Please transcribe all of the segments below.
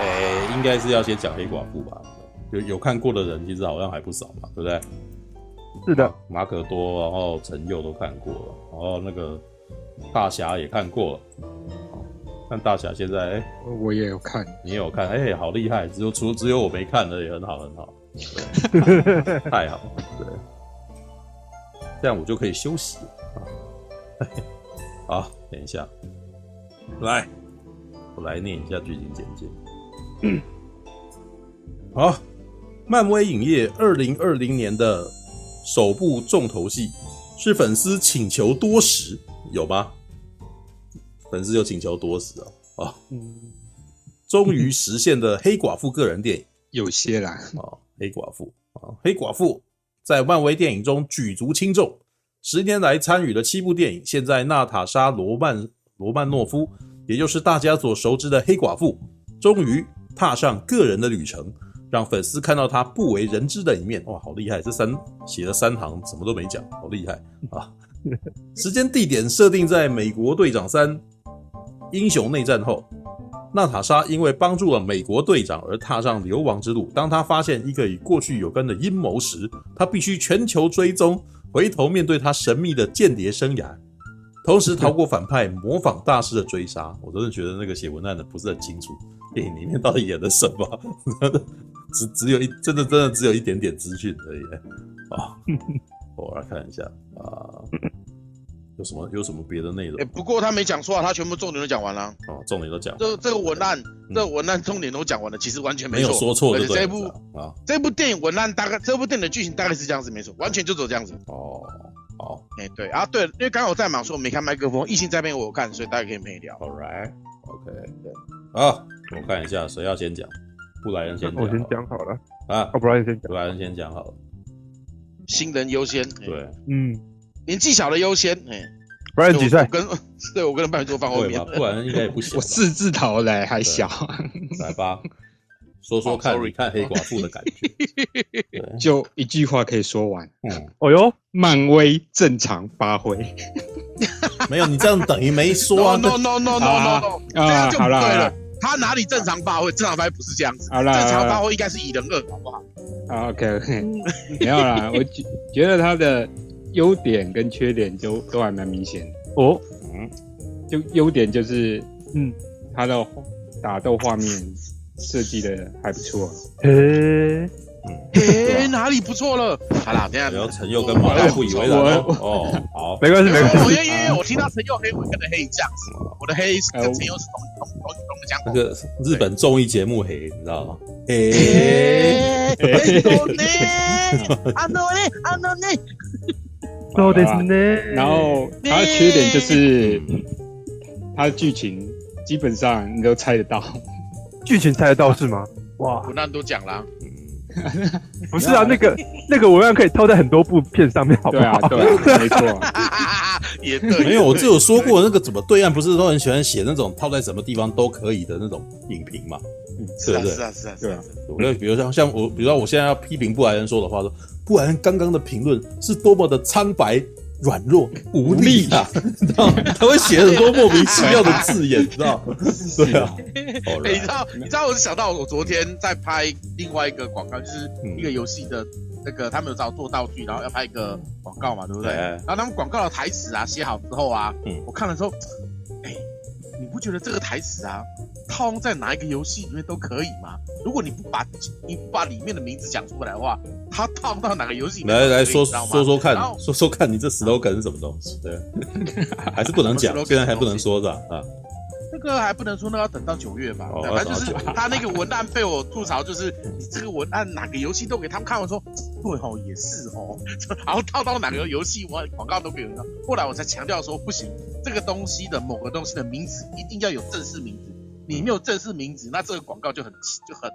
欸，应该是要先讲黑寡妇吧？有有看过的人其实好像还不少嘛，对不对？是的，马可多，然后陈佑都看过了，然后那个大侠也看过了。但大侠现在，哎、欸，我也有看，你也有看，哎、欸，好厉害！只有除只有我没看的，也很好，很好，太好了，对，这样我就可以休息。了。好，等一下，来，我来念一下剧情简介。嗯，好，漫威影业二零二零年的首部重头戏是粉丝请求多时，有吗？粉丝有请求多时哦，啊，终于实现的黑寡妇个人电影。有些啦。啊，黑寡妇。啊，黑寡妇在漫威电影中举足轻重，十年来参与了七部电影，现在娜塔莎罗曼罗曼诺夫，也就是大家所熟知的黑寡妇，终于踏上个人的旅程，让粉丝看到她不为人知的一面。哇，好厉害！这三写了三行，什么都没讲，好厉害啊！时间地点设定在美国队长三。英雄内战后，娜塔莎因为帮助了美国队长而踏上流亡之路。当她发现一个与过去有关的阴谋时，她必须全球追踪，回头面对她神秘的间谍生涯，同时逃过反派模仿大师的追杀。我真的觉得那个写文案的不是很清楚，电影里面到底演的什么？只只有一真的真的只有一点点资讯而已啊！我来看一下啊。有什么有什么别的内容？哎、欸，不过他没讲错啊，他全部重点都讲完了。哦，重点都讲。这这个文案，嗯、这个文案重点都讲完了，其实完全没错。没有说错的。这部啊，这部电影文案大概，这部电影的剧情大概是这样子，没错，完全就走这样子。哦，好。哎、欸，对啊，对，因为刚刚我在忙，说我没看麦克风，异性在边我有看，所以大家可以陪聊。All right，OK，、okay. 对。啊，我看一下谁要先讲，布莱恩先讲。我先讲好了。啊，布莱恩先讲。布莱恩先讲好了。新人优先。对，嗯，年纪小的优先。哎、欸。不然几岁？跟 对我跟他半桌放后面，不然应该也不行。我四字头嘞，还小。来吧，说说看，你看黑寡妇的感觉。就一句话可以说完。嗯，哦哟，漫威正常发挥。没有，你这样等于没说。No no no no no no，这样就不对了。他哪里正常发挥？正常发挥不是这样子。好了，正常发挥应该是蚁人二，好不好？OK OK，没有啦，我觉觉得他的。优点跟缺点都都还蛮明显哦，嗯，就优点就是，嗯，他的打斗画面设计的还不错，嘿，嘿，哪里不错了？好啦，等下，然后陈佑跟马大不以为然哦，好，没关系，没关系，因为因为我听到陈佑黑，我跟着黑这样子，我的黑跟陈佑是同同同同的讲，那个日本综艺节目黑，你知道吗？嘿，嘿，多呢，阿诺呢，阿诺呢。然后它的缺点就是它的剧情基本上你都猜得到。剧情猜得到是吗？哇。我那都讲了 不是啊那个那个文案可以套在很多部片上面好不好？对没错。也对没有我只有说过那个怎么对岸不是都很喜欢写那种套在什么地方都可以的那种影评嘛是不是是啊是啊是啊。比如比如像像我比如说我现在要批评布莱恩说的话说不然刚刚的评论是多么的苍白、软弱、无力啊！你知道吗？他会写很多莫名其妙的字眼，知道吗？对啊。你知道？你知道？我是想到我昨天在拍另外一个广告，就是一个游戏的那个，他们有找做道具，然后要拍一个广告嘛，对不对？然后他们广告的台词啊写好之后啊，我看了之后，哎，你不觉得这个台词啊，套用在哪一个游戏里面都可以吗？如果你不把你不把里面的名字讲出来的话，它套到哪个游戏里面？来来说说说看，说说看你这 slogan 是什么东西？对，还是不能讲，现在还不能说是吧？啊，这个还不能说，那要等到九月吧。反正就是他那个文案被我吐槽，就是你这个文案哪个游戏都给他们看我说，对哦，也是哦，然后套到哪个游戏我广告都给人了。后来我才强调说不行，这个东西的某个东西的名字一定要有正式名字。你没有正式名字，那这个广告就很就很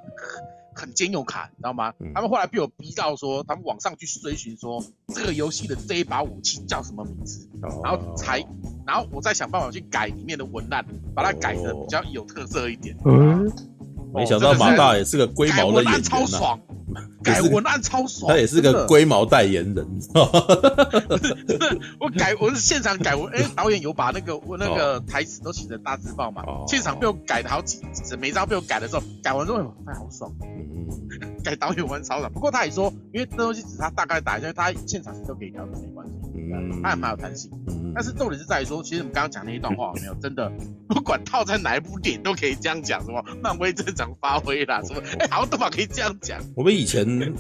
很尖又卡，你知道吗？他们后来被我逼到说，他们网上去追寻说这个游戏的这一把武器叫什么名字，然后才，然后我再想办法去改里面的文案，把它改的比较有特色一点。嗯，没想到马大也是个龟毛的演员超爽，改文案超爽，他也是个龟毛代言人，真的，我改我是现场改文，哎，导演有把那个我那个台词都写成大字报嘛，现场被我改的好几次，每张被我改的时候，改完之后哎好爽，嗯，改导演文超爽，不过他也说，因为这东西只是他大概打一下，他现场都可以调整没关系，嗯，他还蛮有弹性，嗯，但是重点是在于说，其实我们刚刚讲那一段话有没有真的，不管套在哪一部电影都可以这样讲，什么漫威正常发挥啦，什么哎，好多嘛可以这样讲，我们以前。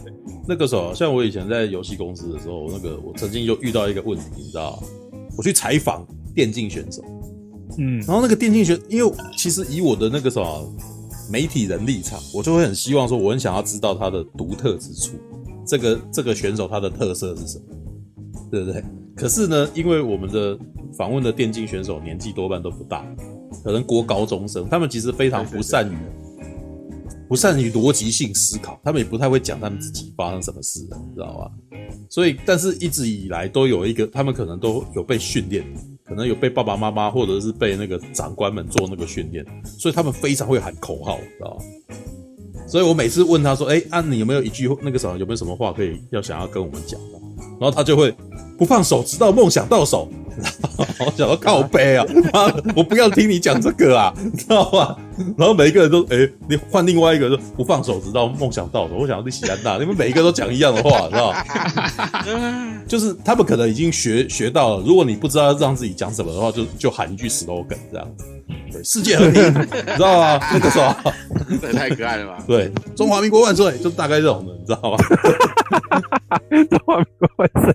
那个时候，像我以前在游戏公司的时候，那个我曾经就遇到一个问题，你知道我去采访电竞选手，嗯，然后那个电竞选，因为其实以我的那个什么媒体人立场，我就会很希望说，我很想要知道他的独特之处，这个这个选手他的特色是什么，对不对？可是呢，因为我们的访问的电竞选手年纪多半都不大，可能国高中生，他们其实非常不善于。不善于逻辑性思考，他们也不太会讲他们自己发生什么事，你知道吧？所以，但是一直以来都有一个，他们可能都有被训练，可能有被爸爸妈妈或者是被那个长官们做那个训练，所以他们非常会喊口号，知道吧？所以我每次问他说：“哎、欸，啊，你有没有一句那个什么，有没有什么话可以要想要跟我们讲的？”然后他就会不放手，直到梦想到手。我想要靠背啊！我不要听你讲这个啊，你知道吗？然后每一个人都哎、欸，你换另外一个就不放手，直到梦想到手。我想要去喜安娜，你们每一个都讲一样的话，知道吗？就是他们可能已经学学到了，如果你不知道让自己讲什么的话，就就喊一句 slogan 这样子。对，世界和平，你知道吗？那个时候，这太可爱了吧？对，中华民国万岁，就大概这种的，你知道吗？中华民国万岁，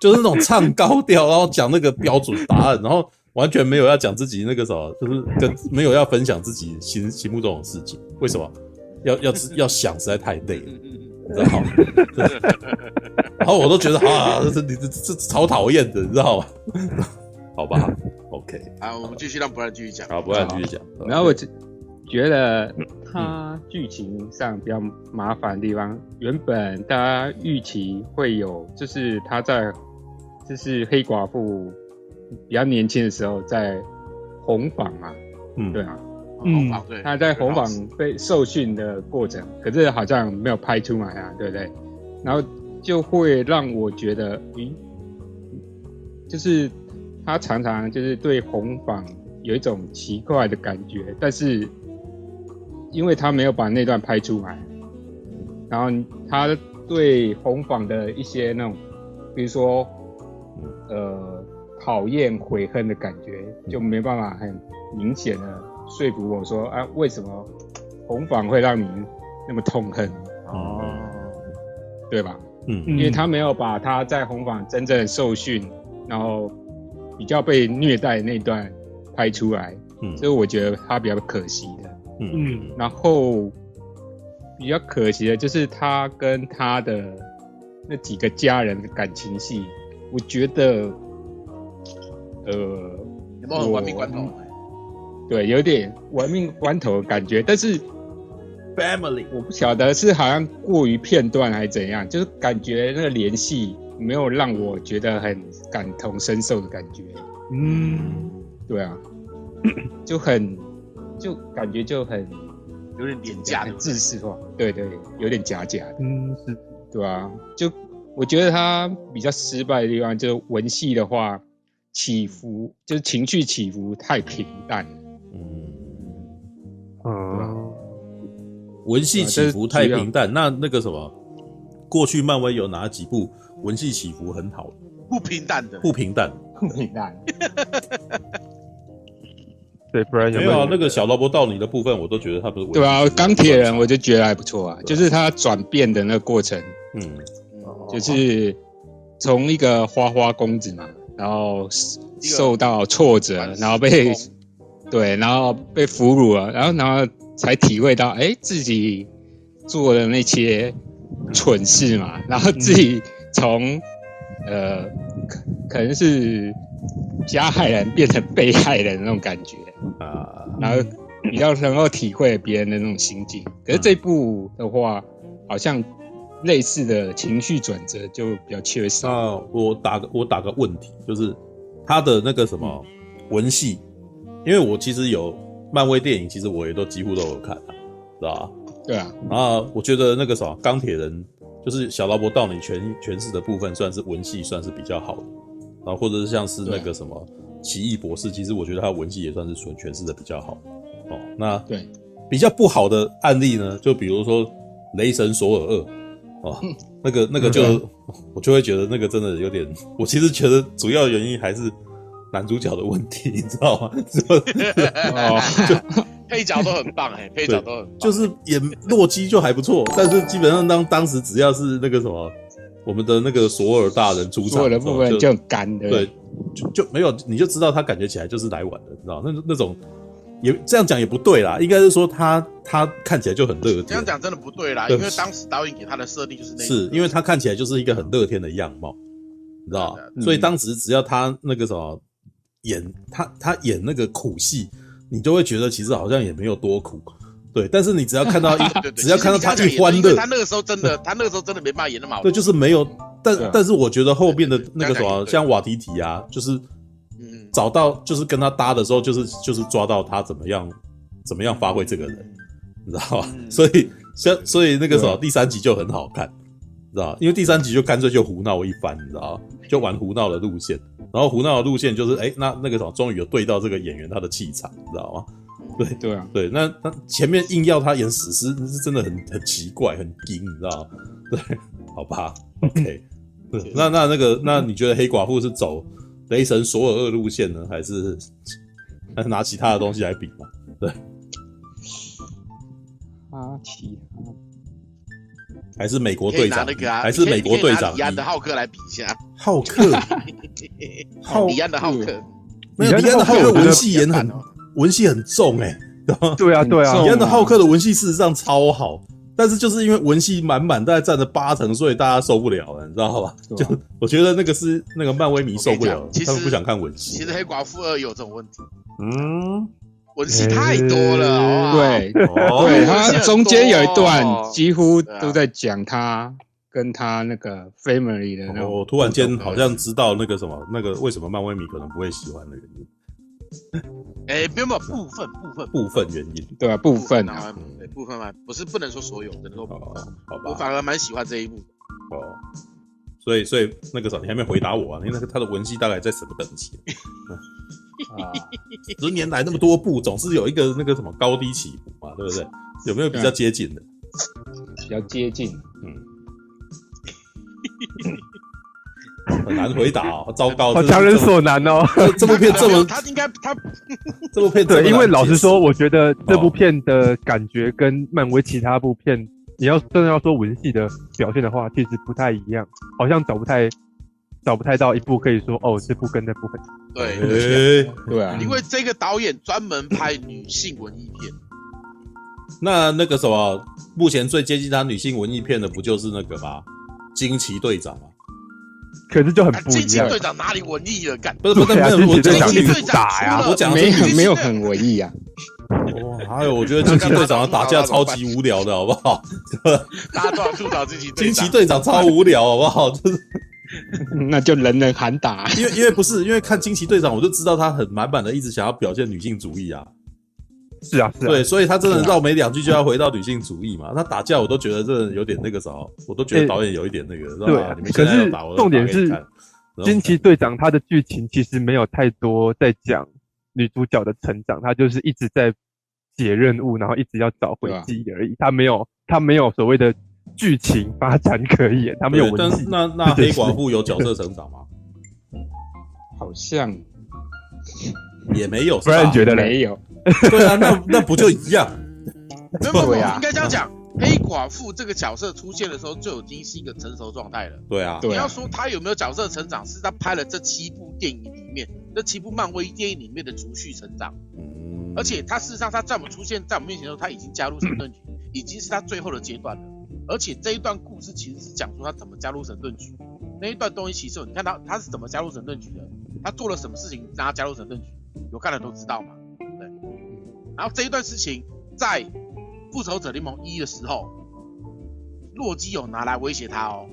就是那种唱高调，然后讲那个标准答案，然后完全没有要讲自己那个什么，就是跟没有要分享自己心心目中的事情。为什么？要要要想，实在太累了，你知道吗？然后我都觉得啊，这你这这超讨厌的，你知道吗？好吧，OK，好，我们继续让不然继续讲。好，不然继续讲。然后我觉得他剧情上比较麻烦的地方，嗯、原本大家预期会有，就是他在，就是黑寡妇比较年轻的时候在红坊嘛，嗯，对啊，红房，对，他在红坊被受训的过程，可是好像没有拍出来啊，对不对？然后就会让我觉得，咦，就是。他常常就是对红坊有一种奇怪的感觉，但是因为他没有把那段拍出来，然后他对红坊的一些那种，比如说呃讨厌悔恨的感觉，就没办法很明显的说服我说啊，为什么红房会让你那么痛恨？哦，对吧？嗯，因为他没有把他在红房真正的受训，然后。比较被虐待的那段拍出来，嗯，所以我觉得他比较可惜的，嗯嗯，然后比较可惜的就是他跟他的那几个家人的感情戏，我觉得，呃，有没有玩命关头？对，有点玩命关头的感觉，但是 family 我不晓得是好像过于片段还是怎样，就是感觉那个联系。没有让我觉得很感同身受的感觉，嗯，对啊，就很，就感觉就很有点廉价，很自私化，对对，有点假假的，嗯，是，对啊，就我觉得他比较失败的地方，就是文戏的话起伏，就是情绪起伏太平淡，嗯，啊，文戏起伏太平淡，那那个什么，过去漫威有哪几部？文戏起伏很好，不平淡的，不平淡，不平淡。对，不然有没有，啊？那个小萝卜道尼的部分，我都觉得他不是。对啊，钢铁人我就觉得还不错啊，就是他转变的那个过程，嗯，就是从一个花花公子嘛，然后受到挫折，然后被对，然后被俘虏了，然后然后才体会到，哎，自己做的那些蠢事嘛，然后自己。从呃，可可能是加害人变成被害人的那种感觉啊，然后比较能够体会别人的那种心境。可是这部的话，好像类似的情绪转折就比较缺少。那，我打个我打个问题，就是他的那个什么文戏，因为我其实有漫威电影，其实我也都几乎都有看，知道吧？对啊，啊，我觉得那个什么钢铁人就是小劳勃道尼诠诠释的部分，算是文戏算是比较好的，然后或者是像是那个什么奇异博士，其实我觉得他文戏也算是诠诠释的比较好哦。那对比较不好的案例呢，就比如说雷神索尔二哦，那个那个就我就会觉得那个真的有点，我其实觉得主要原因还是男主角的问题，你知道吗？哦，就 配角都很棒哎，配角都很棒，就是演洛基就还不错，但是基本上当当时只要是那个什么，我们的那个索尔大人出场，索尔的部分就很干的，对，就就没有，你就知道他感觉起来就是来晚的，你知道那那种也这样讲也不对啦，应该是说他他看起来就很乐天，这样讲真的不对啦，因为当时导演给他的设定就是那，是因为他看起来就是一个很乐天的样貌，你知道，所以当时只要他那个什么演他他演那个苦戏。你就会觉得其实好像也没有多苦，对。但是你只要看到一，只要看到他一欢乐，他那个时候真的，他那个时候真的没办法演那么好。对，就是没有。但但是我觉得后面的那个什么，像瓦提提啊，就是嗯，找到就是跟他搭的时候，就是就是抓到他怎么样怎么样发挥这个人，你知道吧？所以像所以那个什么第三集就很好看，知道吧？因为第三集就干脆就胡闹一番，你知道吧？就玩胡闹的路线。然后胡闹的路线就是，哎，那那个什么，终于有对到这个演员他的气场，你知道吗？对对啊，对，那那前面硬要他演史诗，那是真的很很奇怪，很硬，你知道吗？对，好吧，OK，那那那个，那你觉得黑寡妇是走雷神索尔二路线呢，还是还 是拿其他的东西来比嘛？对，啊，其他。还是美国队长，啊、还是美国队长？李安的浩克来比一下。浩克，浩 李安的浩克，没有李安的浩克文戏演很文戏很重哎、欸。对啊对啊，李安的浩克的文戏事实上超好，但是就是因为文戏满满，大概占了八成，所以大家受不了了，你知道吧？啊、就我觉得那个是那个漫威迷受不了，他们不想看文戏。其实黑寡妇二有这种问题。嗯。文戏太多了，欸、对，对，他中间有一段几乎都在讲他跟他那个 family 的那种。我突然间好像知道那个什么，那个为什么漫威迷可能不会喜欢的原因。哎、欸，没有没有部分部分部分原因，对啊，部分啊，对部分嘛，不是不能说所有，只能说部分。好吧，我反而蛮喜欢这一部。哦，所以所以那个什么，你还没回答我啊？因为那个他的文戏大概在什么等级？啊，十年来那么多部，总是有一个那个什么高低起伏嘛，对不对？有没有比较接近的？比较接近，嗯，很难回答哦，糟糕，好强人所难哦。这部片这么，他应该他这部片对，因为老实说，我觉得这部片的感觉跟漫威其他部片，你要真的要说文戏的表现的话，其实不太一样，好像找不太。找不太到一部可以说哦，这部跟那部很对，欸、对啊，因为这个导演专门拍女性文艺片。那那个什么，目前最接近他女性文艺片的不就是那个吗？惊奇队长吗？可是就很不一样。惊奇队长哪里文艺了？干不是不是，没有，我讲的是打呀，我讲没有没有很文艺啊。哇，还有我觉得惊奇队长的打架超级无聊的，好不好？大家都要吐槽惊奇惊奇队长超无聊，好不好？就是。那就人人喊打，因为因为不是因为看惊奇队长，我就知道他很满满的一直想要表现女性主义啊。是啊，是啊，对，所以他真的绕没两句就要回到女性主义嘛。他打架我都觉得这有点那个啥，我都觉得导演有一点那个，对啊。可是重点是惊奇队长他的剧情其实没有太多在讲女主角的成长，他就是一直在解任务，然后一直要找回记忆而已。他没有他没有所谓的。剧情发展可以，他没有文戏。那那黑寡妇有角色成长吗？好像也没有，不然觉得没有。对啊，那那不就一样？没有没有，应该这样讲。黑寡妇这个角色出现的时候就已经是一个成熟状态了。对啊，你要说他有没有角色成长，是他拍了这七部电影里面，这七部漫威电影里面的逐序成长。嗯，而且他事实上他在我们出现在我们面前的时候，他已经加入神盾局，已经是他最后的阶段了。而且这一段故事其实是讲述他怎么加入神盾局，那一段东西其实你看他他是怎么加入神盾局的，他做了什么事情让他加入神盾局，有看的都知道嘛，对。然后这一段事情在复仇者联盟一的时候，洛基有拿来威胁他哦，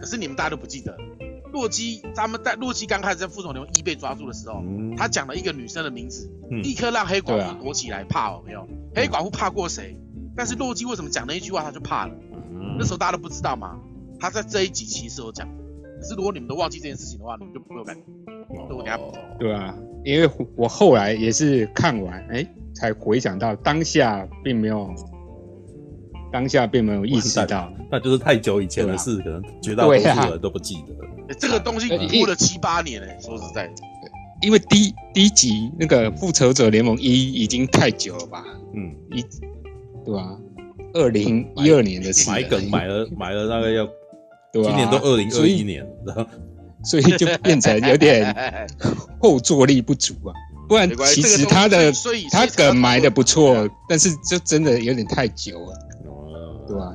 可是你们大家都不记得，洛基他们在洛基刚开始在复仇者联盟一被抓住的时候，他讲了一个女生的名字，立刻让黑寡妇躲起来怕哦没有？黑寡妇怕过谁？但是洛基为什么讲那一句话他就怕了？嗯、那时候大家都不知道嘛。他在这一集其实有讲，可是如果你们都忘记这件事情的话，你们就不会有感觉。所以我给他补充。对啊，因为我后来也是看完，哎、欸，才回想到当下并没有，当下并没有意识到，那就是太久以前的事，啊、可能绝大多数人都不记得。欸、这个东西过了七八年哎、欸，说实在的，因为第一第一集那个复仇者联盟一已经太久了吧？嗯，一，对吧？二零一二年的事，买梗买了买了大概要，对吧？今年都二零二一年然后，所以就变成有点 后坐力不足啊。不然其实他的他梗埋的不错，但是就真的有点太久了，对吧？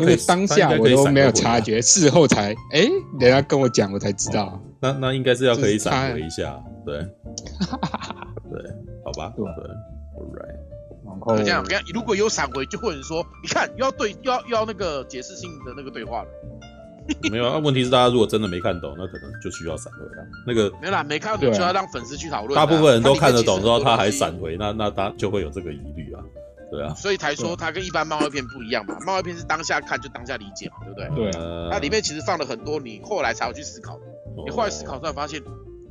因为当下我都没有察觉，事后才哎，人家跟我讲，我才知道。那那应该是要可以闪回一下，对，对，好吧，对，All right。然后这样，如果有闪回，就会有人说，你看又要对，又要又要那个解释性的那个对话了。没有啊，问题是大家如果真的没看懂，那可能就需要闪回啊。那个 没啦，没看懂就要让粉丝去讨论。大部分人都看得懂之后，他还闪回，那那他就会有这个疑虑啊。对啊，所以才说它跟一般漫画片不一样嘛。漫画片是当下看就当下理解嘛，对不对？对啊。那里面其实放了很多你后来才有去思考的。你后来思考出来发现，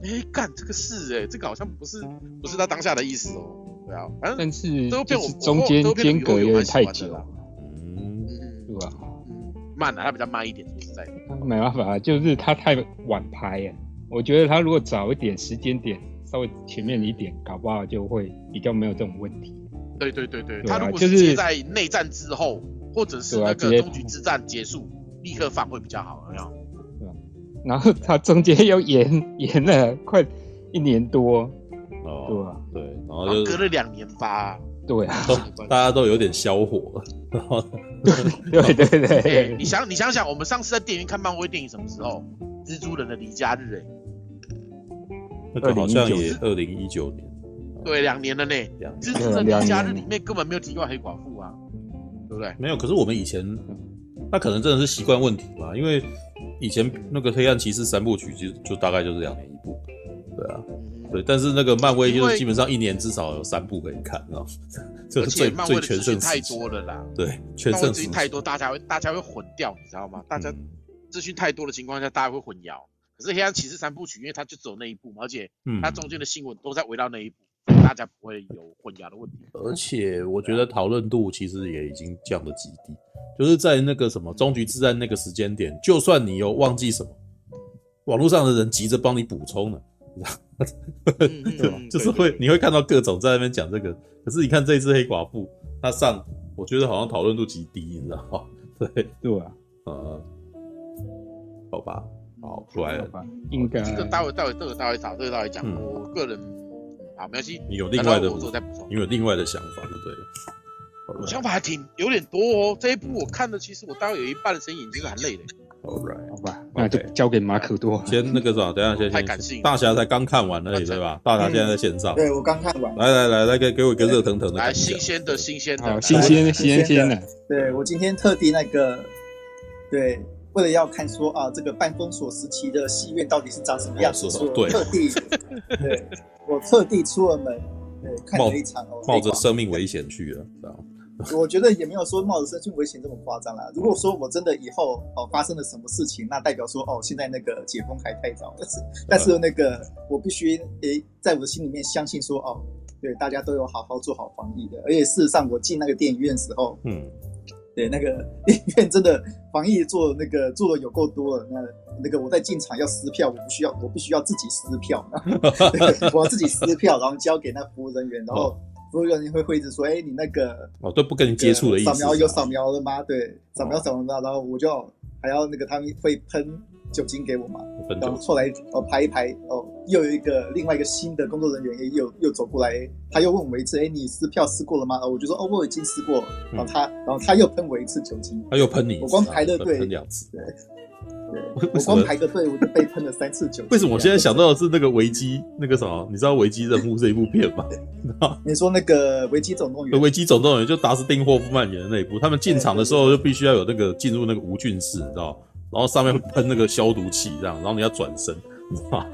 哎，干这个事哎，这个好像不是不是他当下的意思哦。对啊，反正但是都变我中间间隔有点太久了。嗯，对吧？慢了，他比较慢一点，说实在的。没办法，就是他太晚拍耶。我觉得他如果早一点时间点，稍微前面一点，搞不好就会比较没有这种问题。对对对对，他如果是在内战之后，或者是那个终局之战结束，立刻放会比较好，有没有？对。然后他中间又延延了快一年多，哦，对，对，然后就隔了两年吧。对啊，大家都有点消火。对对对，你想你想想，我们上次在电影院看漫威电影什么时候？蜘蛛人的离家日哎，那个好像也二零一九年。对，两年了呢。蜘蛛人离家日里面根本没有提过黑寡妇啊，对不对？没有，可是我们以前，那可能真的是习惯问题吧，因为以前那个黑暗骑士三部曲就就大概就是两年一部，对啊，对。但是那个漫威就是基本上一年至少有三部可以看啊。这个最最全盛太多了啦。对，全盛资讯太多，大家会大家会混掉，你知道吗？大家资讯太多的情况下，大家会混淆。可是黑暗骑士三部曲，因为它就走那一部嘛，而且它中间的新闻都在围绕那一部。大家不会有混淆的问题，而且我觉得讨论度其实也已经降得极低，就是在那个什么终局之战那个时间点，就算你有忘记什么，网络上的人急着帮你补充了，你知道？就是会你会看到各种在那边讲这个，可是你看这一次黑寡妇，他上我觉得好像讨论度极低，你知道吗？对对啊，嗯，好吧，好出来了，应该这个待会待会这个待会找这个待会讲，我个人。好，没关系。你有另外的，你有另外的想法，对不对？我想法还挺有点多哦。这一部我看的，其实我大概有一半的声音已经是很累的。All right，好吧，那就交给马可多。先那个啥，等下先。太感性。大侠才刚看完而已，对吧？大侠现在在线上。对，我刚看完。来来来来，给给我一个热腾腾的。来，新鲜的，新鲜的，新鲜新鲜的。对，我今天特地那个，对，为了要看说啊，这个半封锁时期的戏院到底是长什么样子，特地 对。我特地出了门，对，看了一场哦，冒着生命危险去了，知道吗？我觉得也没有说冒着生命危险这么夸张啦。如果说我真的以后哦发生了什么事情，那代表说哦现在那个解封还太早，但 是但是那个我必须诶在我的心里面相信说哦，对，大家都有好好做好防疫的。而且事实上我进那个电影院的时候，嗯。对，那个 电影院真的防疫做那个做的有够多了。那那个我在进场要撕票，我不需要，我必须要自己撕票，我要自己撕票，然后交给那服务人员，然后服务人员会会一直说：“哎，你那个哦都不跟你接触的意思，扫描有扫描了吗？对，扫描扫描了，然后我就还要那个他们会喷。”酒精给我嘛，然后后来哦排一排哦，又有一个另外一个新的工作人员也又又走过来，他又问我一次，哎，你撕票撕过了吗？我就说哦，我已经撕过。然后他，然后他又喷我一次酒精，他又喷你，我光排了队两次，对，我光排个队我就被喷了三次酒精。为什么我现在想到的是那个危机那个什么？你知道危机任务这一部片吗？你说那个危机总动员？危机总动员就达斯汀霍夫曼演的那一部，他们进场的时候就必须要有那个进入那个无菌室，你知道？然后上面会喷那个消毒器，这样，然后你要转身，你知道吗？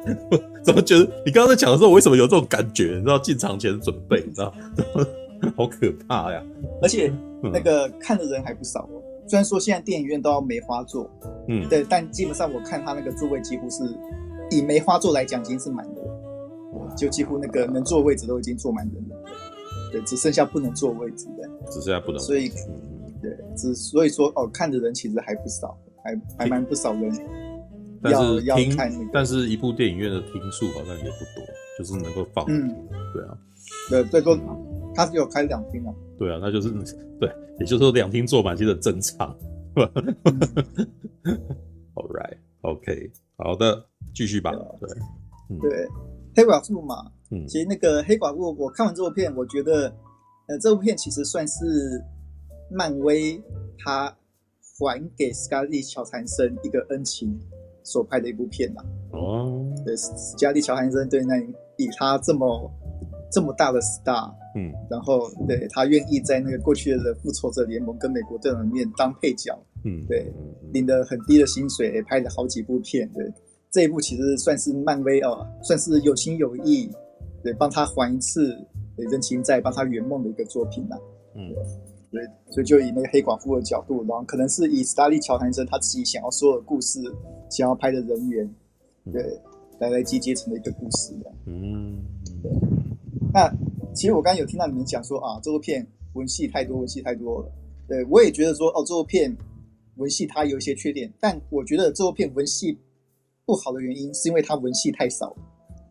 怎么觉得你刚刚在讲的时候，我为什么有这种感觉？你知道进场前准备，你知道？好可怕呀！而且那个看的人还不少哦。虽然说现在电影院都要梅花座，嗯，对，但基本上我看他那个座位几乎是以梅花座来讲，已经是满的，就几乎那个能坐位置都已经坐满人了，对，只剩下不能坐位置的，只剩下不能。所以，对，只所以说哦，看的人其实还不少，还还蛮不少人要。但是要看那个，但是一部电影院的厅数好像也不多，就是能够放，嗯，对啊，对，最多他只有开两厅啊。对啊，那就是对，也就是说两厅坐满其实很正常。All right, OK，好的，继续吧。对，嗯、对，黑寡妇嘛，嗯，其实那个黑寡妇，我看完这部片，我觉得，呃，这部片其实算是漫威他还给斯嘉丽·乔韩森一个恩情所拍的一部片嘛。哦，对，斯嘉丽·乔韩森对那以他这么这么大的 star。嗯，然后对他愿意在那个过去的复仇者联盟跟美国队长里面当配角，嗯，对，领了很低的薪水，拍了好几部片，对，这一部其实算是漫威哦，算是有情有义，对，帮他还一次对人情债，帮他圆梦的一个作品呐，嗯，对，所以就以那个黑寡妇的角度，然后可能是以斯嘉丽乔韩森他自己想要说的故事，想要拍的人员，对，来来集结成的一个故事的，嗯，对，那。其实我刚刚有听到你们讲说啊，这部片文戏太多，文戏太多了。对，我也觉得说哦，这部片文戏它有一些缺点，但我觉得这部片文戏不好的原因是因为它文戏太少了，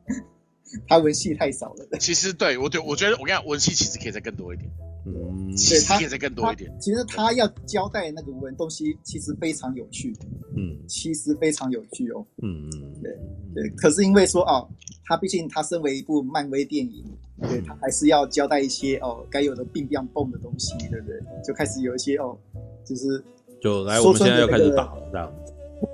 它文戏太少了。其实对我对我觉得我跟你讲，文戏其实可以再更多一点。嗯，对，它可以再更多一点。其实他要交代那个文东西，其实非常有趣。嗯，其实非常有趣哦。嗯嗯，对对。可是因为说哦，他毕竟他身为一部漫威电影，对他还是要交代一些哦该有的病病蹦的东西，对不对？就开始有一些哦，就是就来，我们现在要开始打了，这样。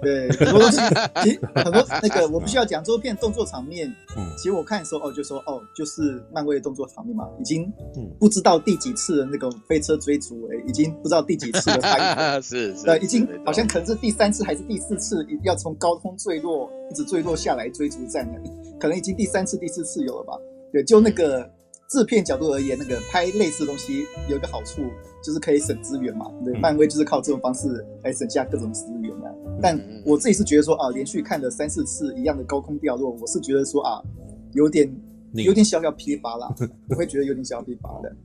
对，很多东西，其实很多那个我必须要讲，这部片动作场面，嗯，其实我看的时候，哦，就说哦，就是漫威的动作场面嘛，已经不知道第几次的那个飞车追逐，哎，已经不知道第几次的拍，是是，对，已经好像可能是第三次还是第四次，要从高空坠落，一直坠落下来追逐战了，可能已经第三次、第四次有了吧？对，就那个。制片角度而言，那个拍类似的东西有一个好处，就是可以省资源嘛。对，漫威就是靠这种方式来省下各种资源的。但我自己是觉得说啊，连续看了三四次一样的高空掉落，我是觉得说啊，有点有点小小疲乏啦。我会觉得有点小小疲乏的。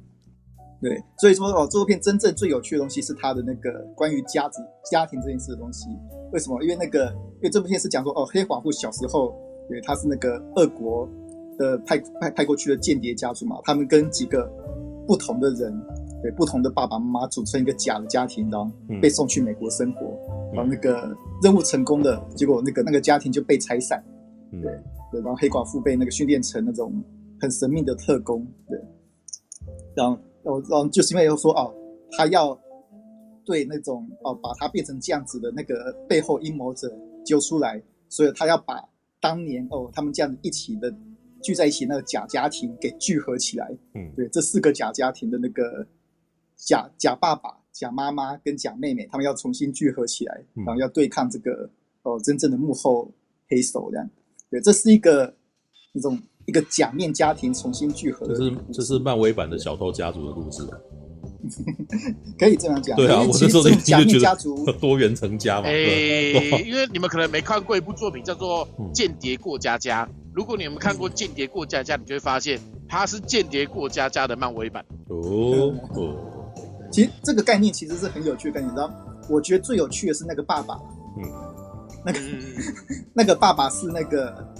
对，所以说哦，这部片真正最有趣的东西是它的那个关于家子家庭这件事的东西。为什么？因为那个因为这部片是讲说哦，黑寡妇小时候，对，她是那个俄国。的派派派过去的间谍家族嘛，他们跟几个不同的人，对不同的爸爸妈妈组成一个假的家庭，然后被送去美国生活，嗯、然后那个任务成功的结果，那个那个家庭就被拆散，对对，然后黑寡妇被那个训练成那种很神秘的特工，对，然后然后然后就是因为说哦，他要对那种哦把他变成这样子的那个背后阴谋者揪出来，所以他要把当年哦他们这样一起的。聚在一起那个假家庭给聚合起来，嗯，对，这四个假家庭的那个假假爸爸、假妈妈跟假妹妹，他们要重新聚合起来，然后要对抗这个哦真正的幕后黑手这样。对，这是一个那种一个假面家庭重新聚合的。这是这是漫威版的小偷家族的故事。可以这样讲，对啊，我那时候一听就觉得 多元成家嘛。哎，因为你们可能没看过一部作品叫做《间谍过家家》，如果你们看过《间谍过家家》，你就会发现它是《间谍过家家》的漫威版。哦哦，其实这个概念其实是很有趣的概念，你知道？我觉得最有趣的是那个爸爸，嗯，那个 那个爸爸是那个。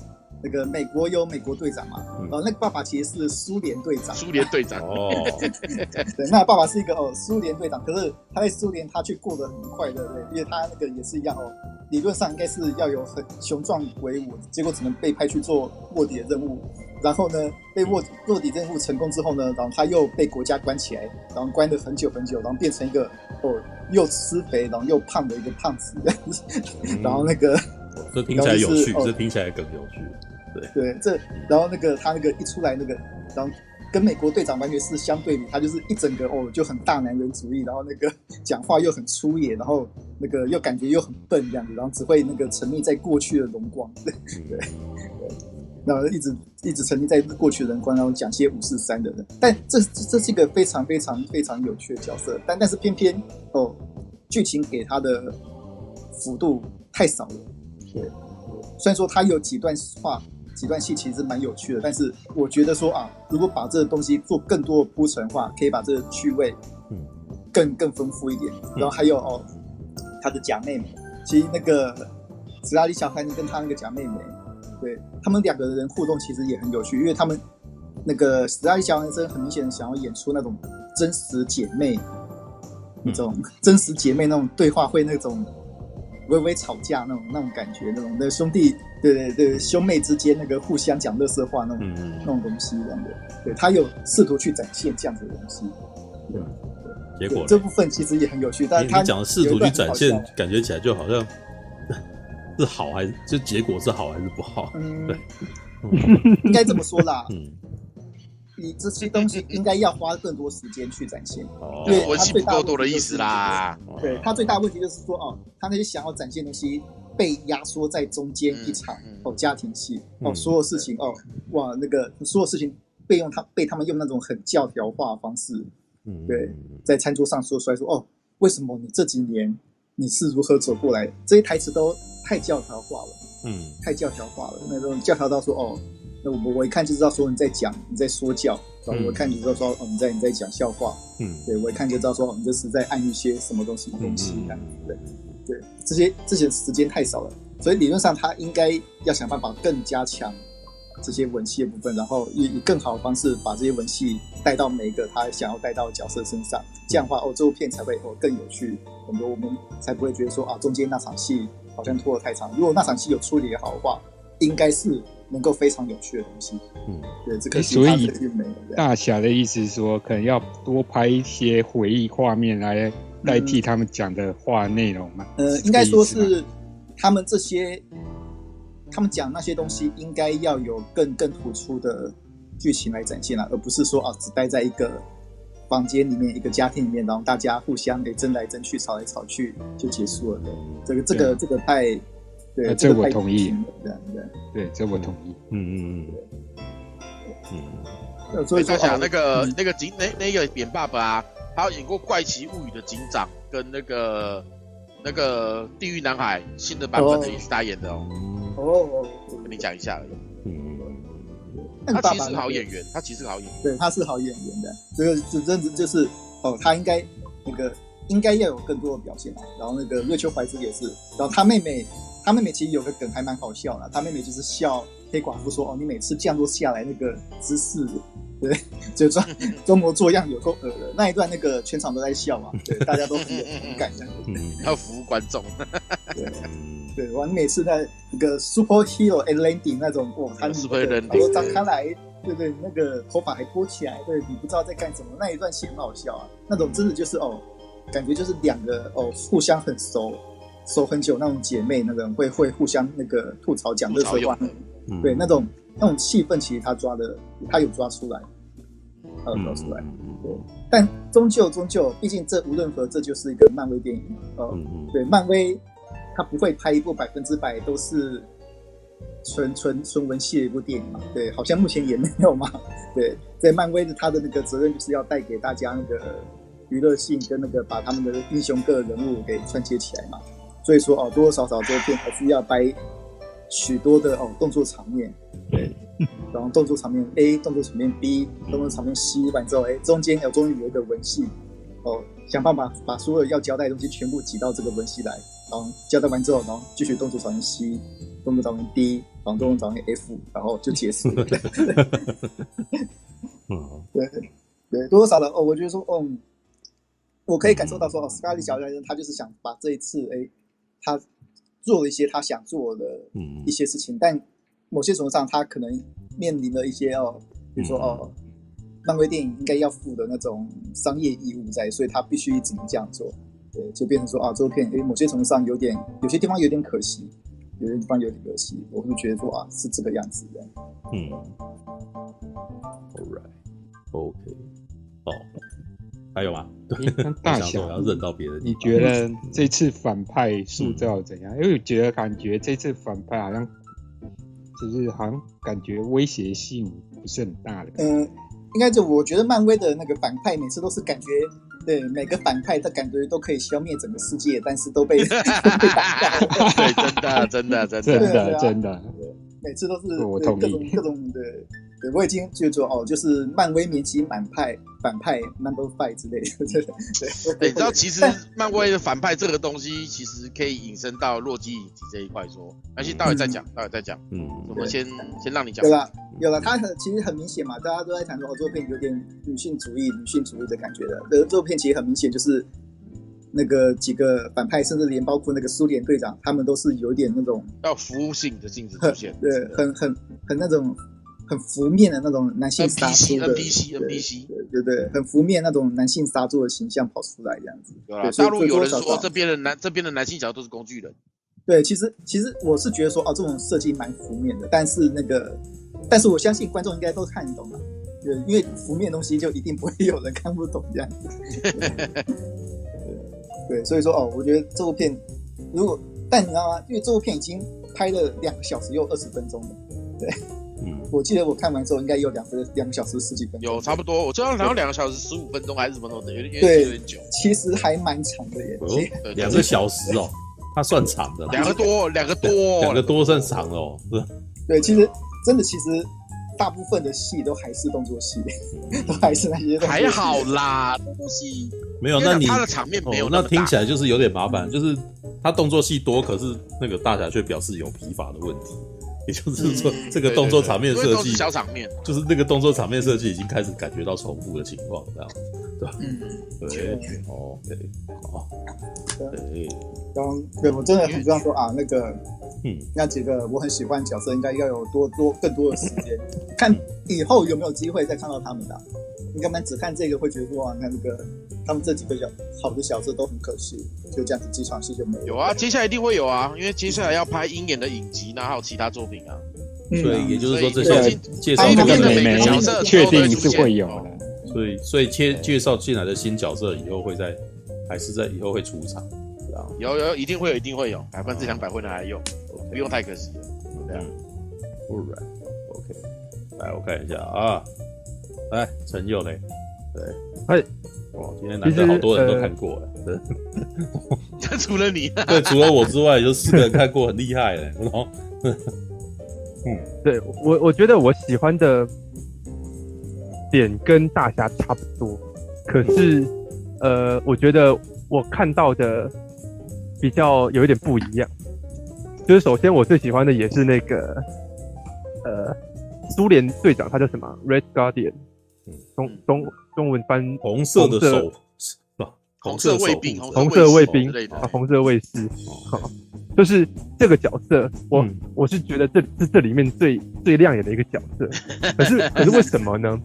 那个美国有美国队长嘛，然后那个爸爸其实是苏联队长。苏联队长哦，对，那爸爸是一个哦苏联队长，可是他在苏联他却过得很快乐，对，因为他那个也是一样哦，理论上应该是要有很雄壮威武，结果只能被派去做卧底的任务，然后呢被卧卧底任务成功之后呢，然后他又被国家关起来，然后关了很久很久，然后变成一个哦又吃肥然后又胖的一个胖子，然后那个这听起来有趣，这听起来更有趣。对，对，这然后那个他那个一出来那个，然后跟美国队长完全是相对比，他就是一整个哦就很大男人主义，然后那个 讲话又很粗野，然后那个又感觉又很笨这样子，然后只会那个沉溺在过去的荣光。对对对，然后一直一直沉浸在过去的人光，然后讲些五四三的人。但这这这是一个非常非常非常有趣的角色，但但是偏偏哦，剧情给他的幅度太少了。对，虽然说他有几段话。几段戏其实蛮有趣的，但是我觉得说啊，如果把这个东西做更多的铺陈的话，可以把这个趣味，嗯，更更丰富一点。然后还有哦，他的假妹妹，其实那个史嘉丽·乔汉尼跟他那个假妹妹，对他们两个人互动其实也很有趣，因为他们那个史嘉丽·乔汉尼很明显想要演出那种真实姐妹，那种真实姐妹那种对话会那种。微微吵架那种那种感觉，那种的兄弟，对对对，兄妹之间那个互相讲乐色话那种、嗯、那种东西，这样的，对他有试图去展现这样子的东西，对，对结果这部分其实也很有趣，但是他讲的试图去展现，感觉起来就好像 是好还是就结果是好还是不好？嗯，对，应该这么说啦。嗯。你这些东西应该要花更多时间去展现，因为文戏不够多的意思啦。对，他最大问题就是说，哦，他那些想要展现的东西被压缩在中间一场哦家庭戏哦，所有事情哦哇那个所有事情被用他被他们用那种很教条化的方式，对，在餐桌上说出来说哦，为什么你这几年你是如何走过来？这些台词都太教条化了，嗯，太教条化了，那种教条到说哦。那我我一看就知道说你在讲你在说教，然后我一看就知道说哦你在你在讲笑话，嗯，对我一看就知道说你这是在暗喻些什么东西东西，对对，这些这些时间太少了，所以理论上他应该要想办法更加强这些文戏的部分，然后以以更好的方式把这些文戏带到每一个他想要带到的角色身上，这样的话哦这部片才会哦更有趣，很多我们才不会觉得说啊中间那场戏好像拖得太长，如果那场戏有处理好的话，应该是。能够非常有趣的东西，嗯，对，这个所以大侠的意思是说，可能要多拍一些回忆画面来代替他们讲的话内容嘛？呃，应该说是他们这些，他们讲那些东西，应该要有更更突出的剧情来展现了，而不是说啊，只待在一个房间里面，一个家庭里面，然后大家互相给争来争去，吵来吵去就结束了。这个这个这个太。对，这我同意。对对，这我同意。嗯嗯嗯嗯。所以说，想那个那个警那那个扁爸爸啊，他有演过《怪奇物语》的警长，跟那个那个《地狱男孩》新的版本的也是他演的哦。哦，我跟你讲一下而已。嗯嗯。他其实是好演员，他其实是好演员。对，他是好演员的。这个这真的就是哦，他应该那个应该要有更多的表现啊。然后那个瑞秋怀兹也是，然后他妹妹。他妹妹其实有个梗还蛮好笑的，他妹妹就是笑黑寡妇说：“哦，你每次降落下来那个姿势，对，就装装模作样有够恶的。”那一段那个全场都在笑嘛，对，大家都很有同感这样子。还有服务观众。对对，哇，你每次在那个 super hero landing 那种，哇，他是会人，耳朵张开来，对对，那个头发还拨起来，对，你不知道在干什么，那一段戏很好笑啊。那种真的就是哦，感觉就是两个哦互相很熟。熟很久那种姐妹，那个人会会互相那个吐槽讲这些话，对那种那种气氛，其实他抓的，他有抓出来，他有抓出来，对。但终究终究，毕竟这无论如何，这就是一个漫威电影，呃，对，漫威他不会拍一部百分之百都是纯纯纯文戏的一部电影嘛，对，好像目前也没有嘛，对，在漫威的他的那个责任就是要带给大家那个娱乐性跟那个把他们的英雄各人物给串接起来嘛。所以说哦，多多少少这片还是要掰许多的哦动作场面，对，然后动作场面 A，动作场面 B，动作场面 C 完之后，哎，中间有终于有一个文戏，哦，想办法把所有要交代的东西全部挤到这个文戏来，然后交代完之后，然后继续动作场面 C，动作场面 D，然后动作场面 F，然后就结束了。嗯，对对，多多少少哦，我觉得说，嗯，我可以感受到说，哦，斯嘉丽小先生他就是想把这一次，哎。他做了一些他想做的一些事情，嗯、但某些程度上，他可能面临了一些哦，比如说哦，漫威电影应该要负的那种商业义务在，所以他必须只能这样做。对，就变成说啊，这部片诶，某些程度上有点，有些地方有点可惜，有些地方有点可惜，我会觉得说啊，是这个样子的。嗯，All right，OK，哦。还有吗？对，大小要认到别人。你觉得这次反派塑造怎样？嗯、因为我觉得感觉这次反派好像就是好像感觉威胁性不是很大的。嗯，应该就我觉得漫威的那个反派每次都是感觉，对每个反派他感觉都可以消灭整个世界，但是都被都 被打掉。对，真的，真的，真的，真的，啊、真的。每次都是我同意各种各种的，对，我已经就说哦，就是漫威明星反派反派 number five 之类的，对对。对，你知道其实漫威的反派这个东西，其实可以引申到洛基影集这一块说，而且待会再讲，待会再讲。嗯，我们先先让你讲。有了，有了，他很其实很明显嘛，大家都在谈说哦，这部片有点女性主义、女性主义的感觉的。呃，这部片其实很明显就是。那个几个反派，甚至连包括那个苏联队长，他们都是有点那种要服务性的性质出现，对，很很很那种很浮面的那种男性杀猪的 NPC NPC，对对对，很浮面那种男性杀猪的形象跑出来这样子。对，大陆有人说这边的男这边的男性角色都是工具人。对，其实其实我是觉得说哦，这种设计蛮浮面的，但是那个，但是我相信观众应该都看得懂了，对，因为浮面的东西就一定不会有人看不懂这样子。对，所以说哦，我觉得这部片，如果但你知道吗？因为这部片已经拍了两个小时又二十分钟了，对，嗯，我记得我看完之后应该有两个两个小时十几分钟，有差不多，我记得好像两个小时十五分钟还是什么东西，有点对有点久，其实还蛮长的耶，两个小时哦，它算长的，两个多，两个多，两个多算长哦，是，对，其实真的其实。大部分的戏都还是动作戏，都还是那些还好啦，动作戏 没有。那你他的场面没有那，哦，那听起来就是有点麻烦，就是他动作戏多，可是那个大侠却表示有疲乏的问题。也就是说，这个动作场面设计小场面，就是那个动作场面设计已经开始感觉到重复的情况，这样嗯，对哦，对好，对，然后对我真的很希望说啊，那个，嗯，那几个我很喜欢的角色，应该要有多多更多的时间，看以后有没有机会再看到他们的。你根本只看这个会觉得哇，那那个他们这几个角好的角色都很可惜，就这样子几场戏就没有。有啊，接下来一定会有啊，因为接下来要拍鹰眼的影集，那还有其他作品啊。所以也就是说，这些介绍这的每个角色确定是会有的。所以，所以介介绍进来的新角色以后会在，还是在以后会出场，知道有有一定会有，一定会有，百分之两百会拿来用，不用太可惜了。对啊，不然 OK，来我看一下啊。来，陈佑嘞，对，哎，哇，今天难得好多人都看过了，对，除了你，对，除了我之外，就四个人看过，很厉害嘞，然后，嗯，对我，我觉得我喜欢的点跟大侠差不多，可是，呃，我觉得我看到的比较有一点不一样，就是首先我最喜欢的也是那个，呃，苏联队长，他叫什么？Red Guardian。中中中文翻红色的手是吧？红色卫兵，红色卫兵啊，红色卫士，好，就是这个角色，我我是觉得这是这里面最最亮眼的一个角色。可是可是为什么呢？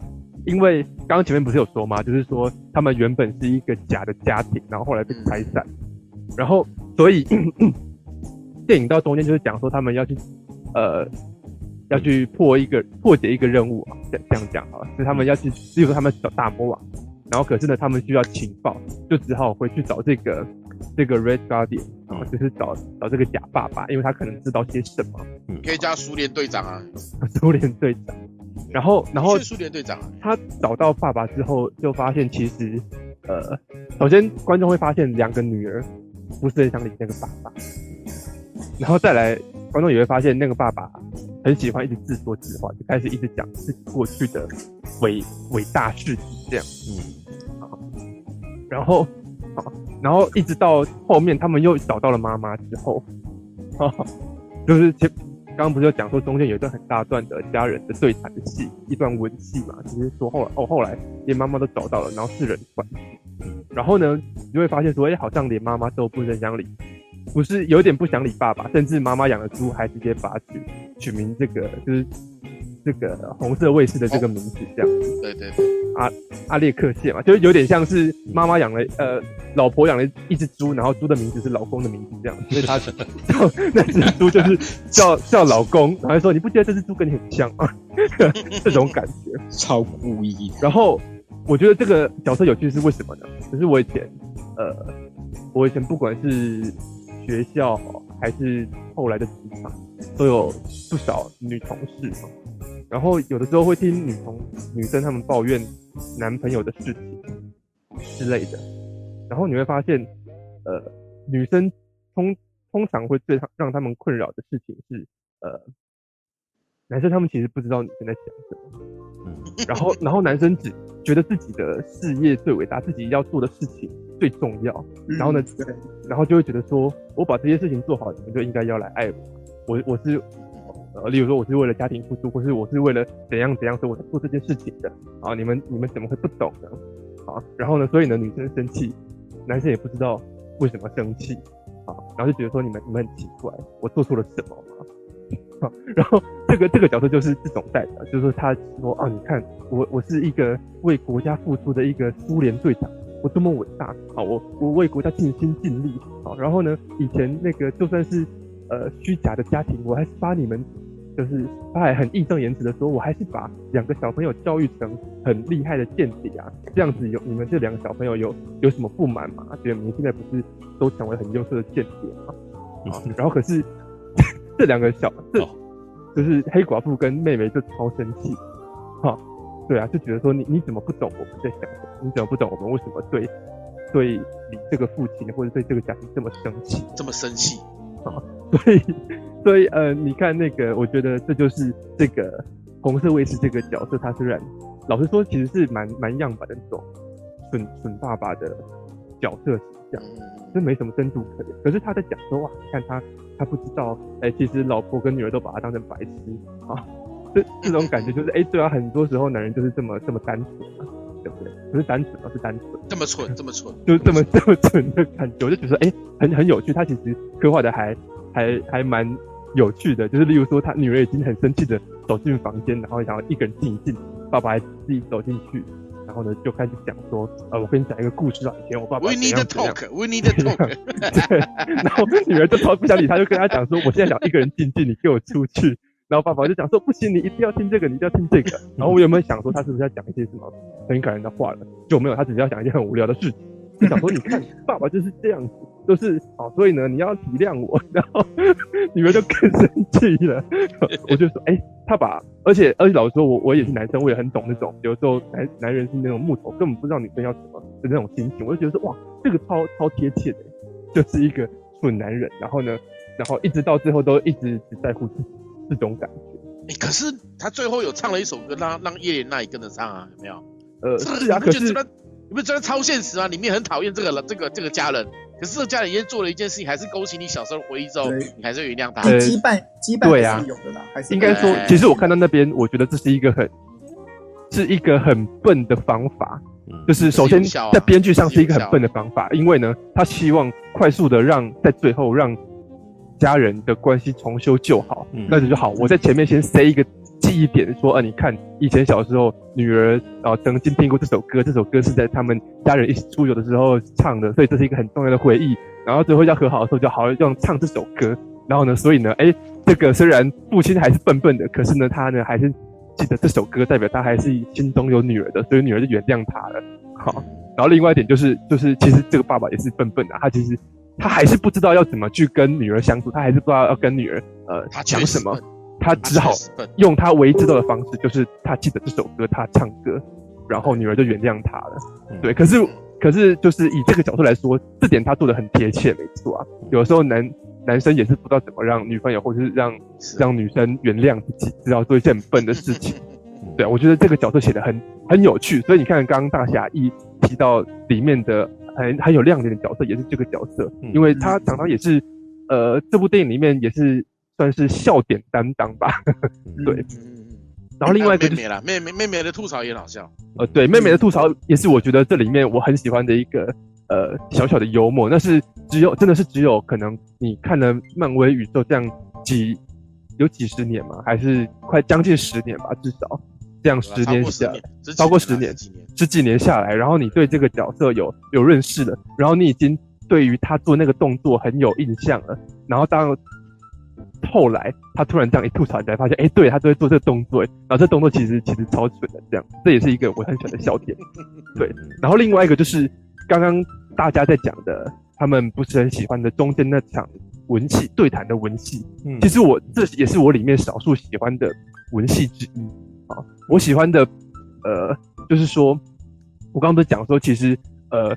因为刚刚前面不是有说吗？就是说他们原本是一个假的家庭，然后后来被拆散，然后所以 电影到中间就是讲说他们要去呃。要去破一个破解一个任务啊，这这样讲啊，是他们要去，例如他们找大魔王，然后可是呢，他们需要情报，就只好回去找这个这个 Red Guardian 然后，就是找找这个假爸爸，因为他可能知道些什么。嗯，可以叫苏联队长啊，苏联队长。然后然后苏联队长，他找到爸爸之后，就发现其实呃，首先观众会发现两个女儿不是很想理那个爸爸，然后再来观众也会发现那个爸爸。很喜欢一直自说自话，就开始一直讲自己过去的伟伟大事迹这样。嗯，好，然后，好，然后一直到后面，他们又找到了妈妈之后，哈，就是前刚刚不是有讲说中间有一段很大段的家人的对谈戏，一段文戏嘛，就是说后来哦后来连妈妈都找到了，然后四人团，然后呢，你就会发现说，哎，好像连妈妈都不想理。不是有点不想理爸爸，甚至妈妈养的猪还直接把它取取名这个，就是这个红色卫士的这个名字这样子。对对对，阿阿列克谢嘛，就是有点像是妈妈养了呃老婆养了一只猪，然后猪的名字是老公的名字这样，所以他 叫那只猪就是叫叫老公，然后说你不觉得这只猪跟你很像吗？这种感觉超故意。然后我觉得这个角色有趣是为什么呢？就是我以前呃我以前不管是学校还是后来的职场都有不少女同事嘛，然后有的时候会听女同女生她们抱怨男朋友的事情之类的，然后你会发现，呃，女生通通常会最让他们困扰的事情是，呃，男生他们其实不知道女生在想什么，嗯，然后然后男生只觉得自己的事业最伟大，自己要做的事情最重要，然后呢，嗯、然后就会觉得说，我把这些事情做好，你们就应该要来爱我。我我是，呃，例如说，我是为了家庭付出，或是我是为了怎样怎样，所以我才做这件事情的。啊，你们你们怎么会不懂呢？啊，然后呢，所以呢，女生生气，男生也不知道为什么生气，啊，然后就觉得说你们你们很奇怪，我做错了什么吗？啊，然后这个这个角色就是这种代表，就是说他说啊，你看我我是一个为国家付出的一个苏联队长。我多么伟大！好，我我为国家尽心尽力。好，然后呢，以前那个就算是呃虚假的家庭，我还是把你们，就是他还很义正言辞的说，我还是把两个小朋友教育成很厉害的间谍啊。这样子有你们这两个小朋友有有什么不满吗？觉得你们现在不是都成为很优秀的间谍吗？啊，然后可是这两个小这就是黑寡妇跟妹妹就超生气，哈。对啊，就觉得说你你怎么不懂我们在想什么？你怎么不懂我们为什么对对你这个父亲或者对这个家庭这么生气？这么生气 啊？所以所以呃，你看那个，我觉得这就是这个红色卫士这个角色，他虽然老实说其实是蛮蛮样板的那种蠢蠢爸爸的角色形象，就没什么深度可言。可是他在讲说哇，你看他他不知道，哎，其实老婆跟女儿都把他当成白痴啊。这这种感觉就是，哎、欸，对啊，很多时候男人就是这么这么单纯啊，对不对？不是单纯，而是单纯。这么蠢，这么蠢，就是这么这么蠢的感觉，我就觉得，哎、欸，很很有趣。他其实刻画的还还还蛮有趣的，就是例如说，他女儿已经很生气的走进房间，然后想要一个人静一静，爸爸还自己走进去，然后呢就开始讲说，呃，我跟你讲一个故事啊，以前我爸爸怎样怎样。We need to talk. We need to talk. 对，然后女儿就超不想理他，就跟他讲说，我现在想一个人静静，你给我出去。然后爸爸就讲说，不行，你一定要听这个，你一定要听这个。然后我有没有想说他是不是要讲一些什么很感人的话了？就没有，他只是要讲一些很无聊的事情。就想说，你看爸爸就是这样子，就是好，所以呢，你要体谅我。然后女儿就更生气了。我就说，哎、欸，他把，而且而且老实说，我我也是男生，我也很懂那种，有时候男男人是那种木头，根本不知道女生要什么的那种心情。我就觉得说，哇，这个超超贴切的，就是一个蠢男人。然后呢，然后一直到最后都一直只在乎自己。这种感觉，哎、欸，可是他最后有唱了一首歌，让让叶莲娜也跟着唱啊，有没有？呃，这个是啊，可是你不是觉得超现实啊？里面很讨厌这个了，这个这个家人，可是这个家人因为做了一件事情，还是勾起你小时候回忆之后，你还是原谅他。羁绊羁绊对啊，有的啦，还是应该说，其实我看到那边，我觉得这是一个很，是一个很笨的方法，嗯、就是首先在编剧上是一个很笨的方法，因为呢，他希望快速的让在最后让。家人的关系重修旧好，嗯、那就就好。我在前面先塞一个记忆点，说，啊，你看以前小时候，女儿啊曾经听过这首歌，这首歌是在他们家人一起出游的时候唱的，所以这是一个很重要的回忆。然后最后要和好的时候，就好好用唱这首歌。然后呢，所以呢，哎、欸，这个虽然父亲还是笨笨的，可是呢，他呢还是记得这首歌，代表他还是心中有女儿的，所以女儿就原谅他了。好，然后另外一点就是，就是其实这个爸爸也是笨笨的，他其实。他还是不知道要怎么去跟女儿相处，他还是不知道要跟女儿呃讲什么，他只好用他唯一知道的方式，就是他记得这首歌，他唱歌，然后女儿就原谅他了。对，可是可是就是以这个角度来说，这点他做的很贴切，没错啊。有时候男男生也是不知道怎么让女朋友或者是让让女生原谅自己，知道做一些很笨的事情。对，我觉得这个角色写的很很有趣，所以你看刚刚大侠一提到里面的。很很有亮点的角色也是这个角色，嗯、因为他常常也是，呃，这部电影里面也是算是笑点担当吧。对，嗯、然后另外一个、就是、妹妹啦，妹妹妹妹的吐槽也很好笑。呃，对，妹妹的吐槽也是我觉得这里面我很喜欢的一个呃小小的幽默。那是只有真的是只有可能你看了漫威宇宙这样几有几十年嘛，还是快将近十年吧，至少。这样十年下，超过十年，十几年下来，然后你对这个角色有有认识了，然后你已经对于他做那个动作很有印象了，然后当后来他突然这样一吐槽，你才发现，哎，对，他都会做这个动作，然后这动作其实其实超蠢的，这样，这也是一个我很喜欢的笑点。对，然后另外一个就是刚刚大家在讲的，他们不是很喜欢的中间那场文戏对谈的文戏。嗯，其实我这也是我里面少数喜欢的文戏之一啊。我喜欢的，呃，就是说，我刚刚不是讲说，其实呃，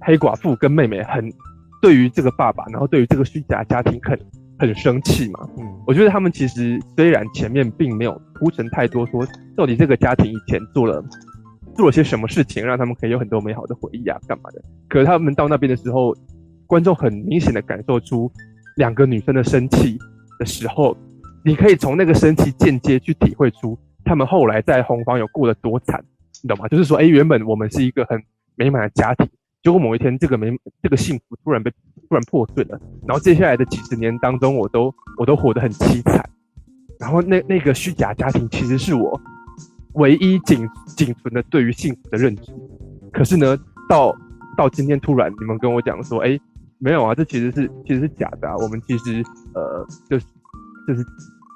黑寡妇跟妹妹很对于这个爸爸，然后对于这个虚假家庭很很生气嘛。嗯，我觉得他们其实虽然前面并没有铺陈太多，说到底这个家庭以前做了。做了些什么事情，让他们可以有很多美好的回忆啊，干嘛的？可是他们到那边的时候，观众很明显的感受出两个女生的生气的时候，你可以从那个生气间接去体会出他们后来在红房有过得多惨，你懂吗？就是说，哎，原本我们是一个很美满的家庭，结果某一天这个美这个幸福突然被突然破碎了，然后接下来的几十年当中，我都我都活得很凄惨，然后那那个虚假家庭其实是我。唯一仅仅存的对于幸福的认知，可是呢，到到今天突然你们跟我讲说，哎、没有啊，这其实是其实是假的啊。我们其实呃，就是就是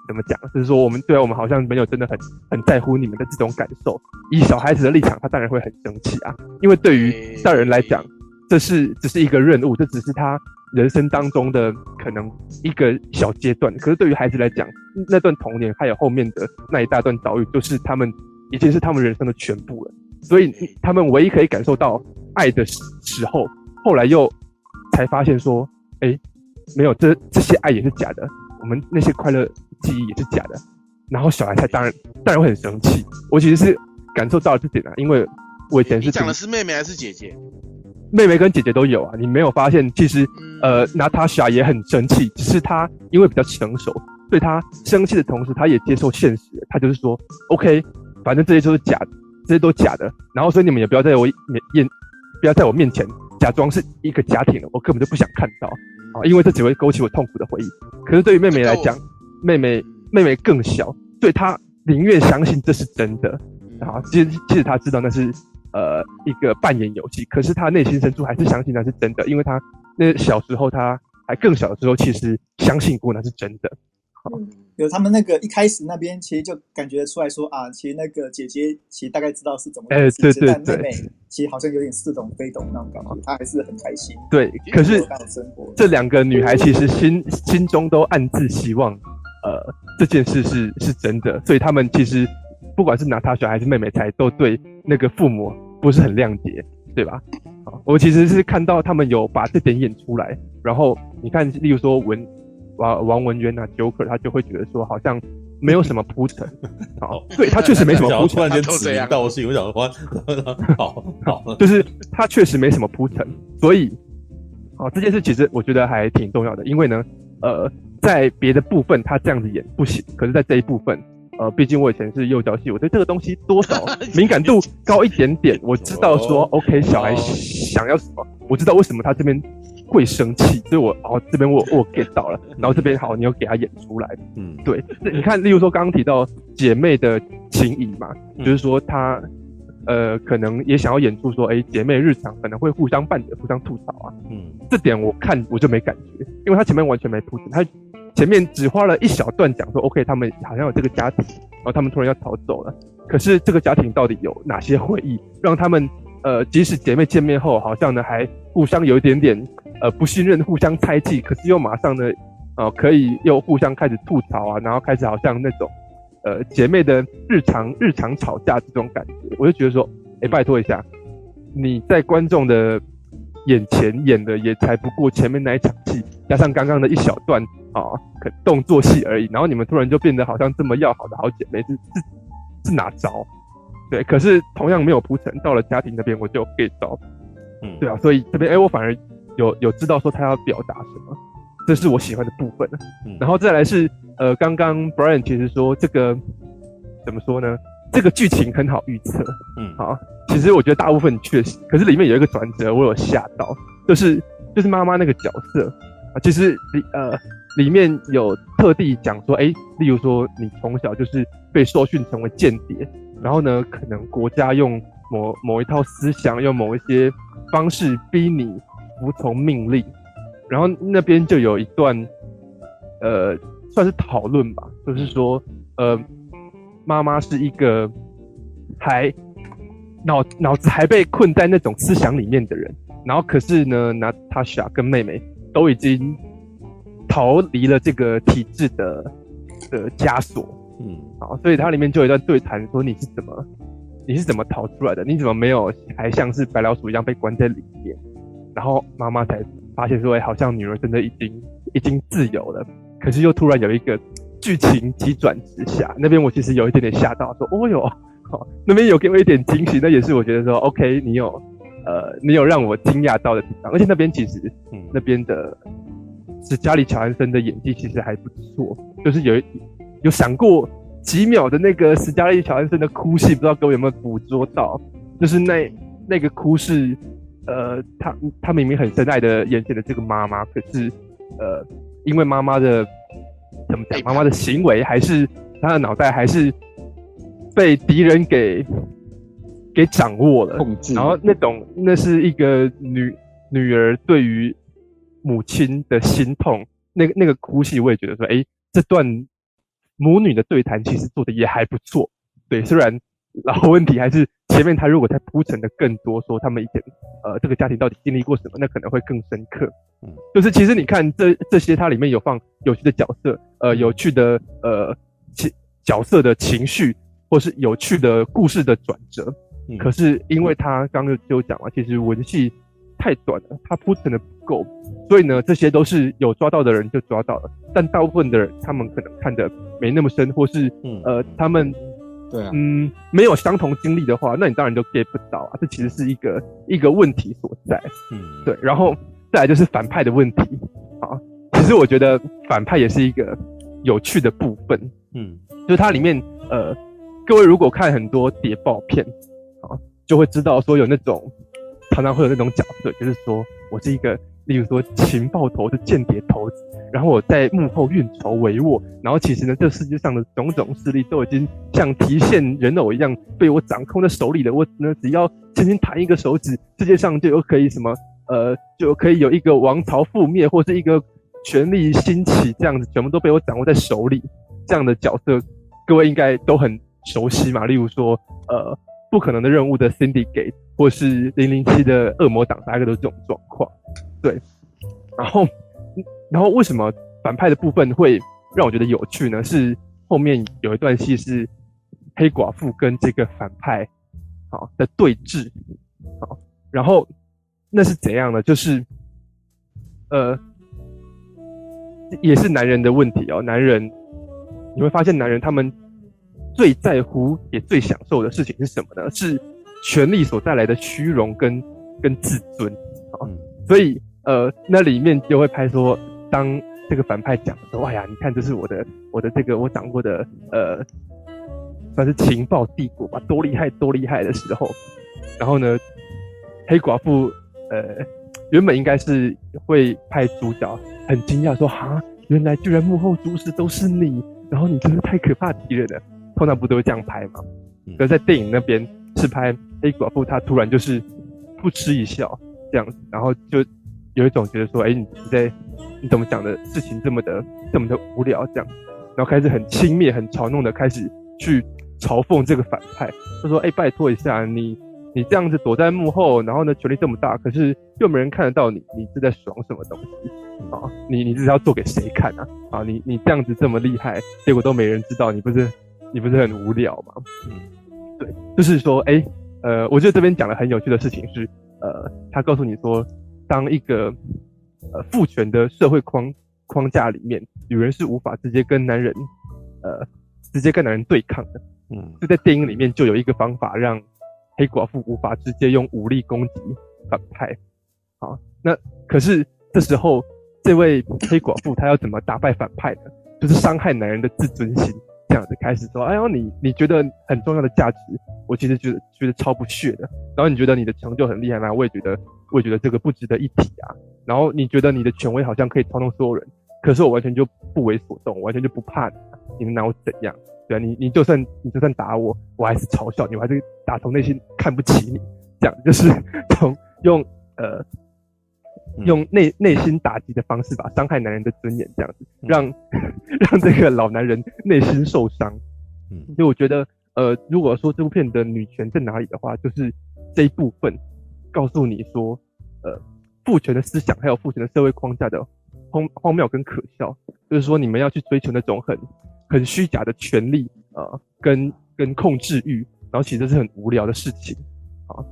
怎么讲，就是说我们对啊，我们好像没有真的很很在乎你们的这种感受。以小孩子的立场，他当然会很生气啊，因为对于大人来讲，这是只是一个任务，这只是他人生当中的可能一个小阶段。可是对于孩子来讲，那段童年还有后面的那一大段遭遇，就是他们。已经是他们人生的全部了，所以他们唯一可以感受到爱的时候，后来又才发现说，哎、欸，没有，这这些爱也是假的，我们那些快乐记忆也是假的，然后小孩才当然当然会很生气。我其实是感受到了这点啊，因为我以前是讲的是妹妹还是姐姐？妹妹跟姐姐都有啊，你没有发现其实呃，娜塔莎也很生气，只是她因为比较成熟，对她生气的同时，她也接受现实，她就是说，OK。反正这些都是假的，这些都假的。然后，所以你们也不要在我面面，不要在我面前假装是一个家庭了，我根本就不想看到啊，因为这只会勾起我痛苦的回忆。可是对于妹妹来讲，妹妹妹妹更小，对她宁愿相信这是真的。啊。其实其实她知道那是呃一个扮演游戏，可是她内心深处还是相信那是真的，因为她那小时候她还更小的时候，其实相信过那是真的。嗯，有他们那个一开始那边，其实就感觉出来说啊，其实那个姐姐其实大概知道是怎么回事，欸、对对对，但妹妹其实好像有点似懂非懂那种感觉，她还是很开心。对，可是这两个女孩其实心心中都暗自希望，呃，这件事是是真的，所以他们其实不管是娜塔莎还是妹妹才都对那个父母不是很谅解，对吧？我其实是看到他们有把这点演出来，然后你看，例如说文。王王文渊啊，Joker，他就会觉得说好像没有什么铺陈，好，对他确实没什么铺陈。突然间指名道姓，我想说，好 好，就是他确实没什么铺陈，所以，好这件事其实我觉得还挺重要的，因为呢，呃，在别的部分他这样子演不行，可是在这一部分，呃，毕竟我以前是幼教系，我对这个东西多少 敏感度高一点点，我知道说，OK，小孩想要什么，我知道为什么他这边。会生气，所以我哦这边我我 get 到了，然后这边好，你又给他演出来，嗯，对，你看，例如说刚刚提到姐妹的情谊嘛，嗯、就是说她呃可能也想要演出说，哎，姐妹日常可能会互相拌嘴、互相吐槽啊，嗯，这点我看我就没感觉，因为他前面完全没铺陈，他前面只花了一小段讲说，OK，他们好像有这个家庭，然后他们突然要逃走了，可是这个家庭到底有哪些回忆，让他们呃即使姐妹见面后，好像呢还互相有一点点。呃，不信任，互相猜忌，可是又马上呢，呃，可以又互相开始吐槽啊，然后开始好像那种，呃，姐妹的日常日常吵架这种感觉，我就觉得说，哎、欸，拜托一下，你在观众的眼前演的也才不过前面那一场戏，加上刚刚的一小段啊，可动作戏而已，然后你们突然就变得好像这么要好的好姐妹，是是是哪招？对，可是同样没有铺陈，到了家庭那边我就 get 到，嗯，对啊，所以这边哎、欸，我反而。有有知道说他要表达什么，这是我喜欢的部分。嗯，然后再来是呃，刚刚 Brian 其实说这个怎么说呢？这个剧情很好预测。嗯，好，其实我觉得大部分确实，可是里面有一个转折，我有吓到，就是就是妈妈那个角色啊，其实里呃里面有特地讲说，哎，例如说你从小就是被受训成为间谍，然后呢，可能国家用某某一套思想，用某一些方式逼你。服从命令，然后那边就有一段，呃，算是讨论吧，就是说，呃，妈妈是一个还脑脑子还被困在那种思想里面的人，然后可是呢，娜塔莎跟妹妹都已经逃离了这个体制的的枷锁。嗯，好，所以它里面就有一段对谈，说你是怎么你是怎么逃出来的？你怎么没有还像是白老鼠一样被关在里面？然后妈妈才发现说，哎，好像女儿真的已经已经自由了。可是又突然有一个剧情急转直下，那边我其实有一点点吓到，说，哦哟。好，那边有给我一点惊喜，那也是我觉得说，OK，你有，呃，你有让我惊讶到的地方，而且那边其实，嗯，那边的史嘉丽·乔安森的演技其实还不错，就是有有闪过几秒的那个史嘉丽·乔安森的哭戏，不知道各位有没有捕捉到？就是那那个哭是，呃，他他明明很深爱的眼前的这个妈妈，可是，呃，因为妈妈的怎么讲，妈妈的行为还是她的脑袋还是。被敌人给给掌握了，控制。然后那种那是一个女女儿对于母亲的心痛，那个那个哭戏，我也觉得说，哎，这段母女的对谈其实做的也还不错。对，虽然老问题还是前面他如果他铺陈的更多，说他们以前呃这个家庭到底经历过什么，那可能会更深刻。嗯，就是其实你看这这些，它里面有放有趣的角色，呃，有趣的呃情角色的情绪。或是有趣的故事的转折，嗯、可是因为他刚刚就讲了，其实文戏太短了，他铺陈的不够，所以呢，这些都是有抓到的人就抓到了，但大部分的人他们可能看的没那么深，或是、嗯、呃他们对啊。嗯没有相同经历的话，那你当然就 get 不到啊，这其实是一个一个问题所在，嗯。对，然后再来就是反派的问题啊，其实我觉得反派也是一个有趣的部分，嗯，就是它里面呃。各位如果看很多谍报片，啊，就会知道说有那种常常会有那种角色，就是说我是一个，例如说情报头是间谍头子，然后我在幕后运筹帷幄，然后其实呢，这世界上的种种势力都已经像提线人偶一样被我掌控在手里了。我呢，只要轻轻弹一个手指，世界上就有可以什么，呃，就可以有一个王朝覆灭，或是一个权力兴起，这样子全部都被我掌握在手里。这样的角色，各位应该都很。熟悉嘛？例如说，呃，不可能的任务的 Syndicate，或是零零七的恶魔党，大概都是这种状况。对，然后，然后为什么反派的部分会让我觉得有趣呢？是后面有一段戏是黑寡妇跟这个反派好的对峙，好，然后那是怎样呢？就是，呃，也是男人的问题哦。男人，你会发现男人他们。最在乎也最享受的事情是什么呢？是权力所带来的虚荣跟跟自尊啊。所以呃，那里面就会拍说，当这个反派讲说：“哎呀，你看这是我的我的这个我掌握的呃，算是情报帝国吧，多厉害多厉害的时候。”然后呢，黑寡妇呃原本应该是会派主角很惊讶说：“哈，原来居然幕后主使都是你，然后你真是太可怕敌人了。”通常不都会这样拍吗？可是在电影那边是拍黑寡妇，她突然就是扑哧一笑这样子，然后就有一种觉得说，哎、欸，你在你怎么讲的事情这么的这么的无聊这样，然后开始很轻蔑、很嘲弄的开始去嘲讽这个反派，他说，哎、欸，拜托一下你，你这样子躲在幕后，然后呢权力这么大，可是又没人看得到你，你是在爽什么东西啊？你你这是要做给谁看啊？啊，你你这样子这么厉害，结果都没人知道，你不是？你不是很无聊吗？嗯，对，就是说，哎、欸，呃，我觉得这边讲的很有趣的事情是，呃，他告诉你说，当一个呃父权的社会框框架里面，女人是无法直接跟男人，呃，直接跟男人对抗的。嗯，就在电影里面就有一个方法，让黑寡妇无法直接用武力攻击反派。好，那可是这时候这位黑寡妇她要怎么打败反派呢？就是伤害男人的自尊心。这样子开始说，哎呦，你你觉得很重要的价值，我其实觉得觉得超不屑的。然后你觉得你的成就很厉害吗？我也觉得，我也觉得这个不值得一提啊。然后你觉得你的权威好像可以操纵所有人，可是我完全就不为所动，完全就不怕你，你能拿我怎样？对啊，你你就算你就算打我，我还是嘲笑你，我还是打从内心看不起你。这样就是从用呃。用内内心打击的方式吧，伤害男人的尊严，这样子让 让这个老男人内心受伤。嗯，所以我觉得，呃，如果说这部片的女权在哪里的话，就是这一部分告诉你说，呃，父权的思想还有父权的社会框架的荒荒谬跟可笑，就是说你们要去追求那种很很虚假的权利啊、呃，跟跟控制欲，然后其实这是很无聊的事情啊。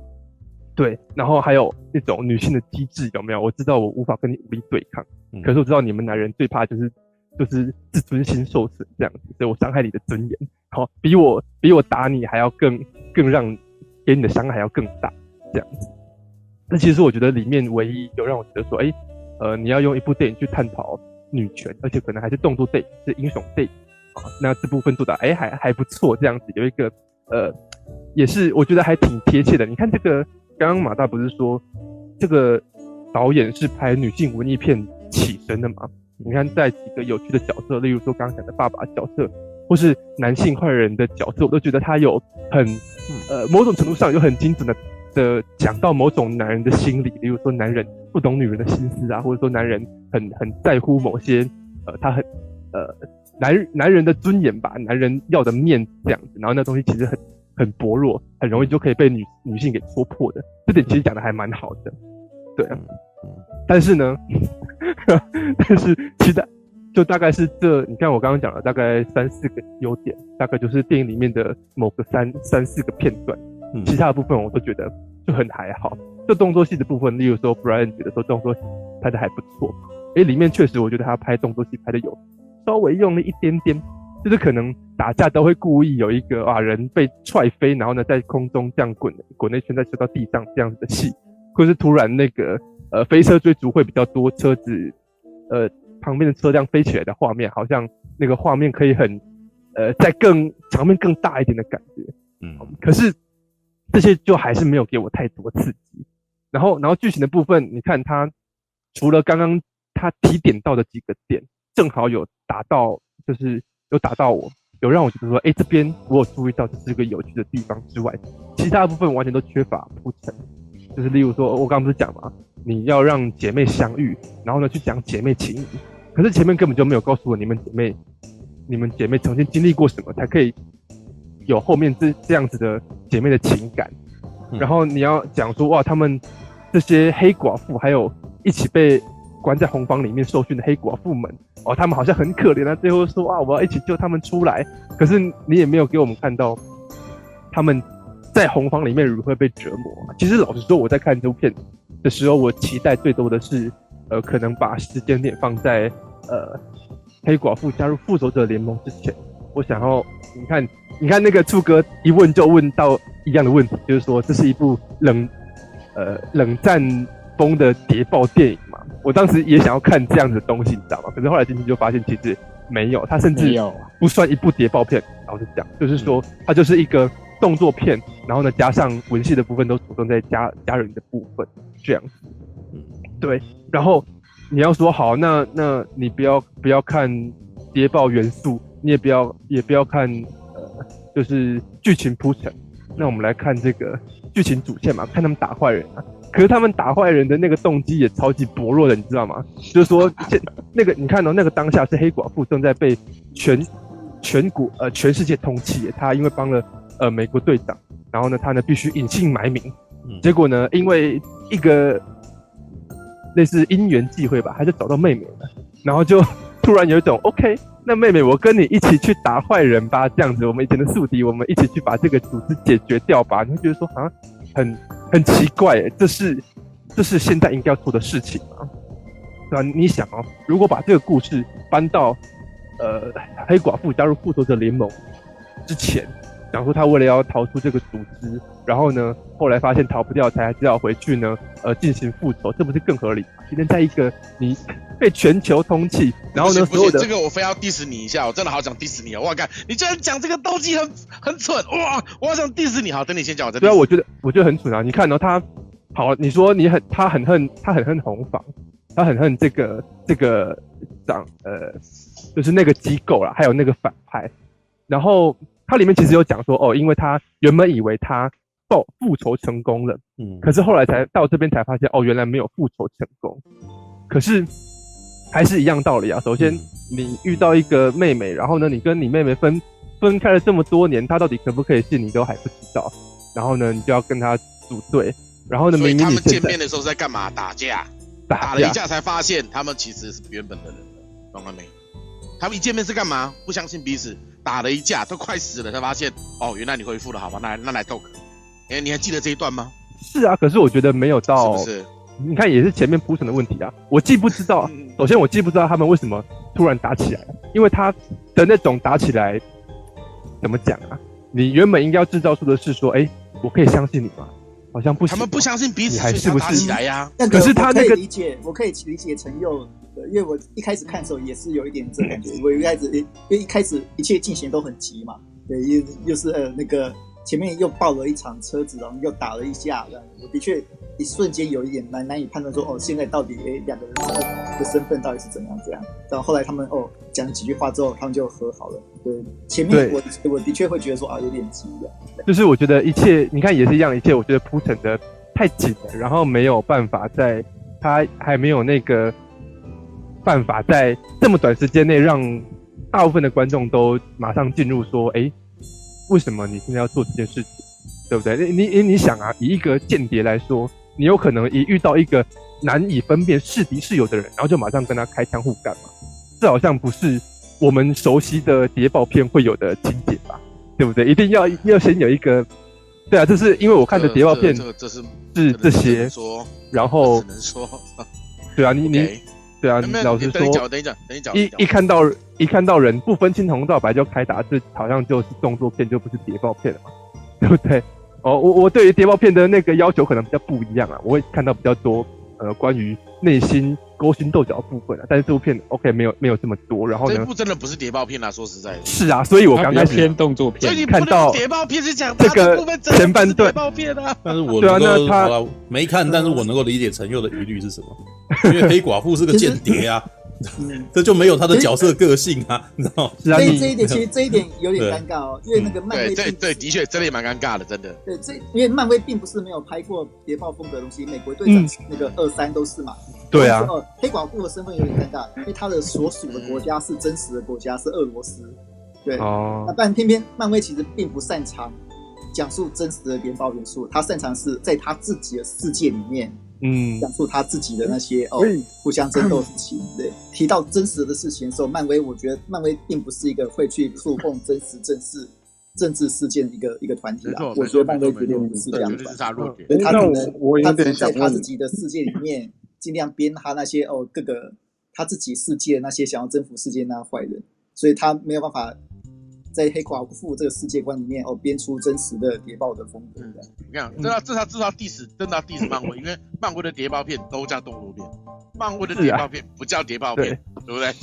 对，然后还有那种女性的机制有没有？我知道我无法跟你武力对抗，嗯、可是我知道你们男人最怕就是就是自尊心受损这样子，所以我伤害你的尊严，好，比我比我打你还要更更让给你的伤害还要更大这样子。那其实我觉得里面唯一有让我觉得说，哎，呃，你要用一部电影去探讨女权，而且可能还是动作电影，是英雄电影啊，那这部分做的哎还还不错，这样子有一个呃，也是我觉得还挺贴切的。你看这个，刚刚马大不是说这个导演是拍女性文艺片起身的吗？你看在几个有趣的角色，例如说刚刚讲的爸爸角色，或是男性坏人的角色，我都觉得他有很呃某种程度上有很精准的。的讲到某种男人的心理，比如说男人不懂女人的心思啊，或者说男人很很在乎某些呃，他很呃男男人的尊严吧，男人要的面子这样子，然后那东西其实很很薄弱，很容易就可以被女女性给戳破的，这点其实讲的还蛮好的，对啊，但是呢，但是其实就大概是这，你看我刚刚讲了大概三四个优点，大概就是电影里面的某个三三四个片段。其他的部分我都觉得就很还好，就动作戏的部分，例如说 Brian 觉得说动作戏拍的还不错，诶，里面确实我觉得他拍动作戏拍的有稍微用了一点点，就是可能打架都会故意有一个啊人被踹飞，然后呢在空中这样滚滚一圈再摔到地上这样子的戏，或是突然那个呃飞车追逐会比较多车子呃旁边的车辆飞起来的画面，好像那个画面可以很呃在更场面更大一点的感觉，嗯，可是。这些就还是没有给我太多刺激，然后，然后剧情的部分，你看它除了刚刚他提点到的几个点，正好有打到，就是有打到我，有让我觉得说，哎，这边我有注意到这是一个有趣的地方之外，其他的部分完全都缺乏铺陈。就是例如说，我刚刚不是讲嘛，你要让姐妹相遇，然后呢去讲姐妹情谊，可是前面根本就没有告诉我你们姐妹，你们姐妹曾经经历过什么才可以。有后面这这样子的姐妹的情感，然后你要讲说哇，他们这些黑寡妇，还有一起被关在红房里面受训的黑寡妇们，哦，他们好像很可怜啊。最后说啊，我要一起救他们出来。可是你也没有给我们看到他们在红房里面如何被折磨。其实老实说，我在看这部片的时候，我期待最多的是，呃，可能把时间点放在呃黑寡妇加入复仇者联盟之前。我想要你看。你看那个柱哥一问就问到一样的问题，就是说这是一部冷，呃冷战风的谍报电影嘛？我当时也想要看这样子的东西，你知道吗？可是后来进去就发现其实没有，它甚至不算一部谍报片。老实讲，就是说它就是一个动作片，然后呢加上文戏的部分都着重在家家人的部分这样子。对。然后你要说好，那那你不要不要看谍报元素，你也不要也不要看呃。就是剧情铺陈，那我们来看这个剧情主线嘛，看他们打坏人啊。可是他们打坏人的那个动机也超级薄弱的，你知道吗？就是说，现那个你看到、喔、那个当下是黑寡妇正在被全全国呃全世界通缉，她因为帮了呃美国队长，然后呢她呢必须隐姓埋名，结果呢因为一个类似因缘际会吧，还是找到妹妹了，然后就突然有一种 OK。那妹妹，我跟你一起去打坏人吧，这样子，我们以前的宿敌，我们一起去把这个组织解决掉吧。你会觉得说，啊，很很奇怪，这是这是现在应该要做的事情吗？对吧？你想哦，如果把这个故事搬到呃黑寡妇加入复仇者联盟之前。讲说他为了要逃出这个组织，然后呢，后来发现逃不掉，才还是要回去呢，呃，进行复仇，这不是更合理吗？今天在一个你被全球通缉，然后呢，不是这个我非要 diss 你一下，我真的好想 diss 你哦！我靠，你居然讲这个动机很很蠢哇！我好想 diss 你，好，等你先讲，我再。对啊，我觉得我觉得很蠢啊！你看哦，他好，你说你很他很恨他很恨红房，他很恨这个这个长呃，就是那个机构啦，还有那个反派，然后。它里面其实有讲说，哦，因为他原本以为他报复仇成功了，嗯，可是后来才到这边才发现，哦，原来没有复仇成功。可是还是一样道理啊。首先，你遇到一个妹妹，然后呢，你跟你妹妹分分开了这么多年，她到底可不可以信你都还不知道。然后呢，你就要跟她组队。然后呢，明明他们见面的时候在干嘛？打架？打了一架才发现他们其实是原本的人了，懂了没？他们一见面是干嘛？不相信彼此，打了一架都快死了才发现，哦，原来你恢复了，好吧，那来那来斗个。哎，你还记得这一段吗？是啊，可是我觉得没有到，是不是？你看也是前面铺陈的问题啊。我既不知道，首先我既不知道他们为什么突然打起来，因为他的那种打起来怎么讲啊？你原本应该要制造出的是说，哎，我可以相信你吗？好像不行。他们不相信彼此，还是不是打起来呀？可是他那个理解，我可以理解陈佑的，因为我一开始看的时候也是有一点这感觉。我一开始，因为一开始一切进行都很急嘛，对，又又是呃那个。前面又爆了一场车子，然后又打了一架，这样我的确一瞬间有一点难难以判断说，哦，现在到底诶两个人的身份到底是怎样怎样。然后后来他们哦讲了几句话之后，他们就和好了。对，前面我我的确会觉得说啊有点急的。就是我觉得一切你看也是一样，一切我觉得铺陈的太紧了，然后没有办法在他还没有那个办法在这么短时间内让大部分的观众都马上进入说，哎。为什么你现在要做这件事情，对不对？你你你想啊，以一个间谍来说，你有可能一遇到一个难以分辨是敌是友的人，然后就马上跟他开枪互干嘛？这好像不是我们熟悉的谍报片会有的情节吧？对不对？一定要要先有一个，对啊，这是因为我看的谍报片，这这是是这些，然后只能说，对啊，你你。对啊，老实说，等一讲，等一讲，一一看到一看到人不分青红皂白就开打，这好像就是动作片，就不是谍报片了嘛，对不对？哦，我我对于谍报片的那个要求可能比较不一样啊，我会看到比较多呃关于内心勾心斗角的部分啊，但是这部片 OK 没有没有这么多，然后呢，这部真的不是谍报片啊，说实在的，是啊，所以我刚开始偏动作片，所以你看到谍报片是讲这个前半段。谍报片啊，但是我对啊，那他没看，但是我能够理解陈佑的疑虑是什么，因为黑寡妇是个间谍啊。嗯，这就没有他的角色个性啊，你知道？所以这一点其实 这一点有点尴尬哦，因为那个漫威对对，的确真的也蛮尴尬的，真的。对，这因为漫威并不是没有拍过谍报风格的东西，美国队长那个二三都是嘛。对啊。黑寡妇的身份有点尴尬，因为他的所属的国家是真实的国家，是俄罗斯。对。哦。那但偏偏漫威其实并不擅长讲述真实的谍报元素，他擅长是在他自己的世界里面。嗯，讲述他自己的那些哦，互相争斗的事情。对，提到真实的事情的时候，漫威我觉得漫威并不是一个会去触碰真实政治政治事件的一个一个团体啊。我觉得漫威绝对不是这样的。他可能他只能在他自己的世界里面 尽量编他那些哦各个他自己世界那些想要征服世界那坏人，所以他没有办法。在黑寡妇这个世界观里面，哦，编出真实的谍报的风格。你看，这他这他这他第十，真的第十漫威，因为漫威的谍报片都叫动作片，漫威的谍报片不叫谍报片，对不对？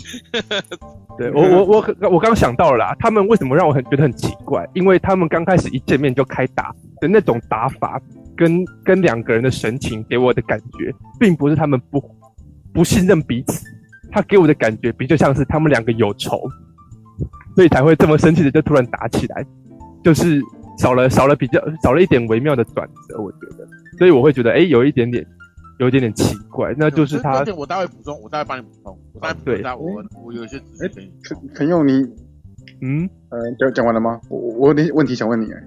对我我我我刚想到了啦，他们为什么让我很觉得很奇怪？因为他们刚开始一见面就开打的那种打法，跟跟两个人的神情给我的感觉，并不是他们不不信任彼此，他给我的感觉比较像是他们两个有仇。所以才会这么生气的就突然打起来，就是少了少了比较少了一点微妙的转折，我觉得，所以我会觉得哎、欸，有一点点，有一点点奇怪，那就是他。我待会补充，我待会帮你补充，我待会补充。我我有一些哎，肯肯用你，嗯呃讲讲完了吗？我我有点问题想问你哎。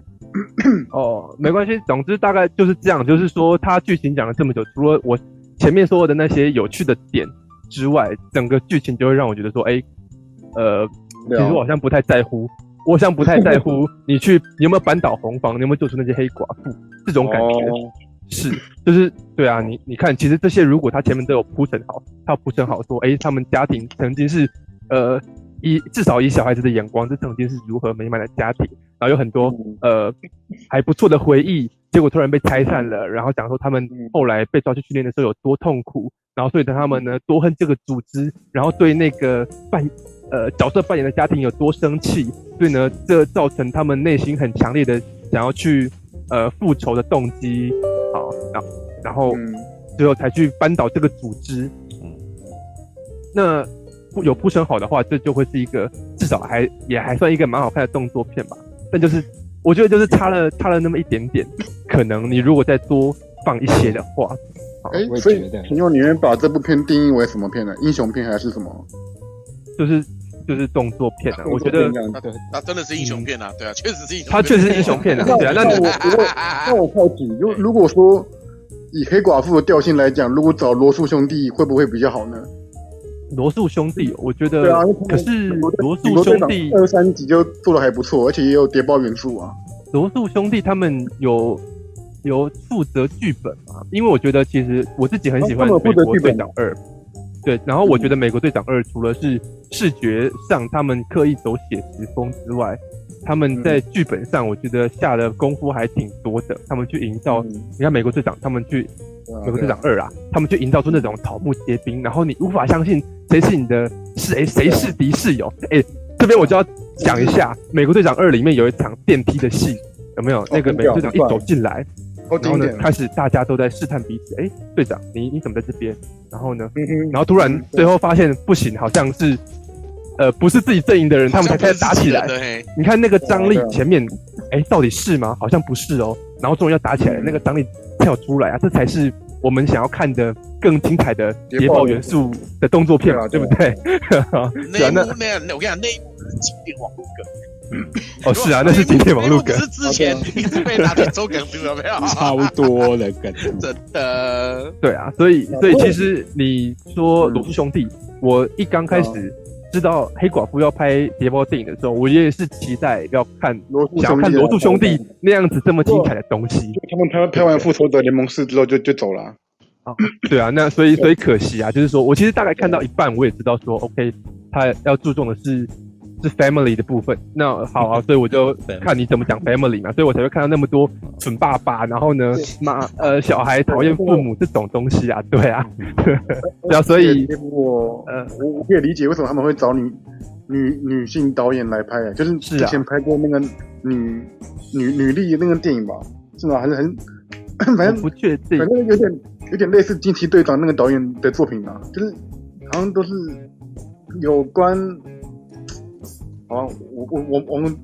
哦，没关系，总之大概就是这样，就是说他剧情讲了这么久，除了我前面说的那些有趣的点之外，整个剧情就会让我觉得说，哎、欸，呃。其实我好像不太在乎，我好像不太在乎你去你有没有扳倒红房，你有没有救出那些黑寡妇这种感觉，是就是对啊，你你看，其实这些如果他前面都有铺陈好，他有铺陈好说，哎，他们家庭曾经是呃以至少以小孩子的眼光，这曾经是如何美满的家庭，然后有很多呃还不错的回忆，结果突然被拆散了，然后讲说他们后来被抓去训练的时候有多痛苦，然后所以他们呢多恨这个组织，然后对那个扮。呃，角色扮演的家庭有多生气，所以呢，这造成他们内心很强烈的想要去呃复仇的动机，好，然后然后最后才去扳倒这个组织。嗯，那有铺陈好的话，这就会是一个至少还也还算一个蛮好看的动作片吧。但就是我觉得就是差了差了那么一点点，可能你如果再多放一些的话，哎、欸，所以请问你们把这部片定义为什么片呢？英雄片还是什么？就是。就是动作片啊，我觉得那真的是英雄片啊，对啊，确实是英雄。他确实是英雄片啊，对啊。那我我 那我好奇，如如果说以黑寡妇的调性来讲，如果找罗素兄弟会不会比较好呢？罗素兄弟，我觉得，对啊，可是罗素兄弟二三集就做的还不错，而且也有谍报元素啊。罗素兄弟他们有有负责剧本嘛？因为我觉得其实我自己很喜欢美国队长二，对，然后我觉得美国队长二除了是视觉上他们刻意走写实风之外，他们在剧本上我觉得下的功夫还挺多的。他们去营造，你看美国队长，他们去美国队长二啊，他们去营造出那种草木皆兵，然后你无法相信。谁是你的是哎？谁是敌是友？哎、欸，这边我就要讲一下《美国队长二》里面有一场电梯的戏，有没有？那个美国队长一走进来，然后呢，开始大家都在试探彼此。哎、欸，队长，你你怎么在这边？然后呢？然后突然最后发现不行，好像是呃不是自己阵营的人，他们才开始打起来。你看那个张力前面，哎、欸，到底是吗？好像不是哦。然后终于要打起来，那个张力跳出来啊，这才是。我们想要看的更精彩的谍报元素的动作片嘛，对不对？那那那我跟你讲，那一幕是经典网络梗。嗯，哦，是啊，那是经典网络梗。是之前一直被拿来做梗，有没有？超多的梗，真的。对啊，所以所以其实你说罗素兄弟，我一刚开始知道黑寡妇要拍谍报电影的时候，我也是期待要看，想要看罗素兄弟那样子这么精彩的东西。他们拍拍完《复仇者联盟四》之后就就走了。啊，对啊，那所以所以可惜啊，就是说我其实大概看到一半，我也知道说，OK，他要注重的是是 family 的部分。那好啊，所以我就看你怎么讲 family 嘛，所以我才会看到那么多蠢爸爸，然后呢，妈呃小孩讨厌父母这种东西啊，对啊，对啊，所以我呃。我我可以理解为什么他们会找女女女性导演来拍啊，就是之前拍过那个女女女力那个电影吧，是吗？还是很 反正不确定，反正有点。有点类似惊奇队长那个导演的作品啊，就是好像都是有关，好像我我我我们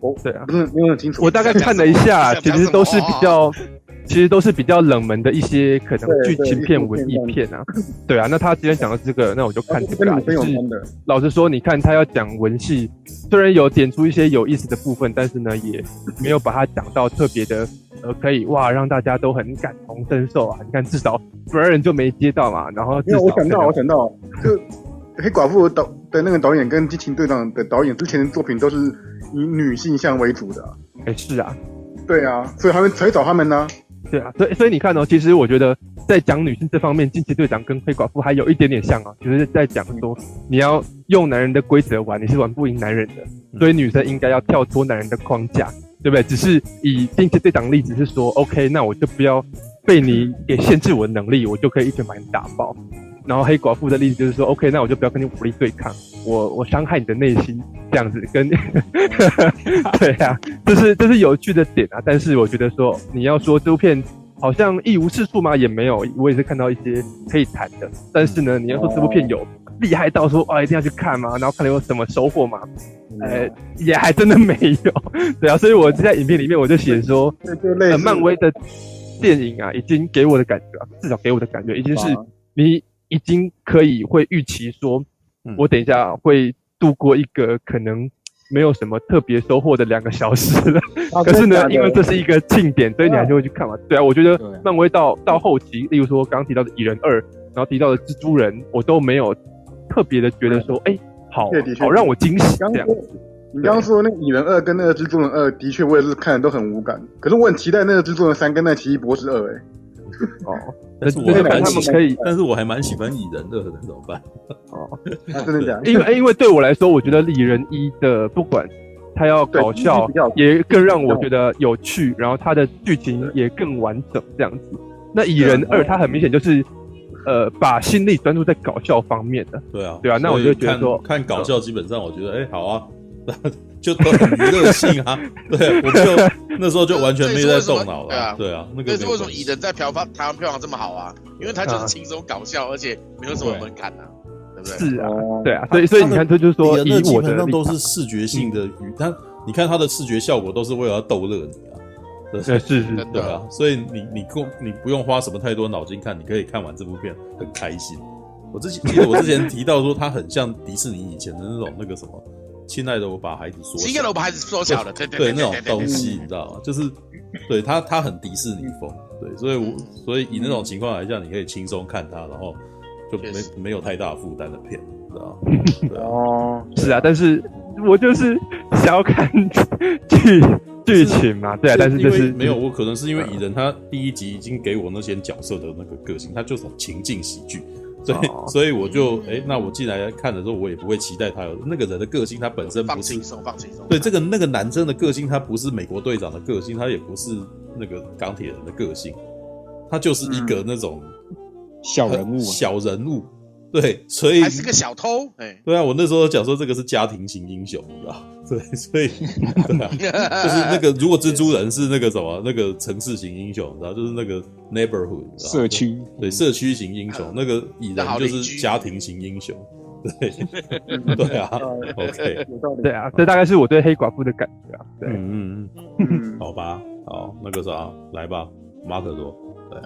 我对啊，不是没有很清楚。我大概看了一下，其实都是比较，其实都是比较冷门的一些可能剧情片、文艺片啊。对啊，那他今天讲到这个，那我就看这个。就是老实说，你看他要讲文戏，虽然有点出一些有意思的部分，但是呢，也没有把它讲到特别的。呃，可以哇，让大家都很感同身受啊！你看，至少不然人就没接到嘛。然后，因为我想到，我想到，就黑寡妇导的那个导演跟激情队长的导演之前的作品都是以女性向为主的。哎，是啊，对啊，所以他们才找他们呢。对啊，所以所以你看哦，其实我觉得在讲女性这方面，惊奇队长跟黑寡妇还有一点点像啊，就是在讲说你要用男人的规则玩，你是玩不赢男人的，所以女生应该要跳脱男人的框架。对不对？只是以惊奇队长的例子是说，OK，那我就不要被你给限制我的能力，我就可以一拳把你打爆。然后黑寡妇的例子就是说，OK，那我就不要跟你武力对抗，我我伤害你的内心，这样子跟，对啊，这是这是有趣的点啊。但是我觉得说，你要说这部片好像一无是处吗？也没有，我也是看到一些可以谈的。但是呢，你要说这部片有厉害到说啊，一定要去看吗？然后看了有什么收获吗？呃，也还真的没有，对啊，所以我在影片里面我就写说，呃，漫威的电影啊，已经给我的感觉啊，至少给我的感觉，已经是你已经可以会预期说，我等一下会度过一个可能没有什么特别收获的两个小时了。可是呢，因为这是一个庆典，所以你还是会去看嘛。对啊，我觉得漫威到到后期，例如说刚刚提到的蚁人二，然后提到的蜘蛛人，我都没有特别的觉得说，哎。好，好让我惊喜。这样，你刚刚说那个蚁人二跟那个蜘蛛人二，的确我也是看的都很无感。可是我很期待那个蜘蛛人三跟那奇异博士二，哎。哦，但是我还蛮喜欢，但是我还蛮喜欢蚁人二的，怎么办？哦，真的假的？因为因为对我来说，我觉得蚁人一的不管他要搞笑，也更让我觉得有趣，然后他的剧情也更完整这样子。那蚁人二，他很明显就是。呃，把心力专注在搞笑方面的，对啊，对啊，那我就觉得说看，看搞笑，基本上我觉得，哎、欸，好啊，就都很娱乐性啊，对，我就那时候就完全没有在动脑了，对啊，对啊，那个。这是为什么蚁人在票房台湾票房这么好啊？因为他就是轻松搞笑，啊、而且没有什么门槛啊，对不对？是啊，对啊，所以所以你看，这就是说，以我基本上都是视觉性的，但你看他的视觉效果都是为了要逗乐你啊。对，是是是，对啊，所以你你够你不用花什么太多脑筋看，你可以看完这部片很开心。我之前记得我之前提到说，它很像迪士尼以前的那种那个什么，亲爱的我把孩子缩，亲爱的我把孩子缩小了，对对对，那种东西你知道吗？就是对他，他很迪士尼风，对，所以我所以以那种情况来讲，你可以轻松看他，然后就没没有太大负担的片，知道吗？哦，是啊，但是我就是想要看剧 剧情嘛，对啊，但是就是没有，我可能是因为蚁人他第一集已经给我那些角色的那个个性，他就是情境喜剧。所以，哦、所以我就哎、欸，那我进来看的时候，我也不会期待他有那个人的个性，他本身不是放轻松，放轻松。对，这个那个男生的个性，他不是美国队长的个性，他也不是那个钢铁人的个性，他就是一个那种、嗯、小人物，小人物。对，所以还是个小偷，哎、欸，对啊，我那时候讲说这个是家庭型英雄，你知道？对，所以对啊，就是那个 如果蜘蛛人是那个什么那个城市型英雄，你知道？就是那个 neighborhood 社区，对，社区型英雄，那个蚁人就是家庭型英雄，对，对啊，OK，对啊，这大概是我对黑寡妇的感觉啊，对，嗯嗯嗯，好吧，好，那个啥，来吧，马可多。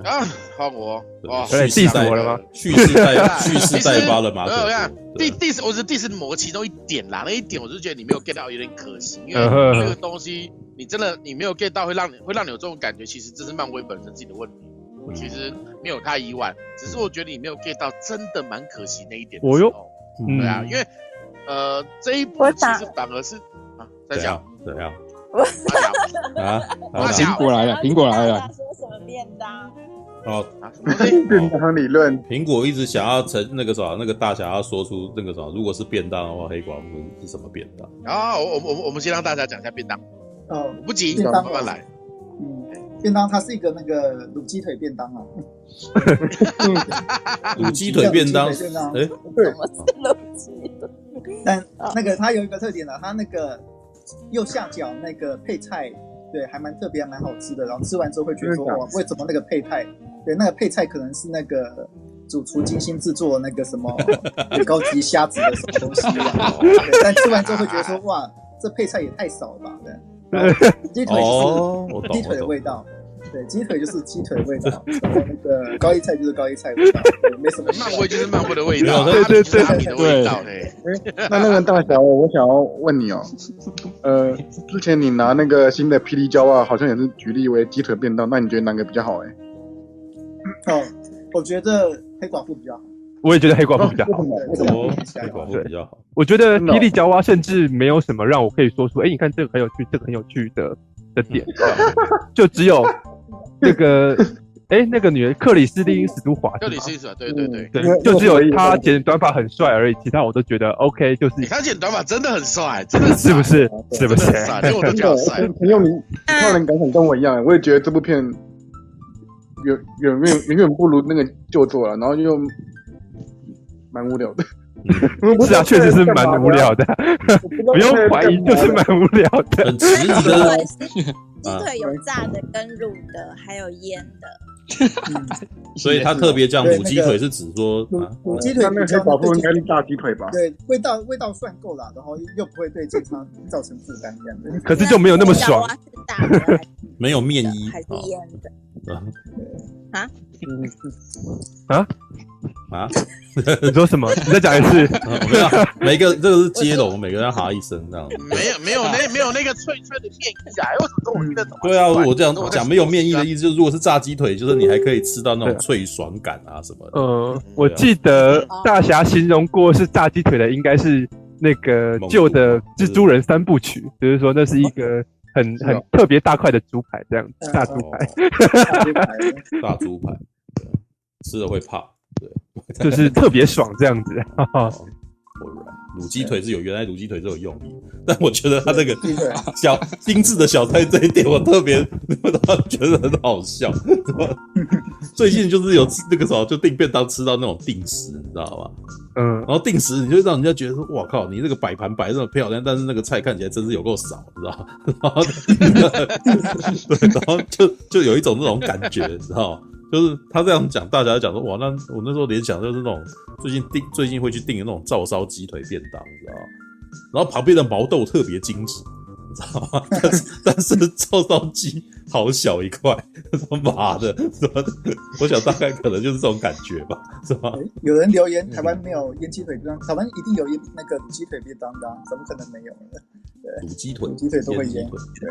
啊，换我哇！蓄势待发了吗？蓄势待 蓄势待发了嘛？没有，我看第第我是第四模其中一点啦，那一点我就觉得你没有 get 到，有点可惜，因为这个东西你真的你没有 get 到，会让你会让你有这种感觉。其实这是漫威本身自己的问题，我其实没有太意外，只是我觉得你没有 get 到，真的蛮可惜那一点。哦哟，对啊，因为呃这一部其实反而是啊，在讲怎样？啊！苹果来了，苹果来了。说什么便当？哦，便当理论。苹果一直想要成那个啥，那个大侠要说出那个啥，如果是便当的话，黑寡妇是什么便当？啊，我我我我们先让大家讲一下便当。哦，不急，便当慢慢来。嗯，便当它是一个那个卤鸡腿便当啊。卤鸡腿便当，哎，对，卤鸡腿。但那个它有一个特点呢，它那个。右下角那个配菜，对，还蛮特别，蛮好吃的。然后吃完之后会觉得说，哇，为什么那个配菜？对，那个配菜可能是那个主厨精心制作的那个什么 高级虾子的什么东西吧。对，但吃完之后会觉得说，哇，这配菜也太少了吧？对，鸡腿就是鸡腿的味道。对，鸡腿就是鸡腿的味道，那个高丽菜就是高丽菜味道，没什么。漫威就是漫威的味道，对对对对。那那个大小，我想要问你哦，呃，之前你拿那个新的霹雳娇啊，好像也是举例为鸡腿便当，那你觉得哪个比较好？哎，哦，我觉得黑寡妇比较好。我也觉得黑寡妇比较好。为什么？黑寡妇比较好。我觉得霹雳娇娃甚至没有什么让我可以说出，哎，你看这个很有趣，这个很有趣的的点，就只有。那个，哎，那个女人克里斯汀·史都华，克里斯汀·史都华，对对对对，就只有他剪短发很帅而已，其他我都觉得 OK，就是他剪短发真的很帅，真的是不是？是不是？我都 觉得帅。朋友，你超人感想跟我一样，我也觉得这部片远远远远远不如那个旧作了，然后又蛮无聊的。是啊，确实是蛮无聊的，不用怀疑，就是蛮无聊的。很迟疑的。鸡腿有炸的、跟卤的，还有腌的。所以他特别讲卤鸡腿是指说，卤鸡腿比较保护应该是炸鸡腿吧？对，味道味道算够了，然后又不会对健康造成负担，这样子。可是就没有那么爽，没有面衣，还是腌的。啊？啊？啊？你说什么？你再讲一次。没有，每个这个是接龙，每个人要哈一声这样。没有，没有那没有那个脆脆的面衣啊！为什么跟我听得懂？对啊，我这样讲没有面衣的意思，就是如果是炸鸡腿，就是你还可以吃到那种脆爽感啊什么的。嗯，我记得大侠形容过是炸鸡腿的，应该是那个旧的蜘蛛人三部曲，就是说那是一个很很特别大块的猪排，这样子大 猪排，大猪排，吃了会怕。对，就是特别爽这样子。卤鸡腿是有原来卤鸡腿是有用意，但我觉得他这个小精致的小菜这一点，我特别我觉得很好笑。最近就是有那个时候就订便当吃到那种定时，你知道吗？嗯，然后定时你就让人家觉得说，哇靠，你这个摆盘摆这么漂亮，但是那个菜看起来真是有够少，你知道吗？然后对，然后就就有一种那种感觉，你知道吗？就是他这样讲，大家讲说哇，那我那时候联想就是那种最近订最近会去订的那种照烧鸡腿便当，你知道吗？然后旁边的毛豆特别精致，你知道吗？但是但是照烧鸡好小一块，他妈的，是吧？我想大概可能就是这种感觉吧，是吧？有人留言台湾没有腌鸡腿便当，台湾一定有腌那个鸡腿便当的，怎么可能没有呢？对，卤鸡腿，卤鸡腿都会腌，对，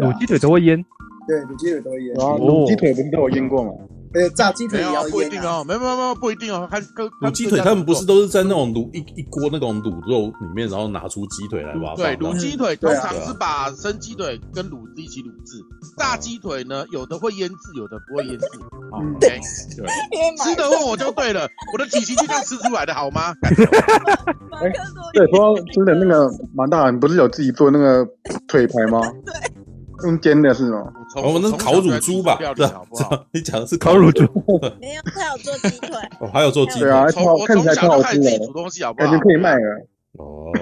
卤鸡腿都会腌。对，卤鸡腿都会腌。啊，卤鸡腿不是都有腌过吗？呃，炸鸡腿也要腌啊。不一定哦，没有没有没有不一定哦，它跟卤鸡腿他们不是都是在那种卤一一锅那种卤肉里面，然后拿出鸡腿来吧？对，卤鸡腿通常是把生鸡腿跟卤子一起卤制，炸鸡腿呢，有的会腌制，有的不会腌制。嗯，对，吃的问我就对了，我的体型就这样吃出来的好吗？对，说真的，那个马大人不是有自己做那个腿排吗？对。用煎的是吗？我们那 是烤乳猪吧？对，你讲的是烤乳猪。没有，他有做鸡腿。哦，还有做鸡腿。对啊，看起来超好吃的。煮东西好不好？感觉可以卖了。哦，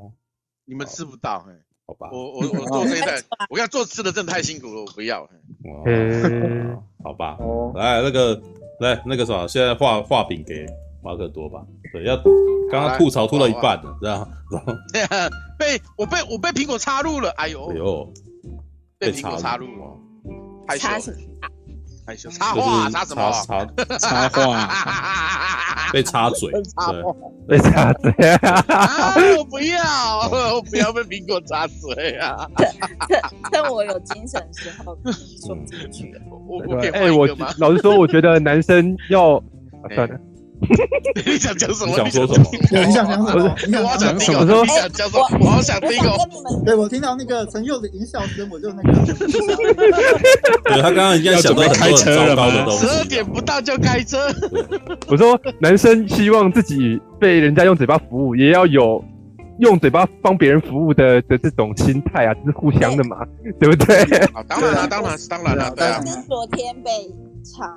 你们吃不到，好吧。我我我做这一代，我跟你做吃的真的太辛苦了，我不要。嗯，好吧。来，那个，来那个什么，现在画画饼给马可多吧。对，要刚刚吐槽吐到一半了，这样。被我被我被苹果插入了，哎呦。哎呦。被苹果插入吗，害羞，害羞，插话，插什么？插 插话，被插嘴，被插嘴啊！我不要，我不要被苹果插嘴啊！趁趁我有精神时候说进去。我我可以哎，我老实说，我觉得男生要算了。你想讲什么？你想说什么？你想讲什么？你想讲什么？你想讲什么？我好想听哦。对，我听到那个陈佑的音效声，我就那个。对，他刚刚已经想到很多很糟糕的东西。十二点不到就开车。我说，男生希望自己被人家用嘴巴服务，也要有用嘴巴帮别人服务的的这种心态啊，这是互相的嘛，对不对？当然了，当然是当然了，对啊。是昨天被查，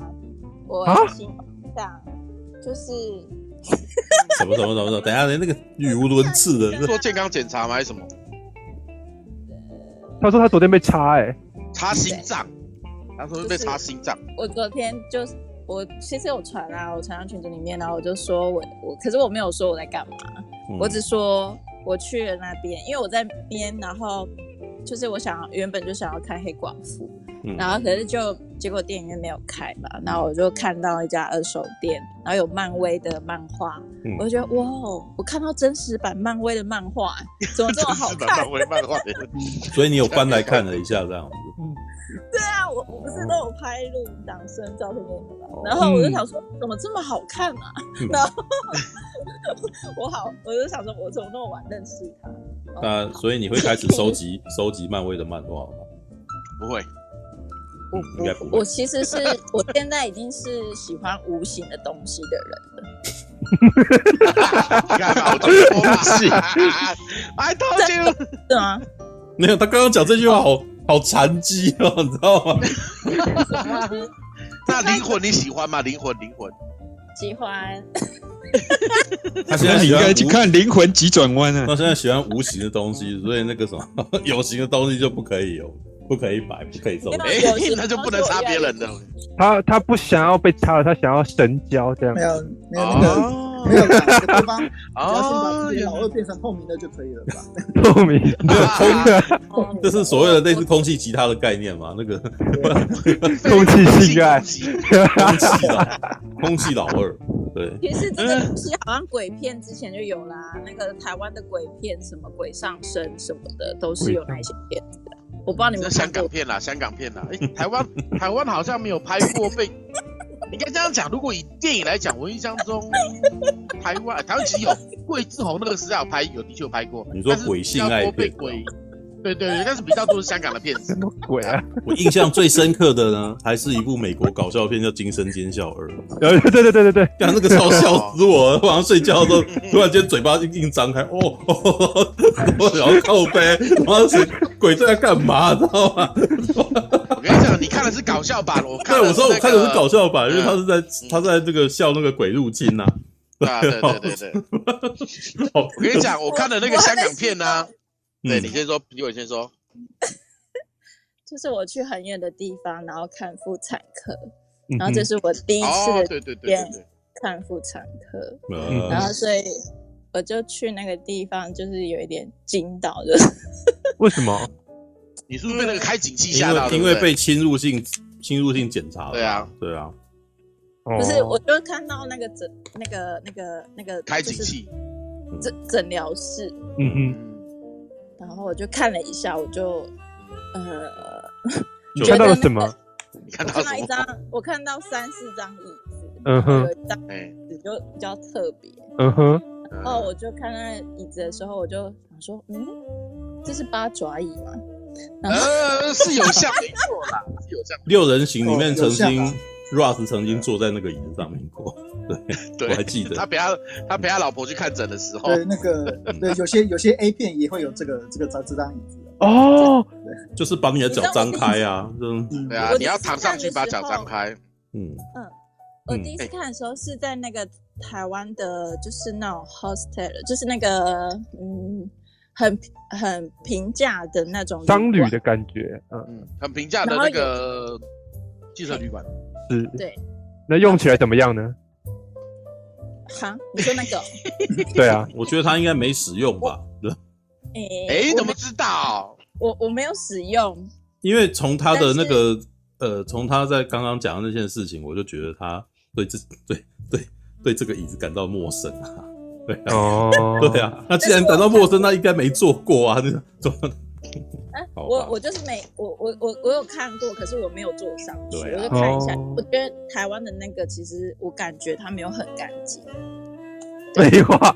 我心想。就是什么什么什么什么？等下，连那个语无伦次的，做健康检查吗？还是什么？他说他昨天被插，哎，插心脏。他说被插心脏。我昨天就是我其实有传啊，我传到群组里面，然后我就说我我，可是我没有说我在干嘛，我只说我去了那边，因为我在边，然后就是我想原本就想要看黑寡妇。然后可是就结果电影院没有开嘛，然后我就看到一家二手店，然后有漫威的漫画，嗯、我就觉得哇，我看到真实版漫威的漫画，怎么这么好看？漫威漫画，所以你有翻来看了一下这样子。对啊，我我不是都有拍录影档、生照片给你们吗？然后我就想说，怎么这么好看啊？嗯、然后 我好，我就想说，我怎么那么晚认识他？那所以你会开始收集收集漫威的漫画吗？不会。我我我其实是我现在已经是喜欢无形的东西的人了。你看，好东西，I told you，是吗？没有，他刚刚讲这句话好好残疾哦，你知道吗？那灵魂你喜欢吗？灵魂，灵魂，喜欢。他现在你应该去看《灵魂急转弯》啊。他现在喜欢无形的东西，所以那个什么有形的东西就不可以有。不可以摆，不可以收。哎，那就不能插别人的。他他不想要被插了，他想要神交这样。没有没有那个没有对方，只要先把自己老二变成透明的就可以了吧？透明，没有空，这是所谓的类似空气吉他的概念嘛？那个 空气性爱，空气老空气老二。对，其实这个东西好像鬼片之前就有啦，那个台湾的鬼片，什么鬼上身什么的，都是有那些片。我不知道你们香港片啦，香港片啦，哎，台湾 台湾好像没有拍过被，应该这样讲。如果以电影来讲，我印象中台湾台湾其实有桂志红那个时代有拍，有的确有拍过。你说鬼性爱片？对对对，但是比较多是香港的片子。什么鬼啊？我印象最深刻的呢，还是一部美国搞笑片，叫《惊声尖笑二》。对对对对对对，刚刚那个超笑死我了！晚上睡觉的时候，突然间嘴巴硬硬张开，哦，我然后靠背，然后是鬼在干嘛？知道吗？我跟你讲，你看的是搞笑版，我看对，我说我看的是搞笑版，因为他是在他在这个笑那个鬼入侵呐。啊，对对对对。我跟你讲，我看的那个香港片呢。对，你先说，比我先说。就是我去很远的地方，然后看妇产科，然后这是我第一次对对对看妇产科，然后所以我就去那个地方，就是有一点惊到，就是 为什么？你是不是被那个开警器吓到？因为被侵入性侵入性检查了。对啊，对啊。不是，我就看到那个诊那个那个那个开警器诊诊疗室，嗯嗯。然后我就看了一下，我就，呃，你看到了什么？你看到一张，我看到三四张椅子，嗯哼，有一张椅子就比较特别，嗯哼。然后我就看那椅子的时候，我就想说，嗯，这是八爪椅吗？呃，是有像没错啦，是有像。六人行里面曾经，Ross 曾经坐在那个椅子上面过，对，我还记得。他陪他他陪他老婆去看诊的时候，对那个 对有些有些 A 片也会有这个这个这这张椅子哦，就是把你的脚张开啊，嗯，对啊，你要躺上去把脚张开，嗯。嗯，我第一次看的时候是在那个台湾的，就是那种 hostel，就是那个嗯。很很平价的那种商旅的感觉，嗯。嗯，很平价的那个汽车旅馆，是，对。那用起来怎么样呢？哈，你说那个？对啊，我觉得他应该没使用吧？对。哎，怎么知道？我我没有使用，因为从他的那个呃，从他在刚刚讲的那件事情，我就觉得他对这 对对对这个椅子感到陌生啊。对哦，对啊，那既然感到陌生，那应该没坐过啊，那坐。我我就是没，我我我我有看过，可是我没有坐上去，我就看一下。我觉得台湾的那个，其实我感觉它没有很干净。废话。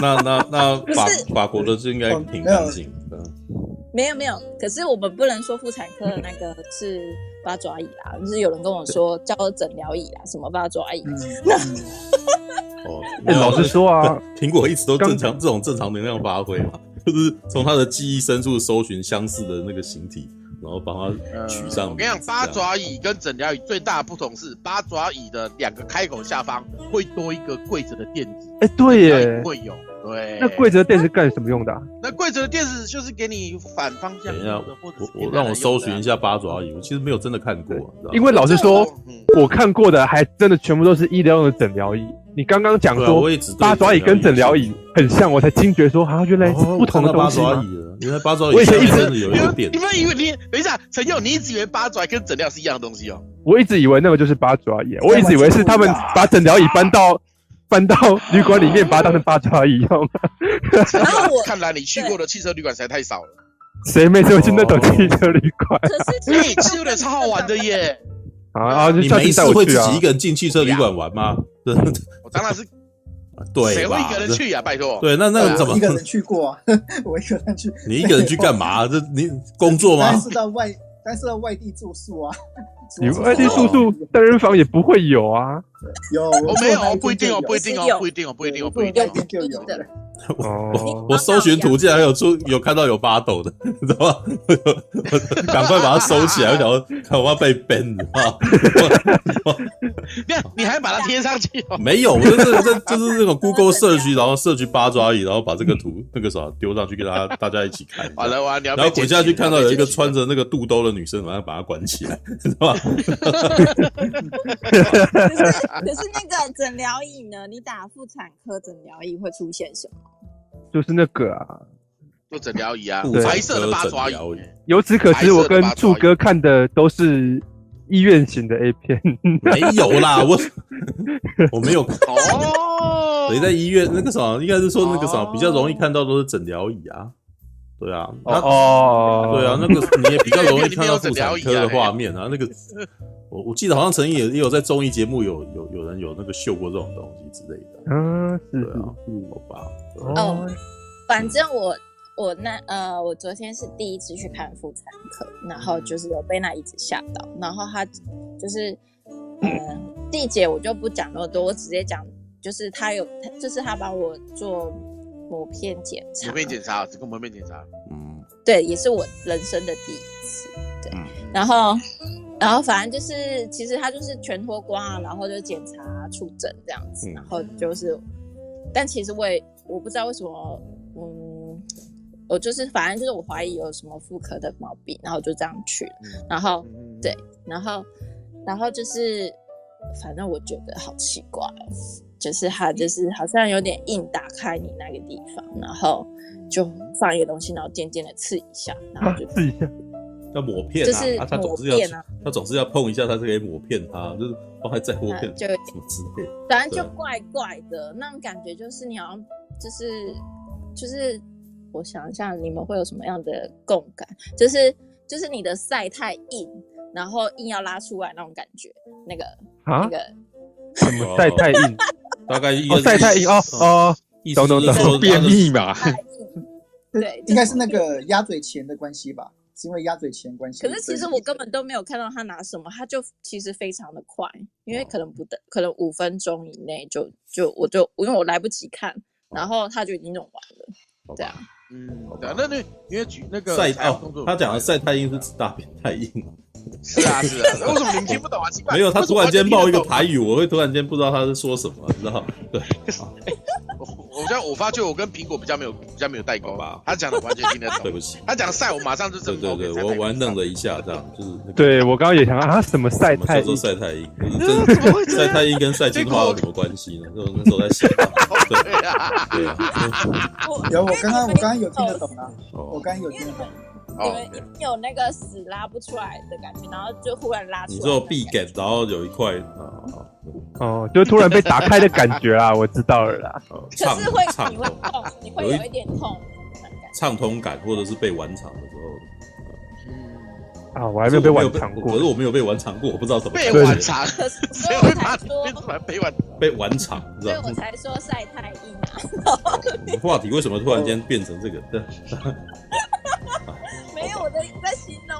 那那 那法法国的是应该挺干净的。没有没有，可是我们不能说妇产科的那个是八爪椅啦，就是有人跟我说叫诊疗椅啦，什么八爪椅。哦，老实说啊，苹果一直都正常这种正常能量发挥嘛，就是从他的记忆深处搜寻相似的那个形体，然后帮他取上。我跟你讲，八爪椅跟诊疗椅最大的不同是，八爪椅的两个开口下方会多一个跪着的垫子。哎，对耶，会有。对，那跪着的垫子干什么用的？那跪着的垫子就是给你反方向。等一下，我我让我搜寻一下八爪椅，我其实没有真的看过。因为老实说，我看过的还真的全部都是医疗用的诊疗椅。你刚刚讲说八爪椅跟诊疗椅很像，我才惊觉说啊，原来不同的东西。原来八爪椅，我以前一直有一个垫。你们以为你等一下，陈佑，你一直以为八爪椅跟诊疗是一样的东西哦？我一直以为那个就是八爪椅，我一直以为是他们把诊疗椅搬到搬到旅馆里面，把它当成八爪椅用。然后我看来你去过的汽车旅馆实在太少了。谁没去过那种汽车旅馆？可是汽车的超好玩的耶！啊，你没事会自己一个人进汽车旅馆玩吗？我当然是，对，谁会一个人去呀？拜托，对，那那个怎么一个人去过？啊 我一个人去，你一个人去干嘛？这你工作吗？但是到外，但是到外地住宿啊。你外地住宿单人房也不会有啊？有，我没有，不一定哦，不一定哦，不一定哦，不一定哦，不一定就有的。我我搜寻图竟然有出有看到有八斗的，你知道吗？赶快把它收起来，我想要看我要被 ban，你知道吗？你你还把它贴上去？没有，我就是这就是那种 Google 社区，然后社区八爪椅，然后把这个图那个啥丢上去给大家大家一起看。完了完了，然后滚下去看到有一个穿着那个肚兜的女生，马上把它关起来，知道吗？可是那个诊疗椅呢？你打妇产科诊疗椅会出现什么？就是那个啊，就诊疗椅啊，白色的八爪鱼。由此可知，我跟柱哥看的都是医院型的 A 片。没有啦，我 我没有哦。谁在医院那个什么？应该是说那个什么比较容易看到都是诊疗椅啊。对啊，哦，对啊，那个你也比较容易看到妇产科的画面啊。那个我我记得好像曾经也也有在综艺节目有有有人有那个秀过这种东西之类的。嗯，是啊，好吧。哦，反正我我那呃，我昨天是第一次去看妇产科，然后就是有被那椅子吓到，然后他就是嗯细节我就不讲那么多，我直接讲就是他有，就是他帮我做。抹片检查，抹片检查，只个膜片检查。嗯，对，也是我人生的第一次。对，嗯、然后，然后反正就是，其实他就是全脱光啊，然后就检查、触诊这样子，嗯、然后就是，但其实我也我不知道为什么，嗯，我就是反正就是我怀疑有什么妇科的毛病，然后就这样去了。嗯、然后，嗯、对，然后，然后就是，反正我觉得好奇怪。哦就是他，就是好像有点硬打开你那个地方，然后就放一个东西，然后渐渐的刺一下，然后就 刺一下，要抹片啊，他总是要，他总是要碰一下，他是可以抹片，他就是帮他再抹片，就什么之类，反正就怪怪的那种感觉，就是你好像就是就是，我想一下，你们会有什么样的共感？就是就是你的赛太硬，然后硬要拉出来那种感觉，那个啊那个什么赛太硬？大概一哦，赛太硬 哦哦，懂懂懂，便秘嘛。对，应该是那个鸭嘴钳的关系吧？是因为鸭嘴钳关系。可是其实我根本都没有看到他拿什么，他就其实非常的快，因为可能不等，可能五分钟以内就就我就因为我来不及看，然后他就已经弄完了，这样。嗯，对啊，那那因为举那个晒哦哦，他讲的晒太阴是指大便太硬。是啊是啊，为什么你们听不懂啊？奇怪，没有，他突然间冒一个台语，我会突然间不知道他是说什么，你知道？对。我我这样我发觉我跟苹果比较没有比较没有代沟吧，他讲的完全听得懂。对不起，他讲赛我马上就对对对，我玩弄了一下，这样就是。对我刚刚也想啊，什么赛太做？赛太硬，真赛太阴跟赛金花有什么关系呢？就那时候在想。对啊，对啊。有，我刚刚我刚刚有听得懂啊，我刚刚有听得懂。你们有那个屎拉不出来的感觉，然后就忽然拉出来。你说闭感，然后有一块啊，哦，就突然被打开的感觉啊，我知道了啦。可是会你会痛，你会有一点痛，畅通感，或者是被玩场的时候。啊，我还没有被玩场过，可是我没有被玩场过，我不知道怎么被玩场。所以我才说被玩被玩肠，所以我才说晒太阴啊。话题为什么突然间变成这个？没有，我在在形容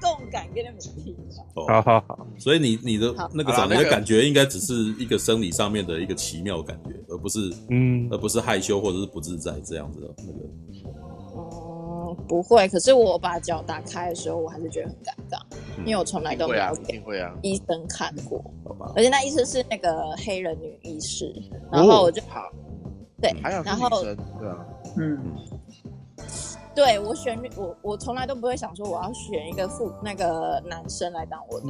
共感跟你们听。好好好，所以你你的那个什么，你的感觉应该只是一个生理上面的一个奇妙感觉，而不是嗯，而不是害羞或者是不自在这样子的那个。嗯，不会。可是我把脚打开的时候，我还是觉得很尴尬，因为我从来都没有给医生看过，好吧？而且那医生是那个黑人女医师，然后我就好，对，然后对啊，嗯。对我选我我从来都不会想说我要选一个妇那个男生来当我的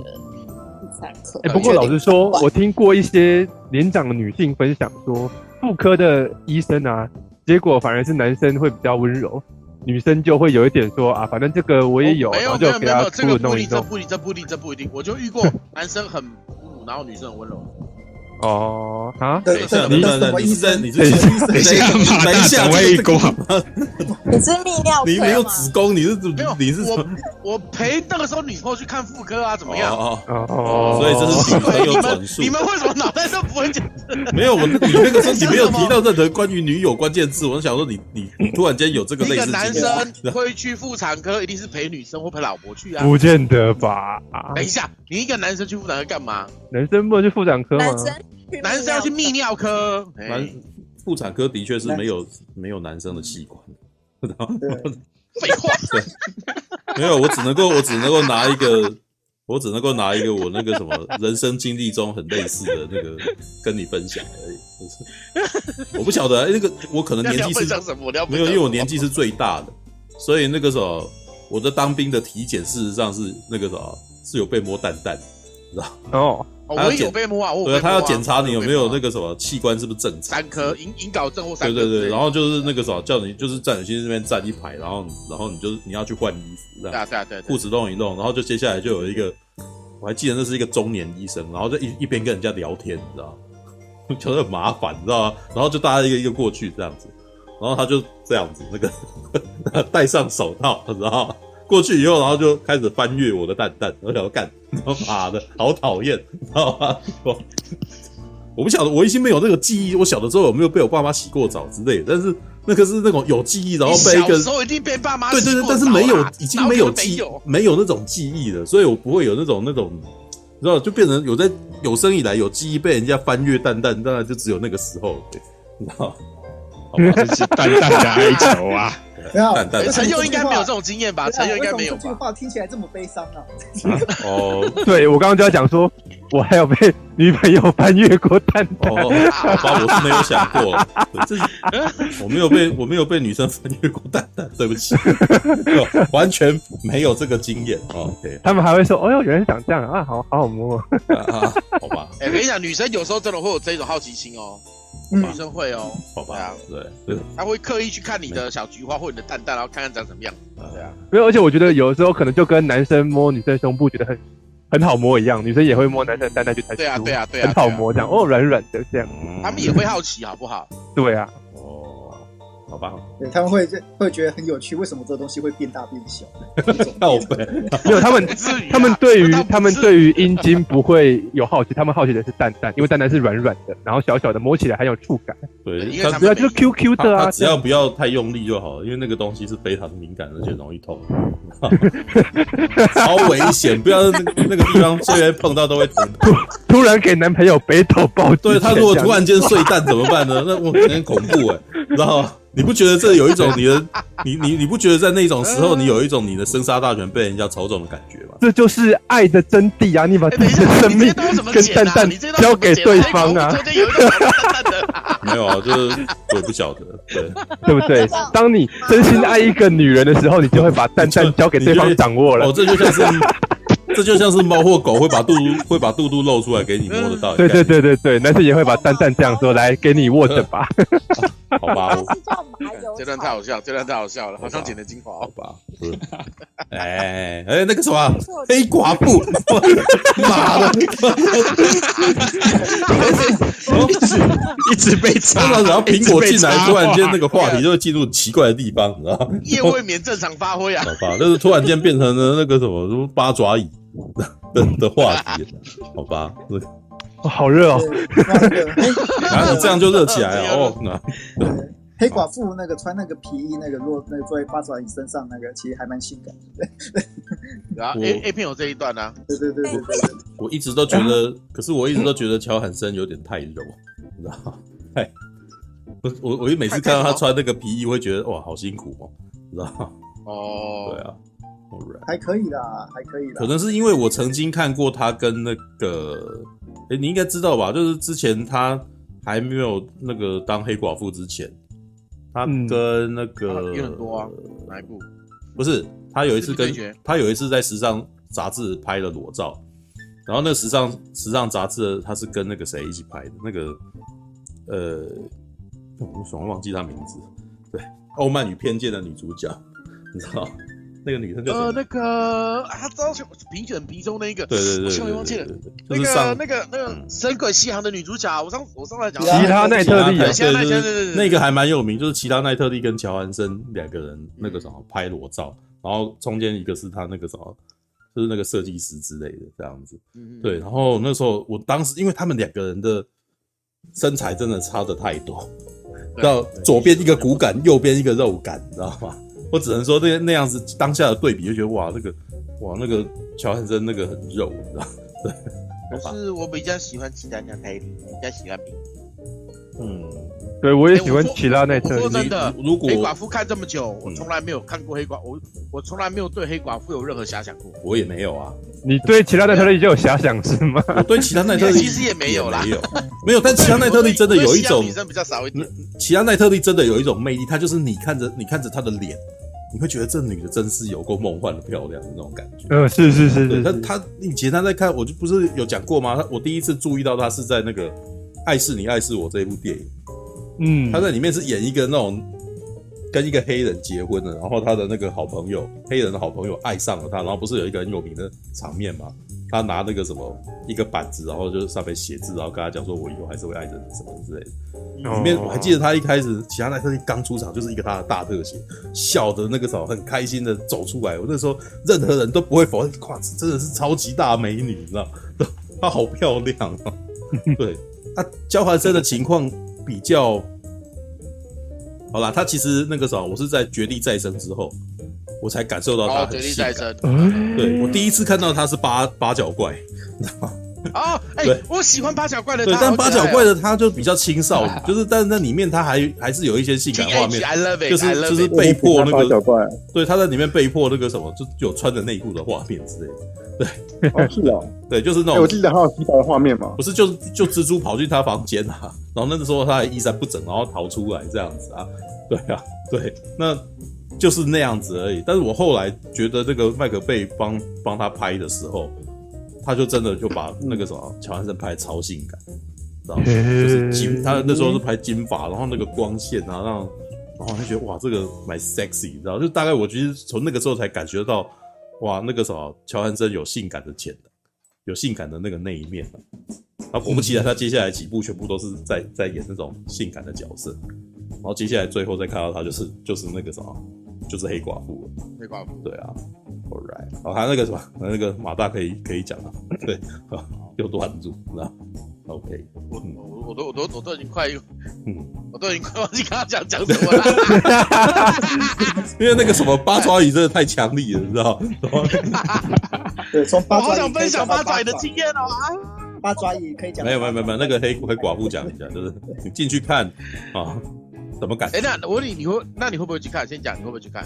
第三科。哎，不过老实说，我听过一些年长的女性分享说，妇科的医生啊，结果反而是男生会比较温柔，女生就会有一点说啊，反正这个我也有，然后就给他这个不一定，这不一定，这不一定，这不一定，我就遇过 男生很哺乳，然后女生很温柔。哦啊！等一下，等一下，你是在你是等一下，等一下，等一下，你是泌尿你没有子宫，你是怎么？你是我我陪那个时候女朋友去看妇科啊，怎么样？哦哦，所以这是女朋友转述。你们为什么脑袋都不会讲？没有，我你那个时候你没有提到任何关于女友关键字，我想说你你突然间有这个类似。一个男生会去妇产科，一定是陪女生或陪老婆去啊？不见得吧？等一下，你一个男生去妇产科干嘛？男生不能去妇产科吗？男生。男生要去泌尿科，男妇产科的确是没有没有男生的器官，废话，对，没有，我只能够我只能够拿一个，我只能够拿一个我那个什么人生经历中很类似的那个 跟你分享而已，我不晓得那个我可能年纪是没有，因为我年纪是最大的，所以那个时候我的当兵的体检事实上是那个时候是有被摸蛋蛋，知道哦。我有被摸啊，我他要检查你有没有那个什么器官是不是正常，三颗引引睾症或三颗。对对对，然后就是那个什么叫你就是在你心这边站一排，然后然后你就是你要去换衣服，对啊对啊对，裤子弄一弄，然后就接下来就有一个，我还记得那是一个中年医生，然后就一一边跟人家聊天，你知道吗？觉得很麻烦，你知道吗？然后就大家一个一个过去这样子，然后他就这样子那个 戴上手套，你知道吗？过去以后，然后就开始翻阅我的蛋蛋，我想要干，妈的，好讨厌，你知道吗？我我不晓得，我已经没有那个记忆，我小的时候有没有被我爸妈洗过澡之类的，但是那个是那种有记忆，然后被一个小时候一定被爸妈对对对，但是没有，已经没有记忆，没有那种记忆了，所以我不会有那种那种，你知道，就变成有在有生以来有记忆被人家翻阅蛋蛋，当然就只有那个时候，对，你知道。这是 蛋蛋的哀求啊！陈佑应该没有这种经验吧？陈佑应该没有。这句话听起来这么悲伤啊！哦，对我刚刚就要讲说，我还有被女朋友翻阅过蛋蛋。哦，好吧，我是没有想过，这是我没有被我没有被女生翻阅过蛋蛋，对不起，完全没有这个经验。OK，他们还会说，哦哟，原来长这样啊，好好好摸啊，好吧。哎，我跟你讲，女生有时候真的会有这种好奇心哦。女生会哦，好吧，对对，她会刻意去看你的小菊花或你的蛋蛋，然后看看长什么样，对啊。没有，而且我觉得有的时候可能就跟男生摸女生胸部觉得很很好摸一样，女生也会摸男生蛋蛋去猜，对啊对啊对啊，很好摸这样，哦，软软的这样。他们也会好奇，好不好？对啊。对，他们会会觉得很有趣，为什么这个东西会变大变小？靠北，没有他们，他们对于他们对于阴茎不会有好奇，他们好奇的是蛋蛋，因为蛋蛋是软软的，然后小小的，摸起来很有触感。对，它主要就是 Q Q 的啊，只要不要太用力就好了，因为那个东西是非常敏感而且容易痛，超危险，不要那那个地方虽然碰到都会疼。突然给男朋友北斗抱，对，他如果突然间碎蛋怎么办呢？那我有点恐怖哎，知道吗？你不觉得这有一种你的，你你你不觉得在那种时候，你有一种你的生杀大权被人家操纵的感觉吗？这就是爱的真谛啊！你把自己的生命跟蛋蛋交给对方啊！没有啊，就是我也不晓得，对对不对？当你真心爱一个女人的时候，你就会把蛋蛋交给对方掌握了。哦，这就像是。这就像是猫或狗会把肚肚会把肚肚露出来给你摸得到。对对对对对，男生也会把蛋蛋这样说，来给你握着吧。好吧，这段太好笑，这段太好笑了，好像剪的精华。好吧，哎哎，那个什么黑寡妇，妈的，一直一直被插，然后苹果进来，突然间那个话题就会进入奇怪的地方，你知道吗？业未眠正常发挥啊。好吧，就是突然间变成了那个什么什么八爪椅。的的话题，好吧，好热哦，然后你这样就热起来了哦。那黑寡妇那个穿那个皮衣，那个落那个坐在八爪鱼身上那个，其实还蛮性感的。然后 A A 片有这一段呢？对对对对对。我一直都觉得，可是我一直都觉得乔很森有点太柔，你知道吗？太，我我我一每次看到他穿那个皮衣，我会觉得哇，好辛苦哦，你知道吗？哦，对啊。还可以啦，还可以啦。可能是因为我曾经看过他跟那个，哎、欸，你应该知道吧？就是之前他还没有那个当黑寡妇之前，他跟那个有很多啊，哪一部？不是，他有一次跟他有一次在时尚杂志拍了裸照，然后那个时尚时尚杂志他是跟那个谁一起拍的？那个呃，我怎么忘记他名字？对，《傲慢与偏见》的女主角，你知道？那个女生叫呃，那个啊，知道评选鼻中那个，对对对，我忘记了。那个那个那个《神鬼西航》的女主角，我上我上来讲，其他奈特利对对对，那个还蛮有名，就是其他奈特利跟乔安森两个人那个什么拍裸照，然后中间一个是他那个什么，就是那个设计师之类的这样子。对，然后那时候我当时因为他们两个人的身材真的差的太多，到左边一个骨感，右边一个肉感，你知道吗？我只能说那那样子当下的对比，就觉得哇，那个哇那个乔汉森那个很肉，你知道？对。可是我比较喜欢齐达内特利，比较喜欢比。嗯，对，我也喜欢奇拉奈特利。说真的，如果黑寡妇看这么久，我从来没有看过黑寡，我我从来没有对黑寡妇有任何遐想过。我也没有啊。你对奇拉奈特利就有遐想是吗？我对齐达内特利 其实也没有啦，没有，没有。但奇拉奈特利真的有一种女生比较少一点。齐达内特利真的有一种魅力，她就是你看着你看着她的脸。你会觉得这女的真是有够梦幻的漂亮的那种感觉。嗯，是是是是。她她以前她在看，我就不是有讲过吗？我第一次注意到她是在那个《爱是你爱是我》这一部电影。嗯，他在里面是演一个那种跟一个黑人结婚的，然后他的那个好朋友，黑人的好朋友爱上了他，然后不是有一个很有名的场面吗？他拿那个什么一个板子，然后就上面写字，然后跟他讲说：“我以后还是会爱着你什么之类的。”里面我还记得他一开始齐达内特利刚出场就是一个他的大特写，笑的那个时候很开心的走出来。我那时候任何人都不会否认，哇，真的是超级大美女，你知道？她好漂亮啊！对，她交换生的情况比较好啦，他其实那个时候我是在绝地再生之后。我才感受到他很性感。对，我第一次看到他是八八角怪，你知道吗？哦，哎，对，我喜欢八角怪的。对，但八角怪的他就比较青少女，就是，但是那里面他还还是有一些性感画面，就是就是被迫那个，对，他在里面被迫那个什么，就有穿着内裤的画面之类的。对，哦，是哦，对，就是那种。我记得还有洗澡的画面嘛？不是，就是就蜘蛛跑进他房间啊，然后那个时候他还衣衫不整，然后逃出来这样子啊。对啊，对，那。就是那样子而已，但是我后来觉得这个麦克贝帮帮他拍的时候，他就真的就把那个什么乔安森拍的超性感，知道吗？就是金，他那时候是拍金发，然后那个光线啊，让然后他觉得哇，这个蛮 sexy，知道？就大概我觉得从那个时候才感觉到，哇，那个什么乔安森有性感的潜能，有性感的那个那一面，然后果不其然，他接下来几部全部都是在在演那种性感的角色。然后接下来最后再看到他就是就是那个什么，就是黑寡妇了。黑寡妇。对啊，All right，好，还有那个什么，那个马大可以可以讲了，对，又断住，知道？OK，我我我都我都我都已经快，嗯，我都已经快忘记刚刚讲讲什么了，因为那个什么八爪鱼真的太强力了，你知道？对，从八爪我好想分享八爪鱼的经验哦啊。八爪鱼可以讲？没有没有没有，那个黑黑寡妇讲一下，就是你进去看啊，怎么感觉？哎、欸，那我问你，你会那你会不会去看？先讲，你会不会去看？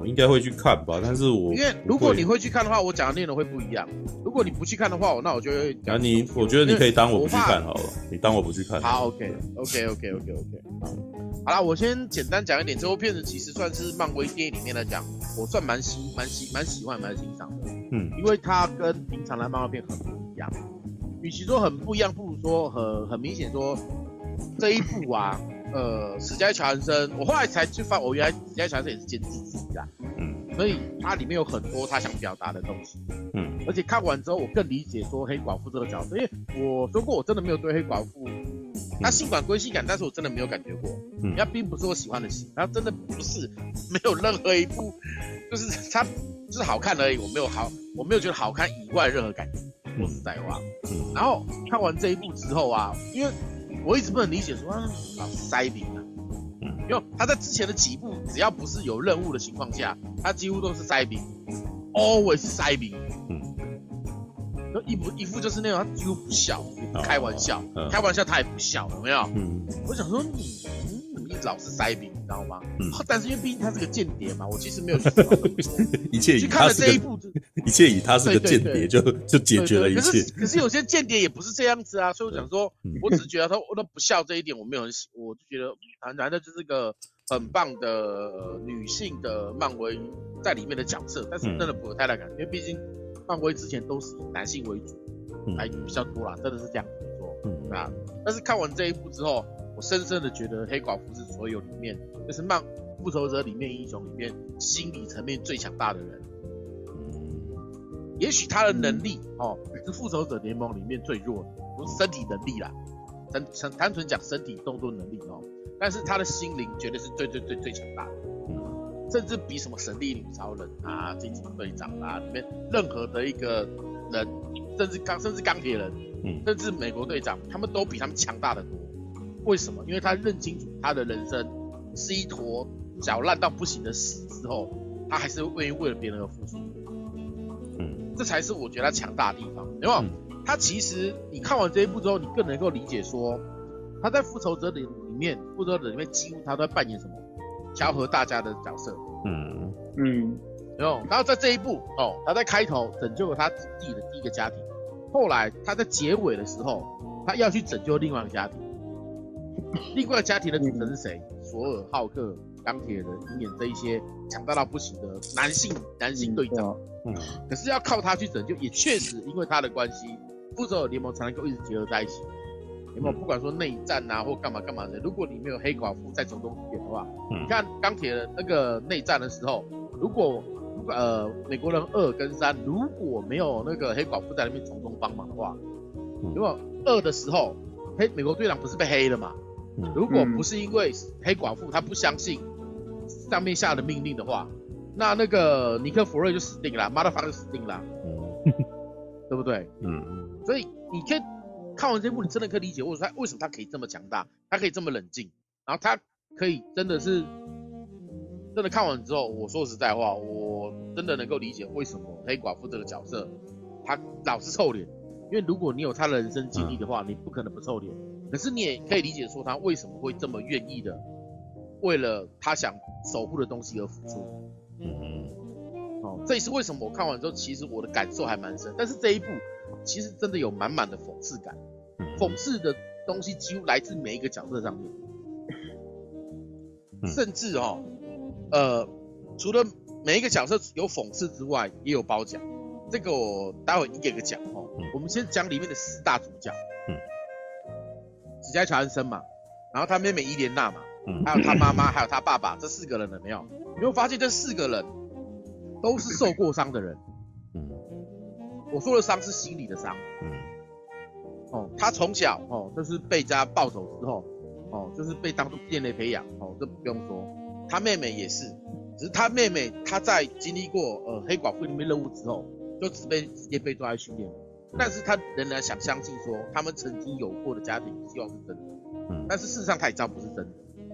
我应该会去看吧，但是我因为如果你会去看的话，我讲的内容会不一样。如果你不去看的话，那我就会。那你我觉得你可以当我不去看好了，你当我不去看。好，OK OK OK OK OK。好啦，我先简单讲一点，这部片子其实算是漫威电影里面来讲，我算蛮喜蛮喜蛮喜欢蛮欣赏的。嗯，因为它跟平常的漫威片很不一样。与其说很不一样，不如说很很明显说这一部啊，呃，史嘉丽·乔韩森，我后来才去发，我原来史嘉丽·乔韩森也是监制之一啦，嗯，所以它里面有很多他想表达的东西，嗯，而且看完之后，我更理解说黑寡妇这个角色，因为我说过我真的没有对黑寡妇，他性感归性感，但是我真的没有感觉过，嗯，他并不是我喜欢的戏，他真的不是没有任何一部，就是他就是好看而已，我没有好，我没有觉得好看以外任何感觉。说实在话，嗯，然后看完这一部之后啊，因为我一直不能理解说啊，老是塞饼啊，嗯，因为他在之前的几部，只要不是有任务的情况下，他几乎都是塞饼，always 塞饼，嗯，就一副一副就是那种他几乎不笑，不开玩笑，哦，开玩笑他也不笑，有没有？嗯，我想说你。老是塞饼，你知道吗？嗯。但是因为毕竟他是个间谍嘛，我其实没有去。一切以他是个，一切以他是个间谍就就解决了一切。可是可是有些间谍也不是这样子啊，所以我想说，我只是觉得他我都不笑这一点，我没有很喜，我就觉得男男的就是个很棒的女性的漫威在里面的角色，但是真的不有太大感觉，因为毕竟漫威之前都是以男性为主，还比较多啦，真的是这样子说。嗯啊，但是看完这一部之后。我深深的觉得黑寡妇是所有里面，就是漫复仇者里面英雄里面心理层面最强大的人。也许他的能力哦是复仇者联盟里面最弱的，不是身体能力啦，单单单纯讲身体动作能力哦，但是他的心灵绝对是最最最最强大的，甚至比什么神力女超人啊、惊奇队长啊里面任何的一个人，甚至钢甚至钢铁人，嗯甚至美国队长，他们都比他们强大的多。为什么？因为他认清楚他的人生是一坨搅烂到不行的屎之后，他还是愿意为了别人而付出。嗯，这才是我觉得他强大的地方。有没有？他其实你看完这一部之后，你更能够理解说，他在复仇者里里面，复仇者里面几乎他都在扮演什么调和大家的角色。嗯嗯，有没有？然后在这一步哦，他在开头拯救了他自己的第一个家庭，后来他在结尾的时候，他要去拯救另外一个家庭。另外家庭的组成是谁？索尔、浩克、钢铁人，鹰眼这一些强大到不行的男性男性队长。嗯，可是要靠他去拯救，也确实因为他的关系，复仇者联盟才能够一直结合在一起。有没有？不管说内战啊，或干嘛干嘛的，如果你没有黑寡妇在从中出点的话，嗯、你看钢铁人那个内战的时候，如果如果呃美国人二跟三如果没有那个黑寡妇在那边从中帮忙的话，如果二的时候黑美国队长不是被黑了嘛？如果不是因为黑寡妇他不相信上面下的命令的话，那那个尼克弗瑞就死定了，Motherfucker 就死定了，嗯，对不对？嗯嗯。所以你可以看完这部，你真的可以理解为什么他为什么他可以这么强大，他可以这么冷静，然后他可以真的是真的看完之后，我说实在话，我真的能够理解为什么黑寡妇这个角色他老是臭脸，因为如果你有他的人生经历的话，你不可能不臭脸。可是你也可以理解说他为什么会这么愿意的，为了他想守护的东西而付出。嗯嗯。哦，这也是为什么我看完之后，其实我的感受还蛮深。但是这一部其实真的有满满的讽刺感，讽刺的东西几乎来自每一个角色上面。甚至哦，呃，除了每一个角色有讽刺之外，也有褒奖。这个我待会一个一个讲哦。我们先讲里面的四大主角。史嘉丽·乔安森嘛，然后他妹妹伊莲娜嘛，还有他妈妈，还有他爸爸，这四个人有没有？你会发现这四个人都是受过伤的人。嗯，我说的伤是心理的伤。嗯，哦，他从小哦就是被家暴走之后，哦，就是被当作异类培养哦，这不用说。他妹妹也是，只是他妹妹她在经历过呃黑寡妇里面任务之后，就只被直接被抓来训练。但是他仍然想相信说他们曾经有过的家庭希望是真的。嗯。但是事实上他也知道不是真的。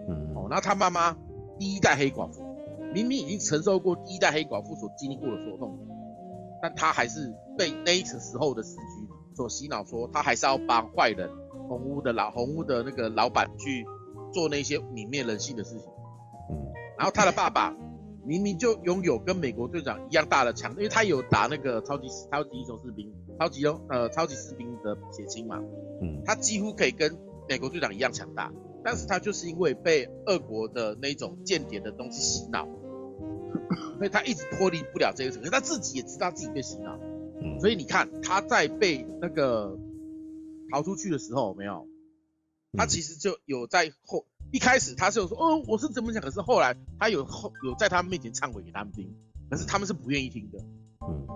嗯。哦，然后他妈妈第一代黑寡妇，明明已经承受过第一代黑寡妇所经历过的所有痛苦，但他还是被那一次时候的时局所洗脑，说他还是要帮坏人红屋的老红屋的那个老板去做那些泯灭人性的事情。嗯。然后他的爸爸明明就拥有跟美国队长一样大的枪，因为他有打那个超级超级英雄士兵、超级呃超级士兵的血清嘛。嗯。他几乎可以跟美国队长一样强大。但是他就是因为被俄国的那种间谍的东西洗脑，所以他一直脱离不了这个城市。他自己也知道自己被洗脑，嗯，所以你看他在被那个逃出去的时候，没有，他其实就有在后一开始他是有说，哦，我是怎么想，可是后来他有后有在他们面前忏悔给他们听，可是他们是不愿意听的，嗯，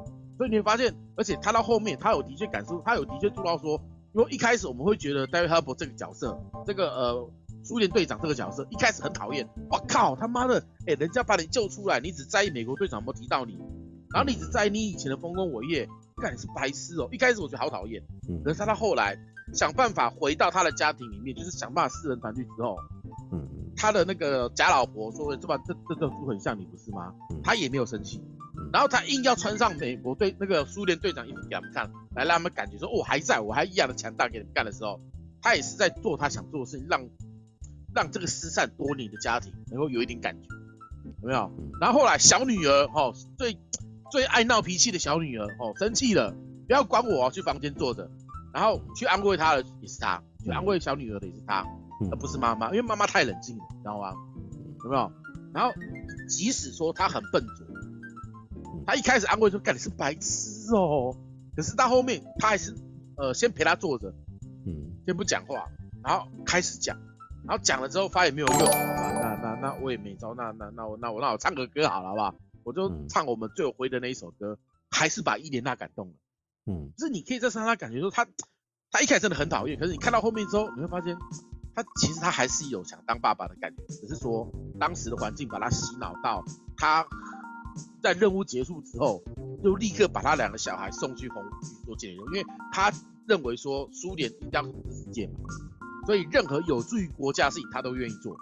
所以你会发现，而且他到后面他有的确感受，他有的确做到说，因为一开始我们会觉得戴维哈伯这个角色，这个呃。苏联队长这个角色一开始很讨厌，我靠他妈的，哎、欸，人家把你救出来，你只在意美国队长有没有提到你，然后你只在意你以前的丰功伟业，看你是白痴哦。一开始我觉得好讨厌，可是他到后来想办法回到他的家庭里面，就是想办法四人团聚之后，嗯，他的那个假老婆说，这把这这这猪很像你不是吗？他也没有生气，然后他硬要穿上美国队那个苏联队长衣服给他们看，来让他们感觉说，哦，我还在我还一样的强大给你们干的时候，他也是在做他想做的事情，让。让这个失散多年的家庭能够有一点感觉，有没有？然后后来小女儿哦，最最爱闹脾气的小女儿哦，生气了，不要管我，去房间坐着，然后去安慰她的也是她，去安慰小女儿的也是她，而不是妈妈，因为妈妈太冷静了，你知道吗？有没有？然后即使说她很笨拙，她一开始安慰说：“干你是白痴哦。”可是到后面他还是呃先陪他坐着，嗯，先不讲话，然后开始讲。然后讲了之后发现没有用，那那那我也没招，那那那我那我那我唱个歌好了好不好？我就唱我们最有回的那一首歌，还是把伊莲娜感动了。嗯，就是你可以在身上感觉说他他一开始真的很讨厌，可是你看到后面之后，你会发现他其实他还是有想当爸爸的感觉，只是说当时的环境把他洗脑到他在任务结束之后，就立刻把他两个小孩送去红做间谍用，因为他认为说苏联一定要统治世界嘛。所以任何有助于国家的事情，他都愿意做，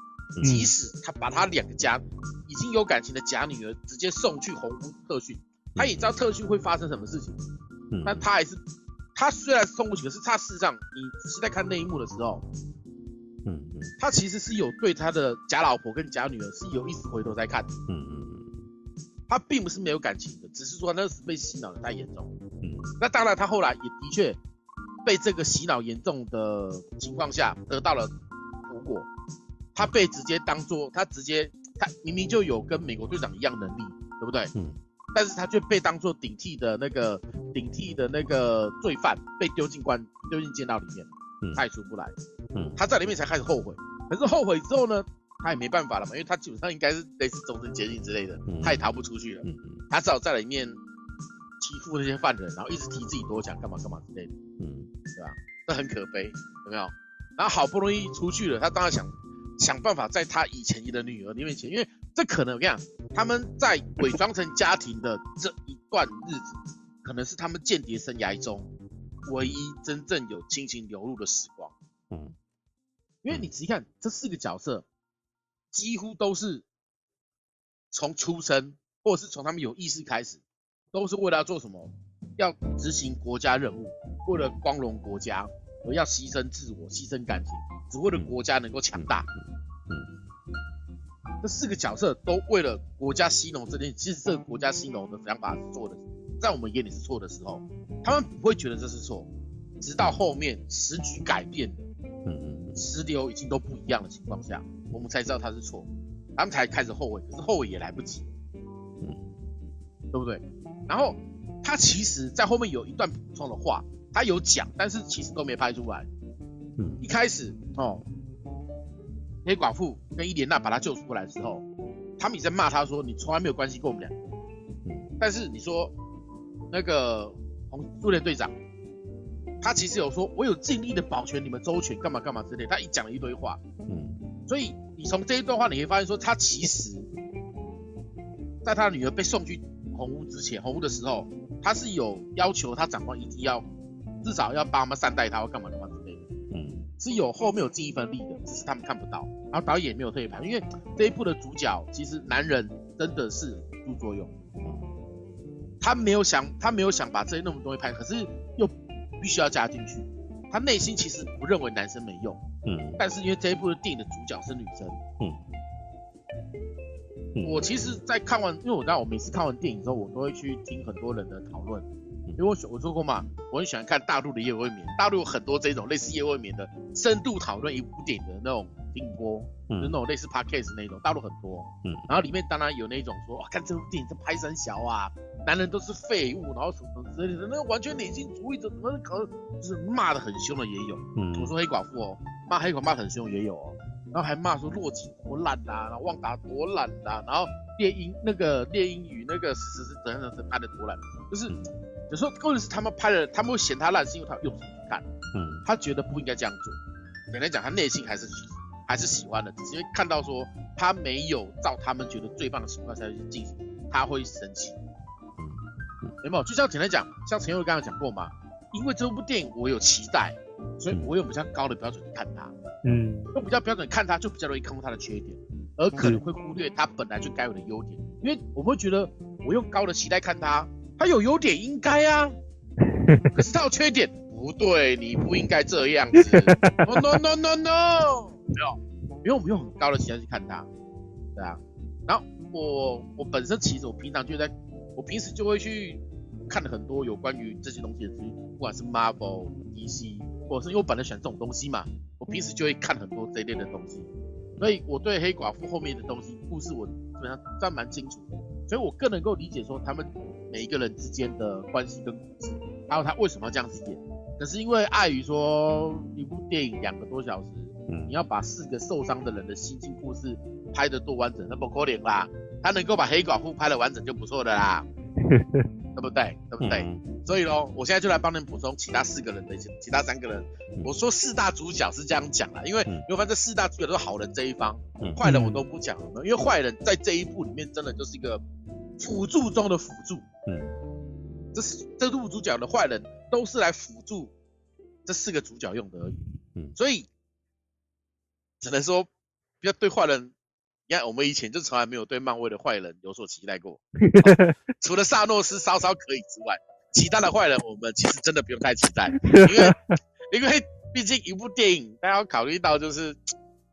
即使他把他两个家已经有感情的假女儿直接送去红屋特训，他也知道特训会发生什么事情，但他还是，他虽然送过去，可是他事实上，你仔细在看那一幕的时候，嗯嗯，他其实是有对他的假老婆跟假女儿是有意识回头在看，嗯嗯他并不是没有感情的，只是说那时被洗脑的太严重，嗯，那当然他后来也的确。被这个洗脑严重的情况下得到了无果，他被直接当做他直接他明明就有跟美国队长一样能力，对不对？嗯。但是他却被当做顶替的那个顶替的那个罪犯，被丢进关丢进监牢里面，嗯，他也出不来，嗯。他在里面才开始后悔，可是后悔之后呢，他也没办法了嘛，因为他基本上应该是类似终身监禁之类的，他也逃不出去了，嗯。他只好在里面欺负那些犯人，然后一直提自己多强，干嘛干嘛之类的，嗯。对吧？这很可悲，有没有？然后好不容易出去了，他当然想想办法在他以前的女儿面前，因为这可能我跟你讲，他们在伪装成家庭的这一段日子，可能是他们间谍生涯中唯一真正有亲情流露的时光。嗯，因为你仔细看这四个角色，几乎都是从出生或者是从他们有意识开始，都是为了要做什么？要执行国家任务。为了光荣国家而要牺牲自我、牺牲感情，只为了国家能够强大。嗯，这四个角色都为了国家兴隆这件，其实这个国家兴隆的想法是错的，在我们眼里是错的时候，他们不会觉得这是错，直到后面时局改变了，嗯，时流已经都不一样的情况下，我们才知道他是错，他们才开始后悔，可是后悔也来不及，嗯，对不对？然后他其实在后面有一段补充的话。他有讲，但是其实都没拍出来。嗯，一开始哦，黑寡妇跟伊莲娜把他救出来之后，他们也在骂他说：“你从来没有关心过我们俩。”嗯，但是你说那个红苏联队长他其实有说，我有尽力的保全你们周全，干嘛干嘛之类，他一讲了一堆话，嗯，所以你从这一段话，你会发现说，他其实，在他女儿被送去红屋之前，红屋的时候，他是有要求他长官一定要至少要帮他们善待他，或干嘛干嘛之类的，嗯，是有后面有尽一份力的，只是他们看不到，然后导演也没有特意拍，因为这一部的主角其实男人真的是辅助作用，他没有想他没有想把这些那么多东西拍，可是又。必须要加进去，他内心其实不认为男生没用，嗯，但是因为这一部的电影的主角是女生，嗯，嗯。我其实，在看完，因为我知道我每次看完电影之后，我都会去听很多人的讨论，因为我我说过嘛，我很喜欢看大陆的夜未眠，大陆有很多这种类似夜未眠的深度讨论一部电影的那种听播，嗯，就是那种类似 podcast 那种，大陆很多，嗯，然后里面当然有那种说，哇，看这部电影这拍三小啊。男人都是废物，然后什么之类的，那个完全女性主义者，怎么可能就是骂的很凶的也有。嗯，我说黑寡妇哦，骂黑寡妇骂很凶也有哦，然后还骂说洛基多烂呐、啊，然后旺达多烂呐、啊，然后猎鹰那个猎鹰与那个死死是怎样怎样拍的多烂，就是有时候或者是他们拍了，他们会嫌他烂，是因为他用心去看，嗯，他觉得不应该这样做。简单讲，他内心还是喜还是喜欢的，只是因为看到说他没有照他们觉得最棒的情况下去进行，他会生气。有没有？就像简单讲，像陈佑刚刚讲过嘛，因为这部电影我有期待，所以我有比较高的标准去看它。嗯，用比较标准看它，就比较容易看出它的缺点，而可能会忽略它本来就该有的优点。因为我们会觉得，我用高的期待看它，它有优点应该啊，可是它有缺点，不对，你不应该这样子。No no no no no，没有，因为我们用很高的期待去看它，对啊。然后我我本身其实我平常就在，我平时就会去。看了很多有关于这些东西的资讯，不管是 Marvel、DC，或者是因为我本来喜欢这种东西嘛，我平时就会看很多这一类的东西，所以我对黑寡妇后面的东西故事我基本上算蛮清楚的，所以我更能够理解说他们每一个人之间的关系跟故事，还有他为什么要这样子演。可是因为碍于说一部电影两个多小时，嗯，你要把四个受伤的人的心境故事拍得多完整，那不可能啦，他能够把黑寡妇拍得完整就不错的啦。对不对？对不对？嗯、所以喽，我现在就来帮您补充其他四个人的其他三个人。嗯、我说四大主角是这样讲啦，因为因为反正四大主角都是好人这一方，嗯、坏人我都不讲了，因为坏人在这一部里面真的就是一个辅助中的辅助。嗯，这是这部主角的坏人都是来辅助这四个主角用的而已。嗯，所以只能说不要对坏人。你看，我们以前就从来没有对漫威的坏人有所期待过，除了萨诺斯稍稍可以之外，其他的坏人我们其实真的不用太期待，因为 因为毕竟一部电影，大家要考虑到就是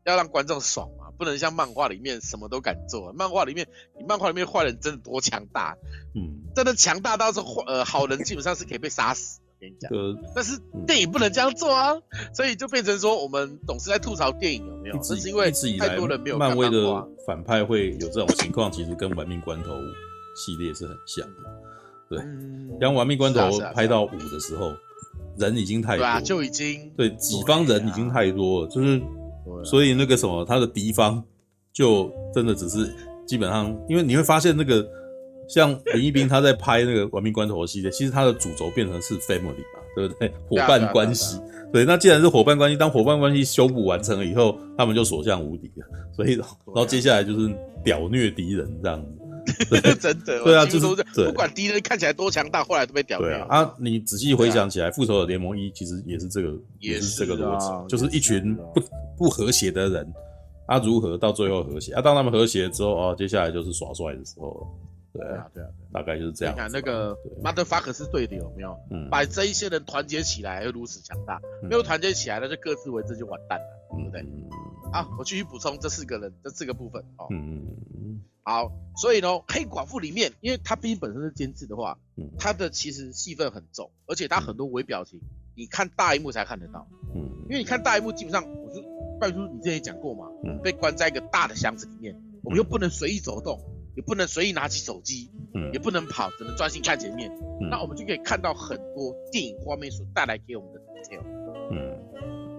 要让观众爽嘛，不能像漫画里面什么都敢做。漫画里面，你漫画里面坏人真的多强大，嗯，真的强大到是坏呃好人基本上是可以被杀死。跟你讲，但是电影不能这样做啊，所以就变成说我们总是在吐槽电影有没有？这是因为太多人没有。漫威的反派会有这种情况，其实跟《玩命关头》系列是很像的。对，当《玩命关头》拍到五的时候，人已经太多，对啊，就已经对己方人已经太多了，就是所以那个什么，他的敌方就真的只是基本上，因为你会发现那个。像林一斌他在拍那个《亡命关头》的系列，其实他的主轴变成是 family 嘛，对不对？伙伴关系。对，那既然是伙伴关系，当伙伴关系修补完成了以后，他们就所向无敌了。所以，然后接下来就是屌虐敌人这样子。真的。对啊，就是不管敌人看起来多强大，后来都被屌掉。对啊，啊，你仔细回想起来，《复仇者联盟一》其实也是这个，也是这个逻辑，就是一群不不和谐的人，啊，如何到最后和谐？啊，当他们和谐之后，哦，接下来就是耍帅的时候了。对啊，对啊，大概就是这样。你看那个 Motherfucker 是对的，有没有？嗯，把这一些人团结起来，又如此强大。没有团结起来，那就各自为政，就完蛋了，对不对？好，我继续补充这四个人，这四个部分哦。嗯嗯好，所以呢，黑寡妇里面，因为她毕竟本身是监制的话，她的其实戏份很重，而且她很多微表情，你看大荧幕才看得到。嗯，因为你看大荧幕，基本上我就拜叔，你之前也讲过嘛，被关在一个大的箱子里面，我们又不能随意走动。也不能随意拿起手机，嗯，也不能跑，只能专心看前面。嗯，那我们就可以看到很多电影画面所带来给我们的 detail。嗯，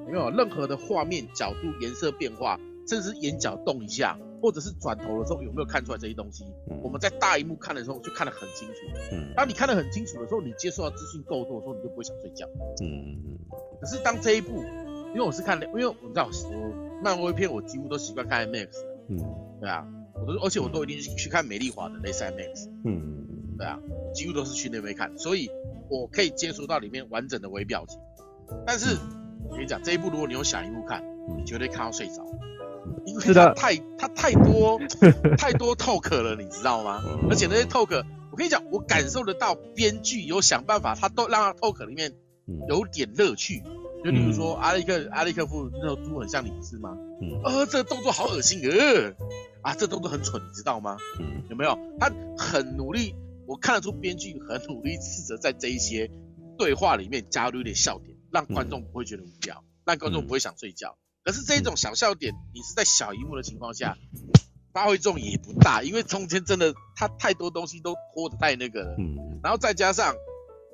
有没有任何的画面角度、颜色变化，甚至眼角动一下，或者是转头的时候有没有看出来这些东西？嗯、我们在大荧幕看的时候就看得很清楚。嗯，当你看得很清楚的时候，你接受到资讯够多的时候，你就不会想睡觉。嗯嗯。可是当这一部，因为我是看，因为我知道我漫威片，我几乎都习惯看 IMAX。嗯，对啊，我都而且我都一定去看美丽华的类似 IMAX。嗯，对啊，我几乎都是去那边看，所以我可以接触到里面完整的微表情。但是我跟你讲，这一部如果你用小荧幕看，你绝对看到睡着。因为他太他太多 太多 talk 了，你知道吗？而且那些 talk，我跟你讲，我感受得到编剧有想办法，他都让他 talk 里面有点乐趣。就比如说阿利克阿利克夫那头猪很像你不是吗？嗯，呃，这个动作好恶心，呃，啊，这个动作很蠢，你知道吗？嗯，有没有？他很努力，我看得出编剧很努力，试着在这一些对话里面加入一点笑点，让观众不会觉得无聊，让观众不会想睡觉。可是这种小笑点，你是在小荧幕的情况下发挥作用也不大，因为中间真的它太多东西都拖得太那个了。嗯。然后再加上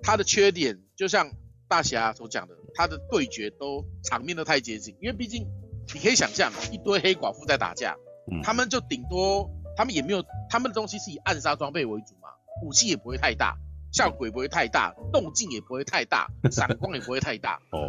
它的缺点，就像大侠所讲的，他的对决都场面都太接近，因为毕竟你可以想象一堆黑寡妇在打架，他们就顶多他们也没有他们的东西是以暗杀装备为主嘛，武器也不会太大，效果也不会太大，动静也不会太大，闪光也不会太大。哦。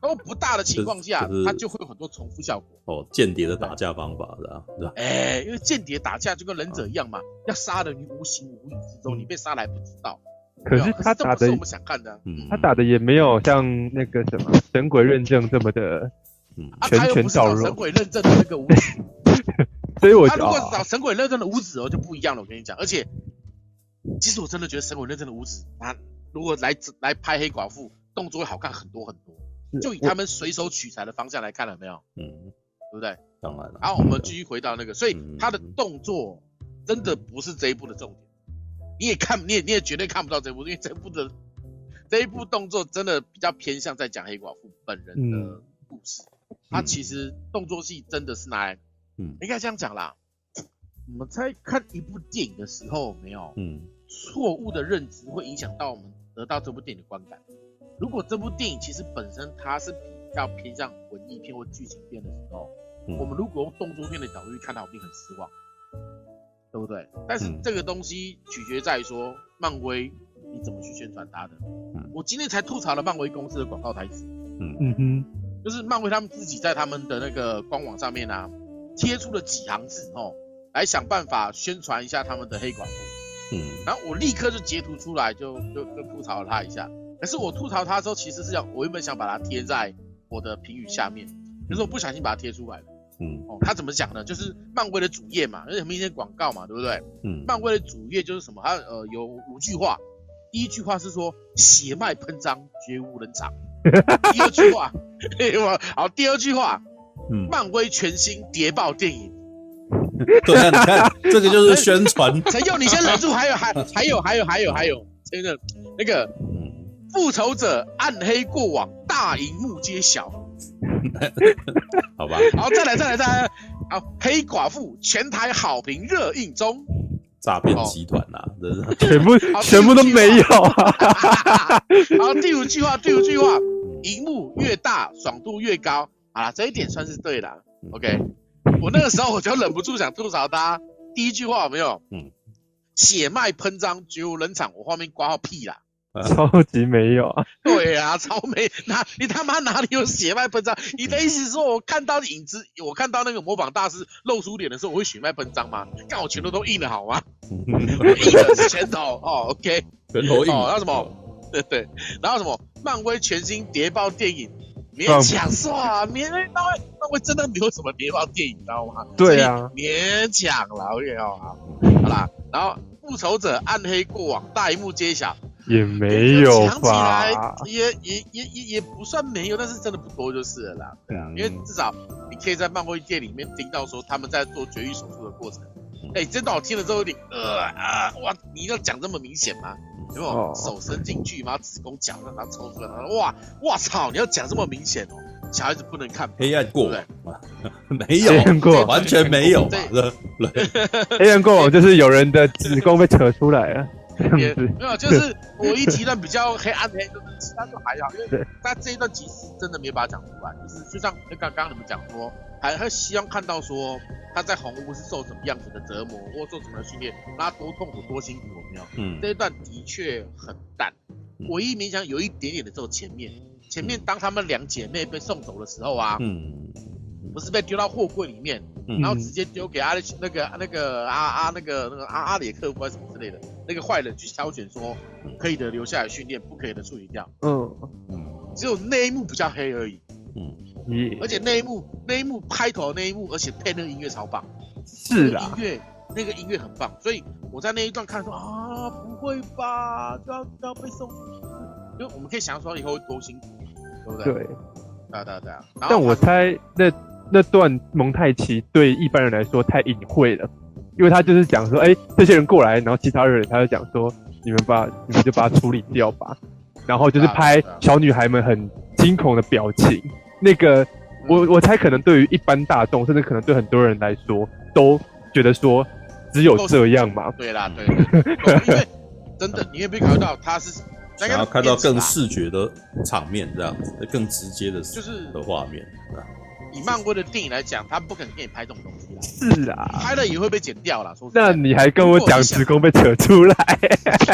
都不大的情况下，就是、它就会有很多重复效果。哦，间谍的打架方法是吧？是吧？哎、欸，因为间谍打架就跟忍者一样嘛，啊、要杀人于无形无影之中，嗯、你被杀了还不知道。可是他打的，是我们想看的、啊，嗯，他打的也没有像那个什么神鬼认证这么的，嗯，拳拳到肉。神鬼认证的那个无子，所以我他如果找神鬼认证的无子哦就不一样了。我跟你讲，而且其实我真的觉得神鬼认证的无子，他如果来来拍黑寡妇，动作会好看很多很多。就以他们随手取材的方向来看了没有？嗯，对不对？当然了。然后我们继续回到那个，所以他的动作真的不是这一部的重点。你也看，你也你也绝对看不到这部，因为这部的这一部动作真的比较偏向在讲黑寡妇本人的故事。他其实动作戏真的是拿来，嗯，应该这样讲啦。我们在看一部电影的时候，没有，嗯，错误的认知会影响到我们得到这部电影的观感。如果这部电影其实本身它是比较偏向文艺片或剧情片的时候，嗯、我们如果用动作片的角度去看它，我一定很失望，对不对？但是这个东西取决在于说漫威你怎么去宣传它的。嗯、我今天才吐槽了漫威公司的广告台词，嗯嗯哼，就是漫威他们自己在他们的那个官网上面啊贴出了几行字哦，来想办法宣传一下他们的黑寡妇，嗯，然后我立刻就截图出来就就就吐槽了他一下。可是我吐槽他的时候，其实是要我原本想把它贴在我的评语下面，可是我不小心把它贴出来了。嗯，哦，他怎么讲呢？就是漫威的主页嘛，而且很明显广告嘛，对不对？嗯，漫威的主页就是什么？它呃有五句话，第一句话是说血脉喷张，绝无人场。第二句话，好，第二句话，嗯，漫威全新谍报电影。对啊，你看这个就是宣传。陈佑，你先忍住，还有还还有还有还有还有真的那个。复仇者暗黑过往大荧幕揭晓，好吧。好，再来再来再来。好，黑寡妇全台好评热映中。诈骗集团呐，真是 全部全部都没有。好，第五句话，第五句话，荧幕越大爽度越高。好了，这一点算是对的。OK，我那个时候我就忍不住想吐槽他。第一句话有没有？嗯。血脉喷张，绝无人场。我后面挂号屁啦。超级没有啊！对啊，超没哪，你他妈哪里有血脉喷张？你的意思是说我看到影子，我看到那个模仿大师露出脸的时候，我会血脉喷张吗？看我拳头都硬了好吗？硬的是拳头哦，OK，拳头硬。哦，然后什么？对对，然后什么？漫威全新谍报电影勉强算，勉漫威漫威真的没有什么谍报电影，你知道吗？对啊，勉强了，OK 哦，好，好啦，然后复仇者暗黑过往大荧幕揭晓。也 没有吧，也也也也也不算没有，但是真的不多就是了啦。对啊，因为至少你可以在漫威店里面听到说他们在做绝育手术的过程。哎、欸，真的我听了之后有点呃啊哇，你要讲这么明显吗？有没有手伸进去，然后子宫夹让它抽出来，哇哇操，你要讲这么明显哦，小孩子不能看。黑暗过对 没有，黑暗过完全没有。对，黑暗过往就是有人的子宫被扯出来了。也没有，就是我一提到比较黑暗的黑，就是其他就还好，因为他这一段其实真的没把它讲出来，就是就像刚刚你们讲说，还还希望看到说他在红屋是受什么样子的折磨，或受什么训练，那他多痛苦多辛苦有没有？嗯，这一段的确很淡，唯一勉强有一点点的时候前面，前面当他们两姐妹被送走的时候啊，嗯，不是被丢到货柜里面，然后直接丢给阿那个那个阿阿那个那个阿阿里克夫什么之类的，那个坏人去挑选说可以的留下来训练，不可以的处理掉，嗯。嗯，只有那一幕比较黑而已。嗯，而且那一幕那一幕开头的那一幕，而且配那个音乐超棒，是啊，音乐那个音乐很棒，所以我在那一段看说啊，不会吧，都要就要被送，因为我们可以想象说以后会多辛苦，对不对？对，对对对啊。但我猜那那段蒙太奇对一般人来说太隐晦了，因为他就是讲说，哎、欸，这些人过来，然后其他人他就讲说，你们把你们就把它处理掉吧，然后就是拍小女孩们很惊恐的表情。那个，我我猜可能对于一般大众，甚至可能对很多人来说，都觉得说只有这样嘛。对啦，对，因为真的，你也没考虑到他是想要看到更视觉的场面，这样子，更直接的，就是的画面。以漫威的电影来讲，他不可能给你拍这种东西啦。是啊，拍了也会被剪掉啦。说那你还跟我讲时空被扯出来？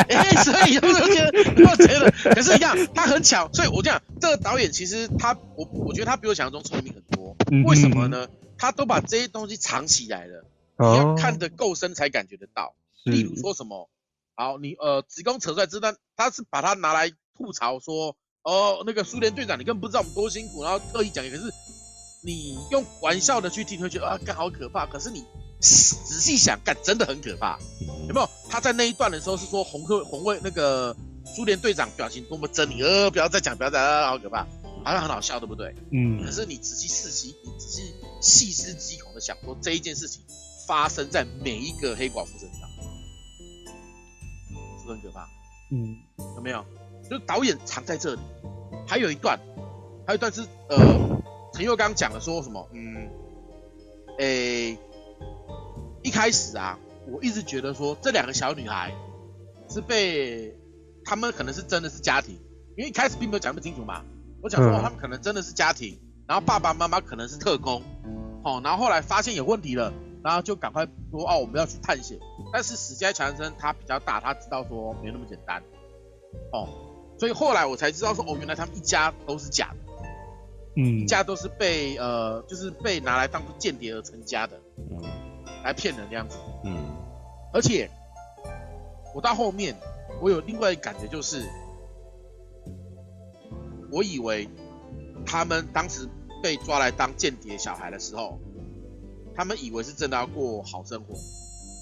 哎、欸，所以有觉得，我觉得，可是一样，他很巧。所以我这样这个导演其实他，我我觉得他比我想象中聪明很多。为什么呢？他都把这些东西藏起来了，你要看得够深才感觉得到。例如说什么，好，你呃子宫扯出来这段，他是把它拿来吐槽说，哦，那个苏联队长，你根本不知道我们多辛苦，然后特意讲，可是。你用玩笑的去听，会觉得啊，干好可怕。可是你仔细想，干真的很可怕，有没有？他在那一段的时候是说红会红卫那个苏联队长表情多么狰狞，呃，不要再讲，不要再啊，好可怕，好像很好笑，对不对？嗯。可是你仔细细细，你仔细细思极恐的想说，这一件事情发生在每一个黑寡妇身上，是不是很可怕？嗯，有没有？就导演藏在这里，还有一段，还有一段是呃。陈佑刚讲了说什么？嗯，诶、欸，一开始啊，我一直觉得说这两个小女孩是被他们可能是真的是家庭，因为一开始并没有讲那么清楚嘛。我想说他们可能真的是家庭，然后爸爸妈妈可能是特工，哦，然后后来发现有问题了，然后就赶快说哦，我们要去探险。但是史嘉强生他比较大，他知道说没那么简单，哦，所以后来我才知道说哦，原来他们一家都是假的。嗯，一家都是被呃，就是被拿来当做间谍而成家的，嗯，来骗人这样子，嗯，而且我到后面，我有另外一个感觉就是，我以为他们当时被抓来当间谍小孩的时候，他们以为是真的要过好生活，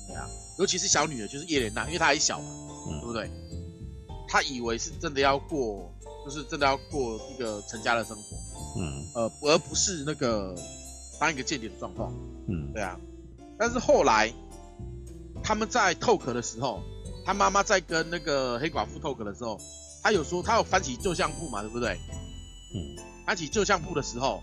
对啊，尤其是小女儿就是叶莲娜，因为她还小嘛，嗯，对不对？她以为是真的要过，就是真的要过一个成家的生活。嗯，呃，而不是那个当一个间谍的状况。嗯，对啊。但是后来他们在 talk 的时候，他妈妈在跟那个黑寡妇 talk 的时候，他有说他有翻起旧相簿嘛，对不对？嗯，翻起旧相簿的时候，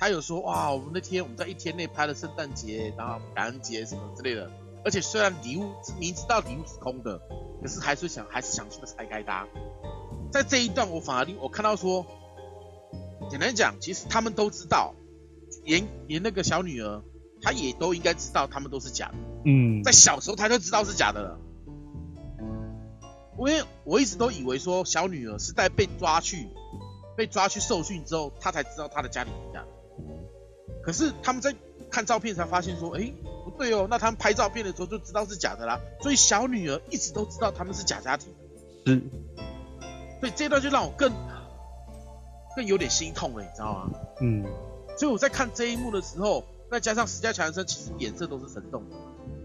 他有说哇，我们那天我们在一天内拍了圣诞节，然后感恩节什么之类的。而且虽然礼物明知道礼物是空的，可是还是想还是想去拆开它。在这一段我反而我看到说。简单讲，其实他们都知道，连连那个小女儿，她也都应该知道他们都是假的。嗯，在小时候她就知道是假的了。因为我一直都以为说小女儿是在被抓去被抓去受训之后，她才知道她的家里是假的。可是他们在看照片才发现说，哎，不对哦，那他们拍照片的时候就知道是假的啦。所以小女儿一直都知道他们是假家庭。是，所以这段就让我更。更有点心痛了，你知道吗？嗯，所以我在看这一幕的时候，再加上石家强生其实脸色都是沉重的，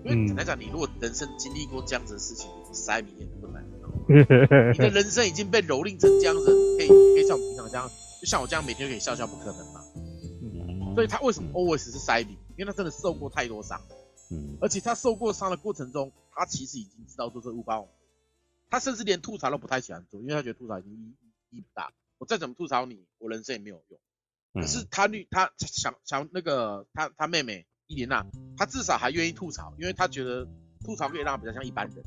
因为简单讲，你如果人生经历过这样子的事情，塞米也不难。你的人生已经被蹂躏成这样子，可以可以像我们平常这样，就像我这样每天可以笑笑，不可能嘛。嗯，所以他为什么 always 是塞米？因为他真的受过太多伤。嗯，而且他受过伤的过程中，他其实已经知道做这误报，他甚至连吐槽都不太喜欢做，因为他觉得吐槽已经意义不大。我再怎么吐槽你，我人生也没有用。可是他女，他想想那个他他妹妹伊莲娜，他至少还愿意吐槽，因为他觉得吐槽可以让他比较像一般人。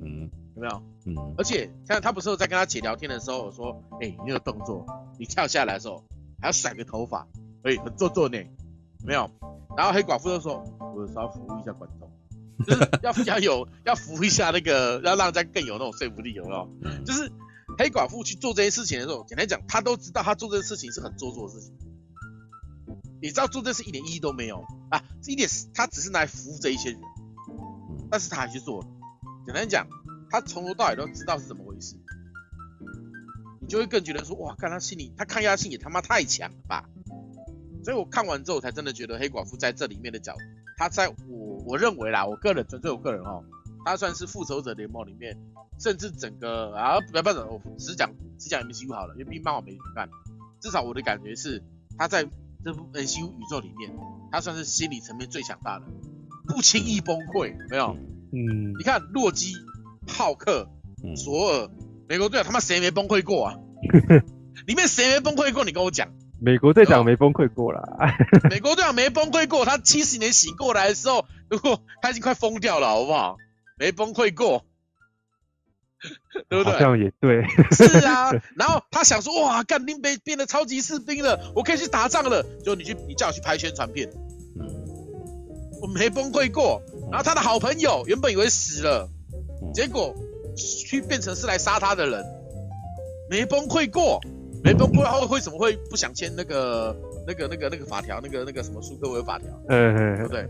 嗯，有没有？嗯。而且像他不是在跟他姐聊天的时候，我说：“哎、欸，你那个动作，你跳下来的时候还要甩个头发，可以很做作呢，有没有。然后黑寡妇就说：“我有时候要服务一下观众，就是要 要有要服务一下那个，要让人家更有那种说服力，有没有？就是黑寡妇去做这些事情的时候，简单讲，他都知道他做这件事情是很做作的事情。你知道做这事一点意义都没有啊，这一点他只是来服务这一些人，但是他还去做了。简单讲，他从头到尾都知道是怎么回事，你就会更觉得说：哇，看他心里，他抗压性也他妈太强了吧！”所以我看完之后，才真的觉得黑寡妇在这里面的角，他在我我认为啦，我个人纯粹我个人哦，他算是复仇者联盟里面，甚至整个啊不要不要，我只讲只讲 MCU 好了，因为毕竟漫画没去看，至少我的感觉是他在这部 MCU 宇宙里面，他算是心理层面最强大的，不轻易崩溃，没有？嗯，你看洛基、浩克、索尔、美国队长，他妈谁没崩溃过啊？里面谁没崩溃过？你跟我讲。美国队长没崩溃过啦，美国队长没崩溃过，他七十年醒过来的时候，如果他已经快疯掉了，好不好？没崩溃过，对不对？好像也对。是啊，然后他想说，哇，干丁被变得超级士兵了，我可以去打仗了。就你去，你叫我去拍宣传片，我没崩溃过。然后他的好朋友原本以为死了，结果去变成是来杀他的人，没崩溃过。没崩溃后为什么会不想签那个那个那个那个法条，那个那个什么苏克维法条？嗯嗯，对不对？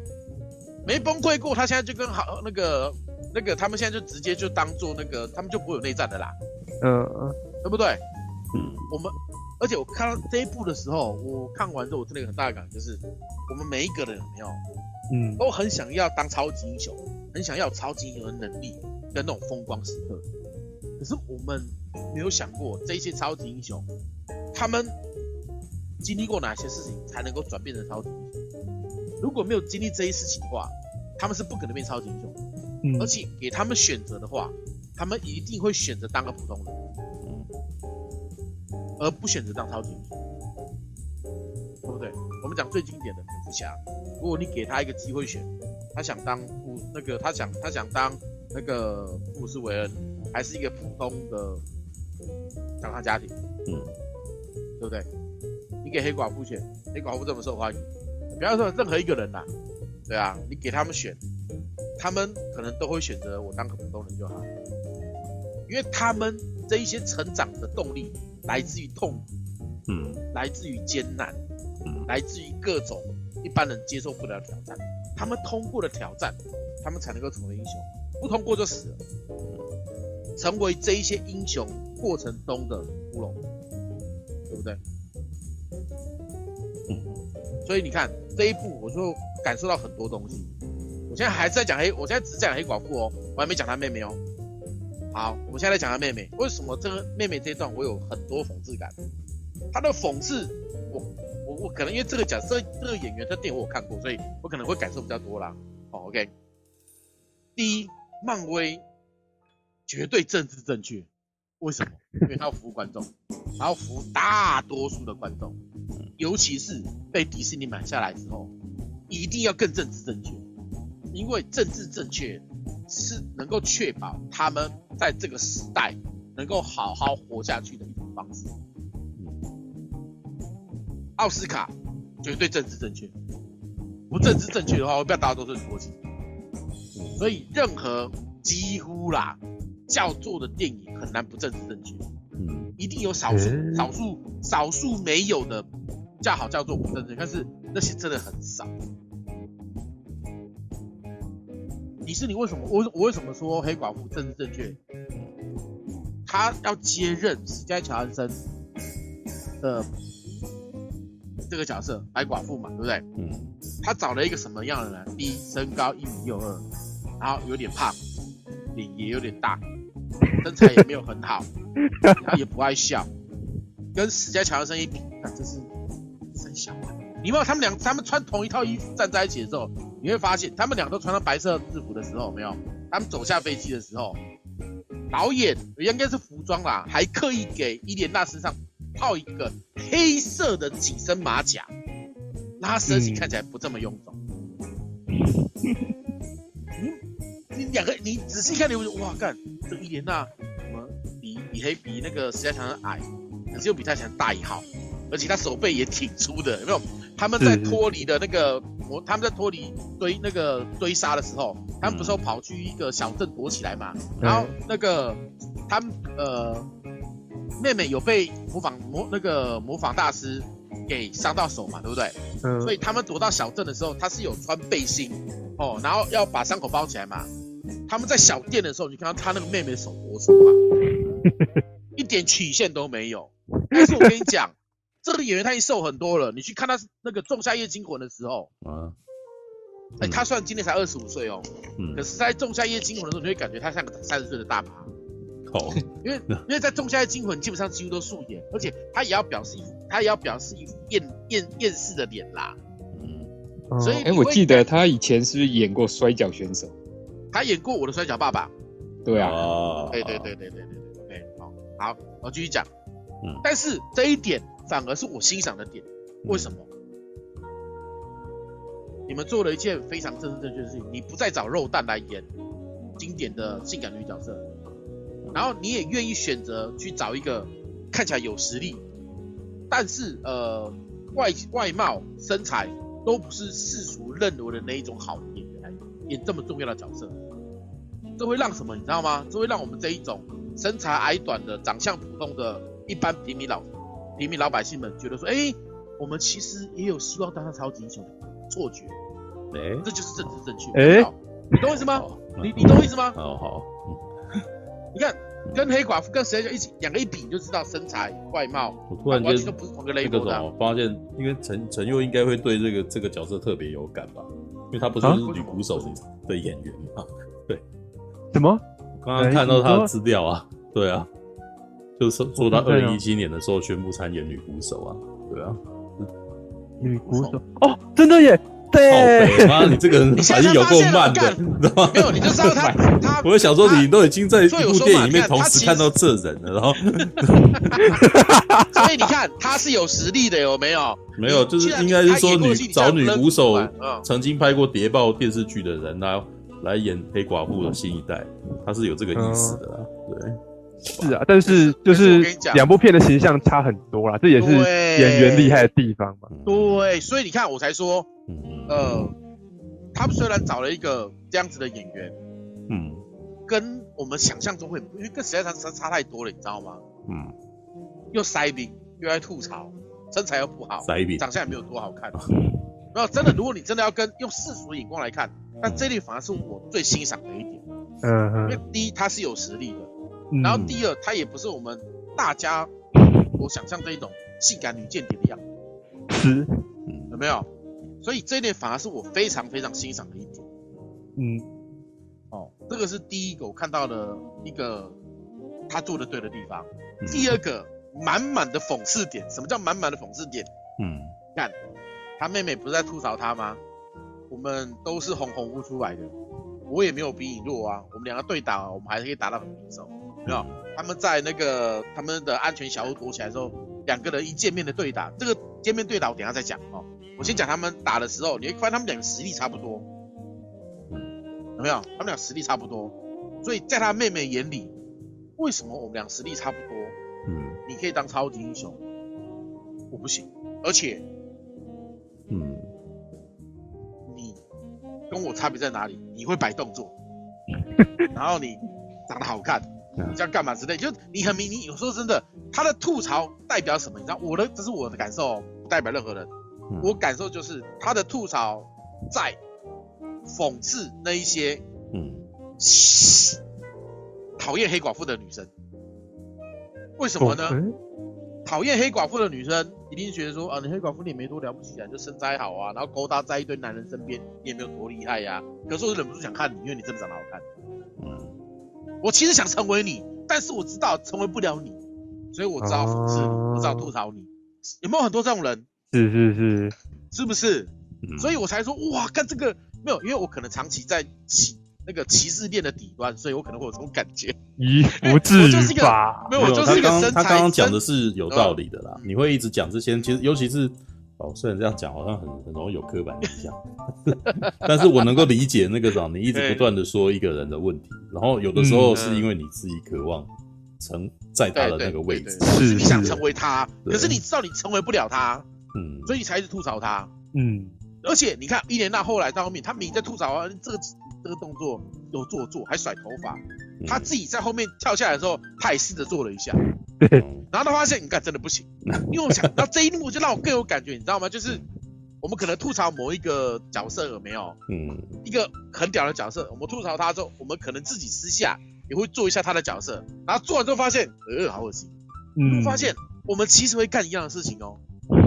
没崩溃过，他现在就跟好那个那个他们现在就直接就当做那个，他们就不会有内战的啦。嗯嗯，对不对？嗯，我们而且我看到这一部的时候，我看完之后我真的有很大的感觉，就是我们每一个人有没有，嗯，都很想要当超级英雄，很想要超级英雄的能力跟那种风光时刻，可是我们。没有想过这些超级英雄，他们经历过哪些事情才能够转变成超级英雄？如果没有经历这些事情的话，他们是不可能变超级英雄。嗯，而且给他们选择的话，他们一定会选择当个普通人，而不选择当超级英雄，对不对？我们讲最经典的蝙蝠侠，如果你给他一个机会选，他想当布那个，他想他想当那个布鲁斯韦恩，还是一个普通的。长大家庭，嗯，对不对？你给黑寡妇选，黑寡妇这么受欢迎，不要说任何一个人呐，对啊，你给他们选，他们可能都会选择我当个普通人就好，因为他们这一些成长的动力来自于痛苦，嗯，来自于艰难，嗯，来自于各种一般人接受不了的挑战，他们通过了挑战，他们才能够成为英雄，不通过就死了，成为这一些英雄。过程中的乌龙，对不对？嗯，所以你看这一部，我就感受到很多东西。现在还在讲黑，我现在只讲黑寡妇哦，我还没讲他妹妹哦。好，我现在来讲他妹妹。为什么这个妹妹这一段我有很多讽刺感？她的讽刺，我我我可能因为这个角色、这个演员、这电影我看过，所以我可能会感受比较多啦。哦，OK。第一，漫威绝对政治正确。为什么？因为他要服务观众，他要服务大多数的观众，尤其是被迪士尼买下来之后，一定要更政治正确，因为政治正确是能够确保他们在这个时代能够好好活下去的一种方式。奥斯卡绝对政治正确，不政治正确的话，会被大多数人唾弃。所以任何几乎啦。叫做的电影很难不政治正确，嗯，一定有少数、少数、少数没有的叫好叫做不正确，但是那些真的很少。迪士尼为什么我我为什么说黑寡妇政治正确？他要接任史嘉·乔安森的这个角色白寡妇嘛，对不对？嗯。他找了一个什么样的人？第一，身高一米六二，然后有点胖，脸也有点大。身材也没有很好，他也不爱笑，跟史嘉乔安森一比，那真是真小啊！你没有他们俩，他们穿同一套衣服站在一起的时候，你会发现他们俩都穿上白色制服的时候，没有？他们走下飞机的时候，导演应该是服装啦，还刻意给伊莲娜身上套一个黑色的紧身马甲，让她身形看起来不这么臃肿。嗯你两个，你仔细看，你会说哇，干这伊莲娜怎么比比黑比那个史嘉强矮，可是又比他强大一号，而且他手背也挺粗的，有没有？他们在脱离的那个魔，他们在脱离堆那个堆沙的时候，他们不是有跑去一个小镇躲起来嘛？然后那个他们呃妹妹有被模仿模那个模仿大师给伤到手嘛，对不对？嗯。所以他们躲到小镇的时候，他是有穿背心哦，然后要把伤口包起来嘛。他们在小店的时候，你看到他那个妹妹的手多粗啊，一点曲线都没有。但是我跟你讲。这个演员他已经瘦很多了，你去看他那个《仲夏夜惊魂》的时候，啊，哎、嗯，他虽然今年才二十五岁哦，嗯，可是，在《仲夏夜惊魂》的时候，你会感觉他像个三十岁的大妈，哦，因为因为在《仲夏夜惊魂》基本上几乎都素颜，而且他也要表示一副，他也要表示一副厌厌厌世的脸啦，嗯，所以哎，我记得他以前是不是演过摔跤选手？他演过《我的摔跤爸爸》，对啊，对对对对对对对对，好，好，我继续讲，嗯，但是这一点。反而是我欣赏的点，为什么？你们做了一件非常正正确的事情，你不再找肉蛋来演经典的性感女角色，然后你也愿意选择去找一个看起来有实力，但是呃外外貌身材都不是世俗认为的那一种好的演员来演这么重要的角色，这会让什么你知道吗？这会让我们这一种身材矮短的、长相普通的一般平民老。平民老百姓们觉得说，哎、欸，我们其实也有希望当上超级英雄的错觉，哎、欸，这就是政治正确。哎、欸，你懂我意思吗？你你懂我意思吗？好好，嗯、你看跟黑寡妇跟谁就一起两个一比，你就知道身材外貌，我突然间完全都不是同个 level 的。我发现，因为陈陈佑应该会对这个这个角色特别有感吧？因为他不是女鼓手的演员嘛？对，什么？我刚刚看到他的资料啊，对啊。就是做到二零一七年的时候宣布参演女鼓手啊，对啊，女鼓手。哦，真的耶，对，妈，你这个人反应有够慢的，你知道吗？没有，你就知道他，他，我就想说你都已经在一部电影里面同时看到这人了，然后，所以你看他是有实力的，有没有？没有，就是应该是说女找女鼓手，曾经拍过谍报电视剧的人来来演黑寡妇的新一代，他是有这个意思的啦，对。是啊，但是就是两部片的形象差很多啦，这也是演员厉害的地方嘛。对，所以你看，我才说，呃，他们虽然找了一个这样子的演员，嗯，跟我们想象中会，因为跟实际上差差太多了，你知道吗？嗯，又塞饼，又爱吐槽，身材又不好，塞饼，长相也没有多好看。没有，真的，如果你真的要跟用世俗的眼光来看，那这里反而是我最欣赏的一点。嗯嗯，因为第一，他是有实力的。然后第二，她也不是我们大家 我想象的一种性感女间谍的样子，是，有没有？所以这一点反而是我非常非常欣赏的一点。嗯，哦，这个是第一个我看到的一个他做的对的地方。第二个，满满的讽刺点。什么叫满满的讽刺点？嗯，看他妹妹不是在吐槽他吗？我们都是红红屋出来的，我也没有比你弱啊。我们两个对打，我们还是可以打到很平手。没有，他们在那个他们的安全小屋躲起来的时候，两个人一见面的对打，这个见面对打我等一下再讲哦。我先讲他们打的时候，你会发现他们两个实力差不多，有没有？他们俩实力差不多，所以在他妹妹眼里，为什么我们俩实力差不多？嗯，你可以当超级英雄，我不行，而且，嗯，你跟我差别在哪里？你会摆动作，然后你长得好看。你这样干嘛之类，就你很明，你有时候真的，他的吐槽代表什么？你知道，我的这是我的感受，不代表任何人。嗯、我感受就是他的吐槽在讽刺那一些，嗯，讨厌黑寡妇的女生。为什么呢？讨厌、黑寡妇的女生一定觉得说，啊，你黑寡妇你也没多了不起啊，就身材好啊，然后勾搭在一堆男人身边，你也没有多厉害呀、啊。可是我忍不住想看你，因为你真的长得好看。嗯。我其实想成为你，但是我知道成为不了你，所以我只好讽刺你，我只好吐槽你。有没有很多这种人？是是是，是不是？嗯、所以我才说哇，看这个没有，因为我可能长期在歧那个歧视链的底端，所以我可能会有这种感觉。咦，不至于吧？没有，我就是一个身材。他刚刚讲的是有道理的啦。嗯、你会一直讲这些，其实尤其是。哦，虽然这样讲好像很很容易有刻板印象，但是我能够理解那个啥，你一直不断的说一个人的问题，然后有的时候是因为你自己渴望成在他的那个位置，是你想成为他，可是你知道你成为不了他，嗯，所以你才一直吐槽他，嗯，而且你看伊莲娜后来到后面，他明明在吐槽啊，这个这个动作有做作，还甩头发，他自己在后面跳下来的时候，他也试着做了一下，对，然后他发现你看真的不行，因为我想，到这一幕就让我更有感觉，你知道吗？就是。我们可能吐槽某一个角色有没有？嗯，一个很屌的角色，我们吐槽他之后，我们可能自己私下也会做一下他的角色，然后做完之后发现，呃，好恶心。嗯，发现我们其实会干一样的事情哦。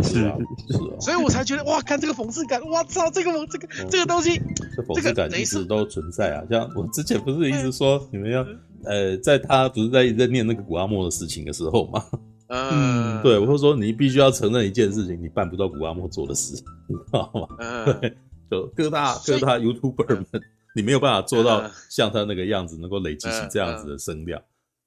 是啊，是啊。所以我才觉得，哇，看这个讽刺感，哇操，这个这个这个东西，这讽刺感其实都存在啊。像我之前不是一直说你们要，呃，在他不是在在念那个古阿莫的事情的时候嘛？嗯，对，我会说你必须要承认一件事情，你办不到古阿莫做的事，你知道吗？嗯，对，就各大各大 YouTuber 们，你没有办法做到像他那个样子，能够累积起这样子的声量，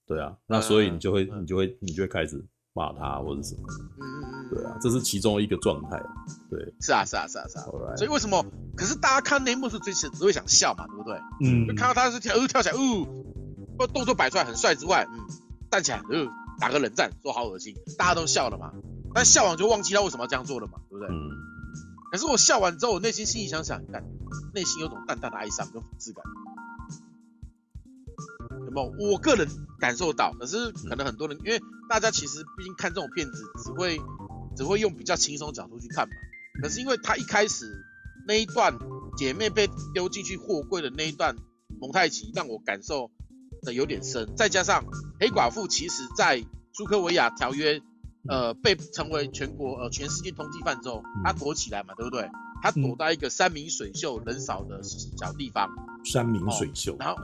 对啊，那所以你就会你就会你就会开始骂他或者什么，嗯，对啊，这是其中一个状态，对，是啊是啊是啊是啊，所以为什么？可是大家看那一幕是最只会想笑嘛，对不对？嗯，就看到他是跳，跳起来，呜，或动作摆出来很帅之外，嗯，站起来，嗯。打个冷战，说好恶心，大家都笑了嘛。但笑完就忘记他为什么要这样做了嘛，对不对？嗯。可是我笑完之后，我内心心里想想，看，内心有种淡淡的哀伤跟讽刺感，有没有？我个人感受到，可是可能很多人，因为大家其实毕竟看这种片子，只会只会用比较轻松的角度去看嘛。可是因为他一开始那一段姐妹被丢进去货柜的那一段蒙太奇，让我感受。的有点深，再加上黑寡妇其实在苏科维亚条约，呃，被成为全国呃全世界通缉犯之后，他躲起来嘛，对不对？他躲到一个山明水秀、人少的小地方。山明水秀。然后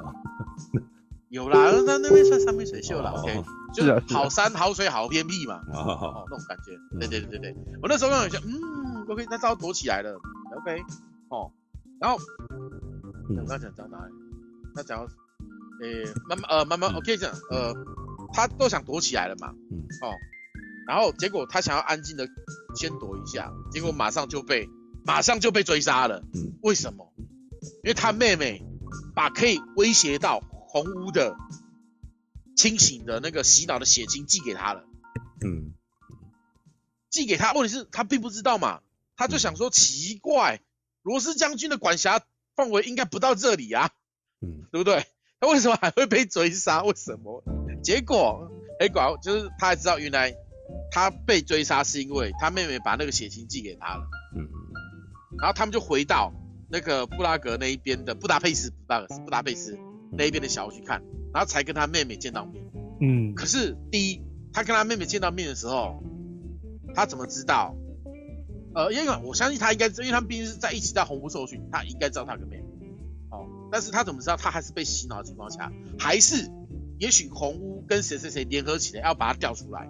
有啦，那那边算山明水秀了，OK，就是好山好水好偏僻嘛，哦，那种感觉。对对对对对，我那时候让我想，嗯，OK，那他躲起来了，OK，哦，然后我刚刚讲讲哪里？他讲。诶、欸，慢慢呃，慢慢，OK，这样，呃，他都想躲起来了嘛，嗯，哦，然后结果他想要安静的先躲一下，结果马上就被马上就被追杀了，嗯，为什么？因为他妹妹把可以威胁到红屋的清醒的那个洗脑的血清寄给他了，嗯，寄给他，问题是他并不知道嘛，他就想说奇怪，罗斯将军的管辖范围应该不到这里啊，嗯，对不对？他为什么还会被追杀？为什么？结果黑寡妇就是他还知道，原来他被追杀是因为他妹妹把那个血清寄给他了。嗯，然后他们就回到那个布拉格那一边的布达佩斯，布达佩斯，布达佩斯那一边的小屋去看，然后才跟他妹妹见到面。嗯，可是第一，他跟他妹妹见到面的时候，他怎么知道？呃，因为我相信他应该，因为他们毕竟是在一起在红屋受训，他应该知道他跟妹妹。但是他怎么知道他还是被洗脑的情况下，还是也许红屋跟谁谁谁联合起来要把他调出来？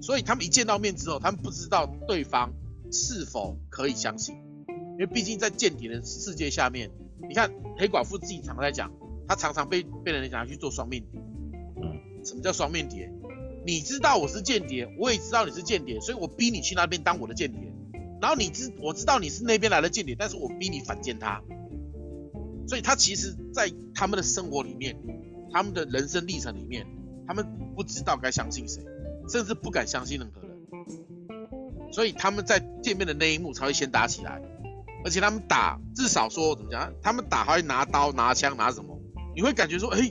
所以他们一见到面之后，他们不知道对方是否可以相信，因为毕竟在间谍的世界下面，你看黑寡妇自己常在讲，她常常被被人拿去做双面谍。嗯，什么叫双面谍？你知道我是间谍，我也知道你是间谍，所以我逼你去那边当我的间谍。然后你知我知道你是那边来的间谍，但是我逼你反间他。所以他其实，在他们的生活里面，他们的人生历程里面，他们不知道该相信谁，甚至不敢相信任何人。所以他们在见面的那一幕才会先打起来，而且他们打至少说怎么讲，他们打还会拿刀拿枪拿什么？你会感觉说，哎，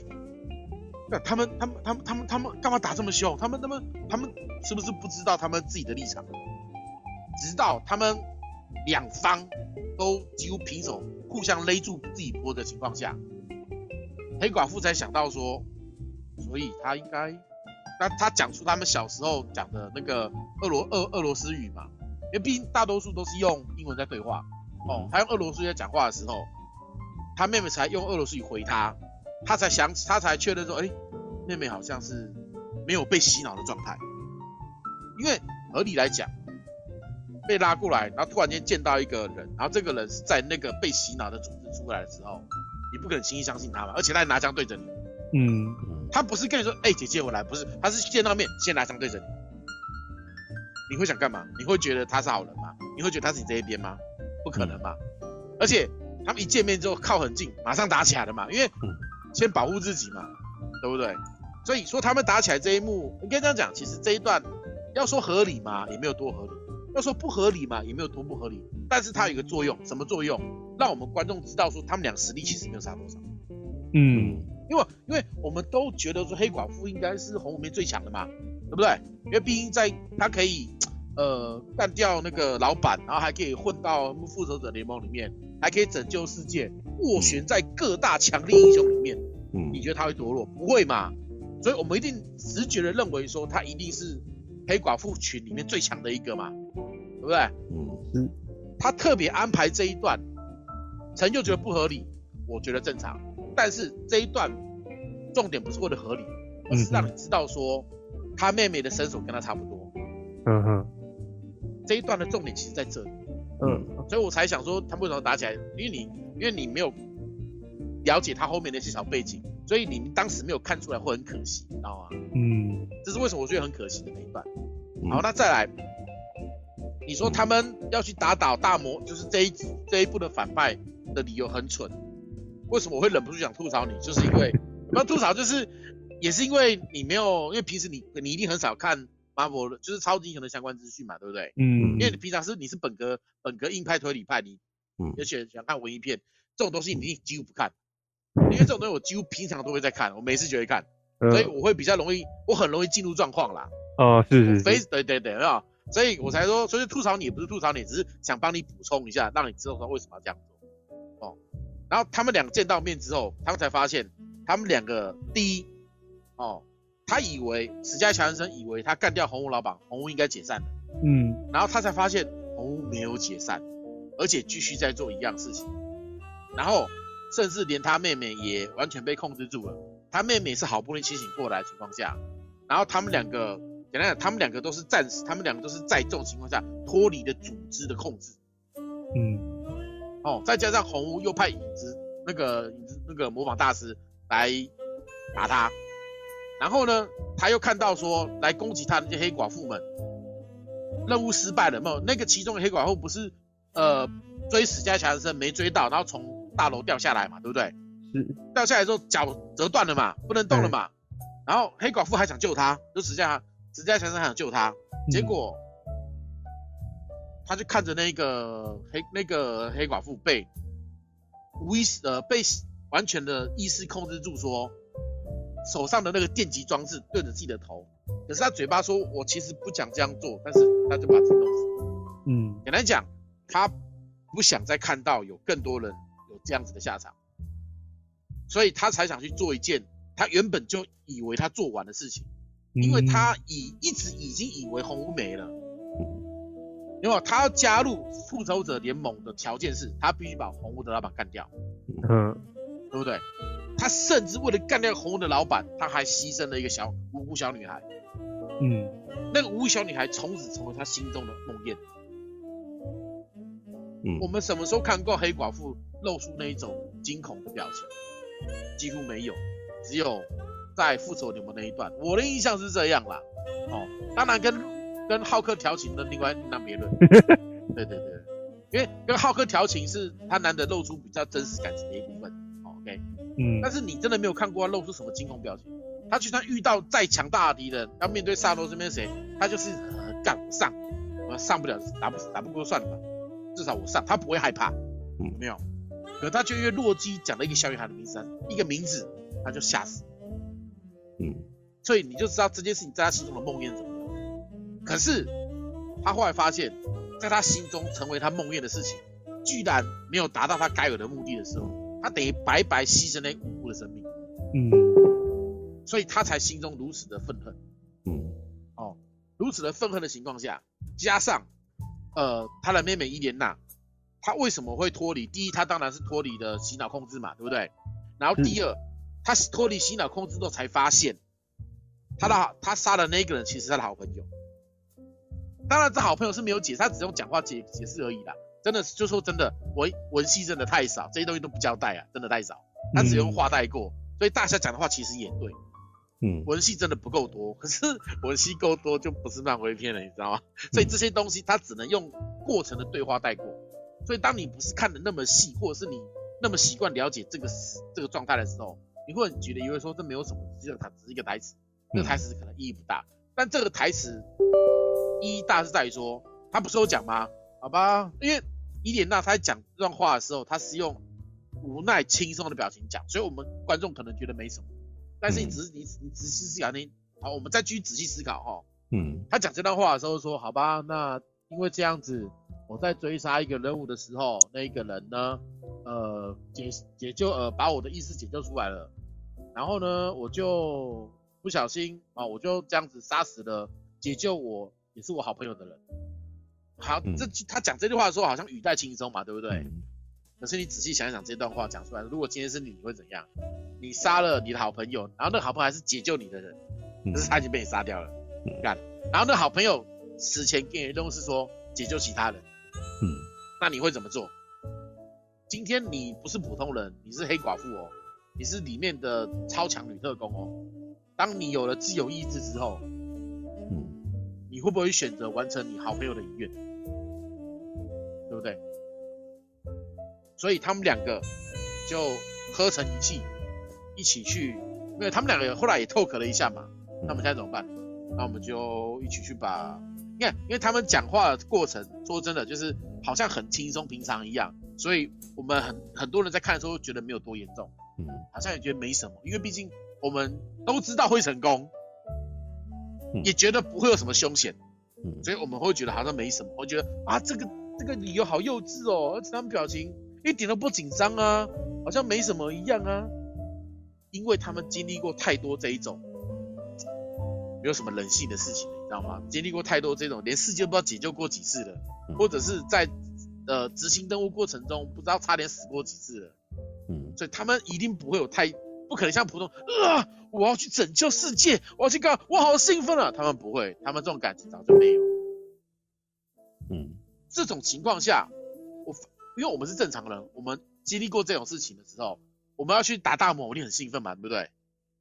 那他们他们他们他们他们干嘛打这么凶？他们他们他们是不是不知道他们自己的立场？直到他们两方都几乎平手。互相勒住自己脖子的情况下，黑寡妇才想到说，所以他应该，那他讲出他们小时候讲的那个俄罗俄俄罗斯语嘛，因为毕竟大多数都是用英文在对话，哦，他用俄罗斯语在讲话的时候，他妹妹才用俄罗斯语回他，他才想起，他才确认说，哎，妹妹好像是没有被洗脑的状态，因为合理来讲。被拉过来，然后突然间见到一个人，然后这个人是在那个被洗脑的组织出来的时候，你不可能轻易相信他嘛，而且他还拿枪对着你。嗯，他不是跟你说，哎、欸，姐姐我来，不是，他是见到面先拿枪对着你。你会想干嘛？你会觉得他是好人吗？你会觉得他是你这一边吗？不可能嘛。而且他们一见面之后靠很近，马上打起来了嘛，因为先保护自己嘛，对不对？所以说他们打起来这一幕，应该这样讲，其实这一段要说合理嘛，也没有多合理。要说不合理嘛，也没有多不合理，但是它有一个作用，什么作用？让我们观众知道说他们俩实力其实没有差多少。嗯，因为因为我们都觉得说黑寡妇应该是红屋里面最强的嘛，对不对？因为毕竟在他可以呃干掉那个老板，然后还可以混到复仇者联盟里面，还可以拯救世界，斡旋在各大强力英雄里面。嗯，你觉得他会堕落？不会嘛？所以我们一定直觉的认为说他一定是黑寡妇群里面最强的一个嘛，对不对？嗯嗯。他特别安排这一段，陈就觉得不合理，我觉得正常。但是这一段重点不是为了合理，而是让你知道说他妹妹的身手跟他差不多。嗯哼。这一段的重点其实在这里。嗯。所以我才想说他们为什么打起来？因为你因为你没有了解他后面那些小背景。所以你们当时没有看出来会很可惜，你知道吗？嗯，这是为什么我觉得很可惜的那一段。好，那再来，你说他们要去打倒大魔，就是这一集这一部的反派的理由很蠢。为什么我会忍不住想吐槽你？就是因为不要吐槽，就是也是因为你没有，因为平时你你一定很少看 Marvel 的，就是超级英雄的相关资讯嘛，对不对？嗯，因为你平常是你是本格本格硬派推理派，你嗯，而且想看文艺片这种东西，你几乎不看。因为这种东西我几乎平常都会在看，我每次就会看，嗯、所以我会比较容易，我很容易进入状况啦。哦，是是是。非对对对，啊，所以我才说，所以吐槽你也不是吐槽你，只是想帮你补充一下，让你知道说为什么要这样做。哦，然后他们俩见到面之后，他们才发现，他们两个第一，哦，他以为史嘉强森以为他干掉红屋老板，红屋应该解散了。嗯。然后他才发现红屋没有解散，而且继续在做一样事情，然后。甚至连他妹妹也完全被控制住了。他妹妹是好不容易清醒过来的情况下，然后他们两个，简单讲，他们两个都是暂时，他们两个都是在这种情况下脱离了组织的控制。嗯，哦，再加上红屋又派影子那个影子那个模仿大师来打他，然后呢，他又看到说来攻击他的那些黑寡妇们，任务失败了，没有那个其中的黑寡妇不是呃追史嘉强生没追到，然后从。大楼掉下来嘛，对不对？是。掉下来之后脚折断了嘛，不能动了嘛。然后黑寡妇还想救他，就史嘉史嘉强生还想救他，结果他就看着那个黑那个黑寡妇被无意识呃被完全的意识控制住，说手上的那个电极装置对着自己的头，可是他嘴巴说我其实不想这样做，但是他就把自己弄死。嗯，简单讲，他不想再看到有更多人。这样子的下场，所以他才想去做一件他原本就以为他做完的事情，因为他已一直已经以为红屋没了，因为他要加入复仇者联盟的条件是他必须把红屋的老板干掉，嗯，对不对？他甚至为了干掉红屋的老板，他还牺牲了一个小无辜小女孩，嗯，那个无辜小女孩从此成为他心中的梦魇。嗯，我们什么时候看过黑寡妇？露出那一种惊恐的表情，几乎没有，只有在复仇联盟那一段，我的印象是这样啦。哦，当然跟跟浩克调情的另外那别论。对对对，因为跟浩克调情是他难得露出比较真实感情的一部分。OK，嗯，但是你真的没有看过他露出什么惊恐表情。他就算遇到再强大的敌人，要面对萨诺这边谁，他就是干不上，我上不了，打不打不过算了吧，至少我上，他不会害怕，嗯，没有。可他就因为洛基讲了一个小女孩的名字，一个名字，他就吓死。嗯，所以你就知道这件事情在他心中的梦魇怎么样。可是他后来发现，在他心中成为他梦魇的事情，居然没有达到他该有的目的的时候，他等于白白牺牲了无辜的生命。嗯，所以他才心中如此的愤恨。嗯，哦，如此的愤恨的情况下，加上呃他的妹妹伊莲娜。他为什么会脱离？第一，他当然是脱离的洗脑控制嘛，对不对？然后第二，他脱离洗脑控制之后才发现，他的他杀的那个人其实是他的好朋友。当然，这好朋友是没有解释，他只用讲话解解释而已啦。真的，就说真的，文文戏真的太少，这些东西都不交代啊，真的太少。他只用话带过，所以大侠讲的话其实也对。嗯，文戏真的不够多，可是 文戏够多就不是漫威片了，你知道吗？所以这些东西他只能用过程的对话带过。所以，当你不是看的那么细，或者是你那么习惯了解这个这个状态的时候，你会觉得以为说这没有什么，只有它只是一个台词，这个台词可能意义不大。但这个台词意义大是在于说，他不是有讲吗？好吧，因为伊莲娜她在讲这段话的时候，她是用无奈轻松的表情讲，所以我们观众可能觉得没什么。但是你只是你你仔细思考，你好，我们再继续仔细思考哈。嗯，他讲这段话的时候说，好吧，那因为这样子，我在追杀一个人物的时候，那一个人呢，呃，解解救呃把我的意识解救出来了，然后呢，我就不小心啊，我就这样子杀死了解救我也是我好朋友的人。好，这他讲这句话的时候好像语带轻松嘛，对不对？嗯可是你仔细想一想，这段话讲出来，如果今天是你，你会怎样？你杀了你的好朋友，然后那个好朋友还是解救你的人，可是他已经被你杀掉了，干、嗯。然后那好朋友死前给你的任务是说解救其他人，嗯，那你会怎么做？今天你不是普通人，你是黑寡妇哦，你是里面的超强女特工哦。当你有了自由意志之后，嗯，你会不会选择完成你好朋友的遗愿？对不对？所以他们两个就合成一气，一起去，因为他们两个后来也 talk 了一下嘛。那我们现在怎么办？那我们就一起去把，你看，因为他们讲话的过程，说真的，就是好像很轻松平常一样，所以我们很很多人在看的时候觉得没有多严重，嗯，好像也觉得没什么，因为毕竟我们都知道会成功，也觉得不会有什么凶险，所以我们会觉得好像没什么。我觉得啊，这个这个理由好幼稚哦，而且他们表情。一点都不紧张啊，好像没什么一样啊，因为他们经历过太多这一种没有什么人性的事情，你知道吗？经历过太多这种连世界都不知道解救过几次了，或者是在呃执行任务过程中不知道差点死过几次了，嗯，所以他们一定不会有太不可能像普通啊，我要去拯救世界，我要去干，我好兴奋啊，他们不会，他们这种感情早就没有，嗯，这种情况下我。因为我们是正常人，我们经历过这种事情的时候，我们要去打大魔，我一定很兴奋嘛，对不对？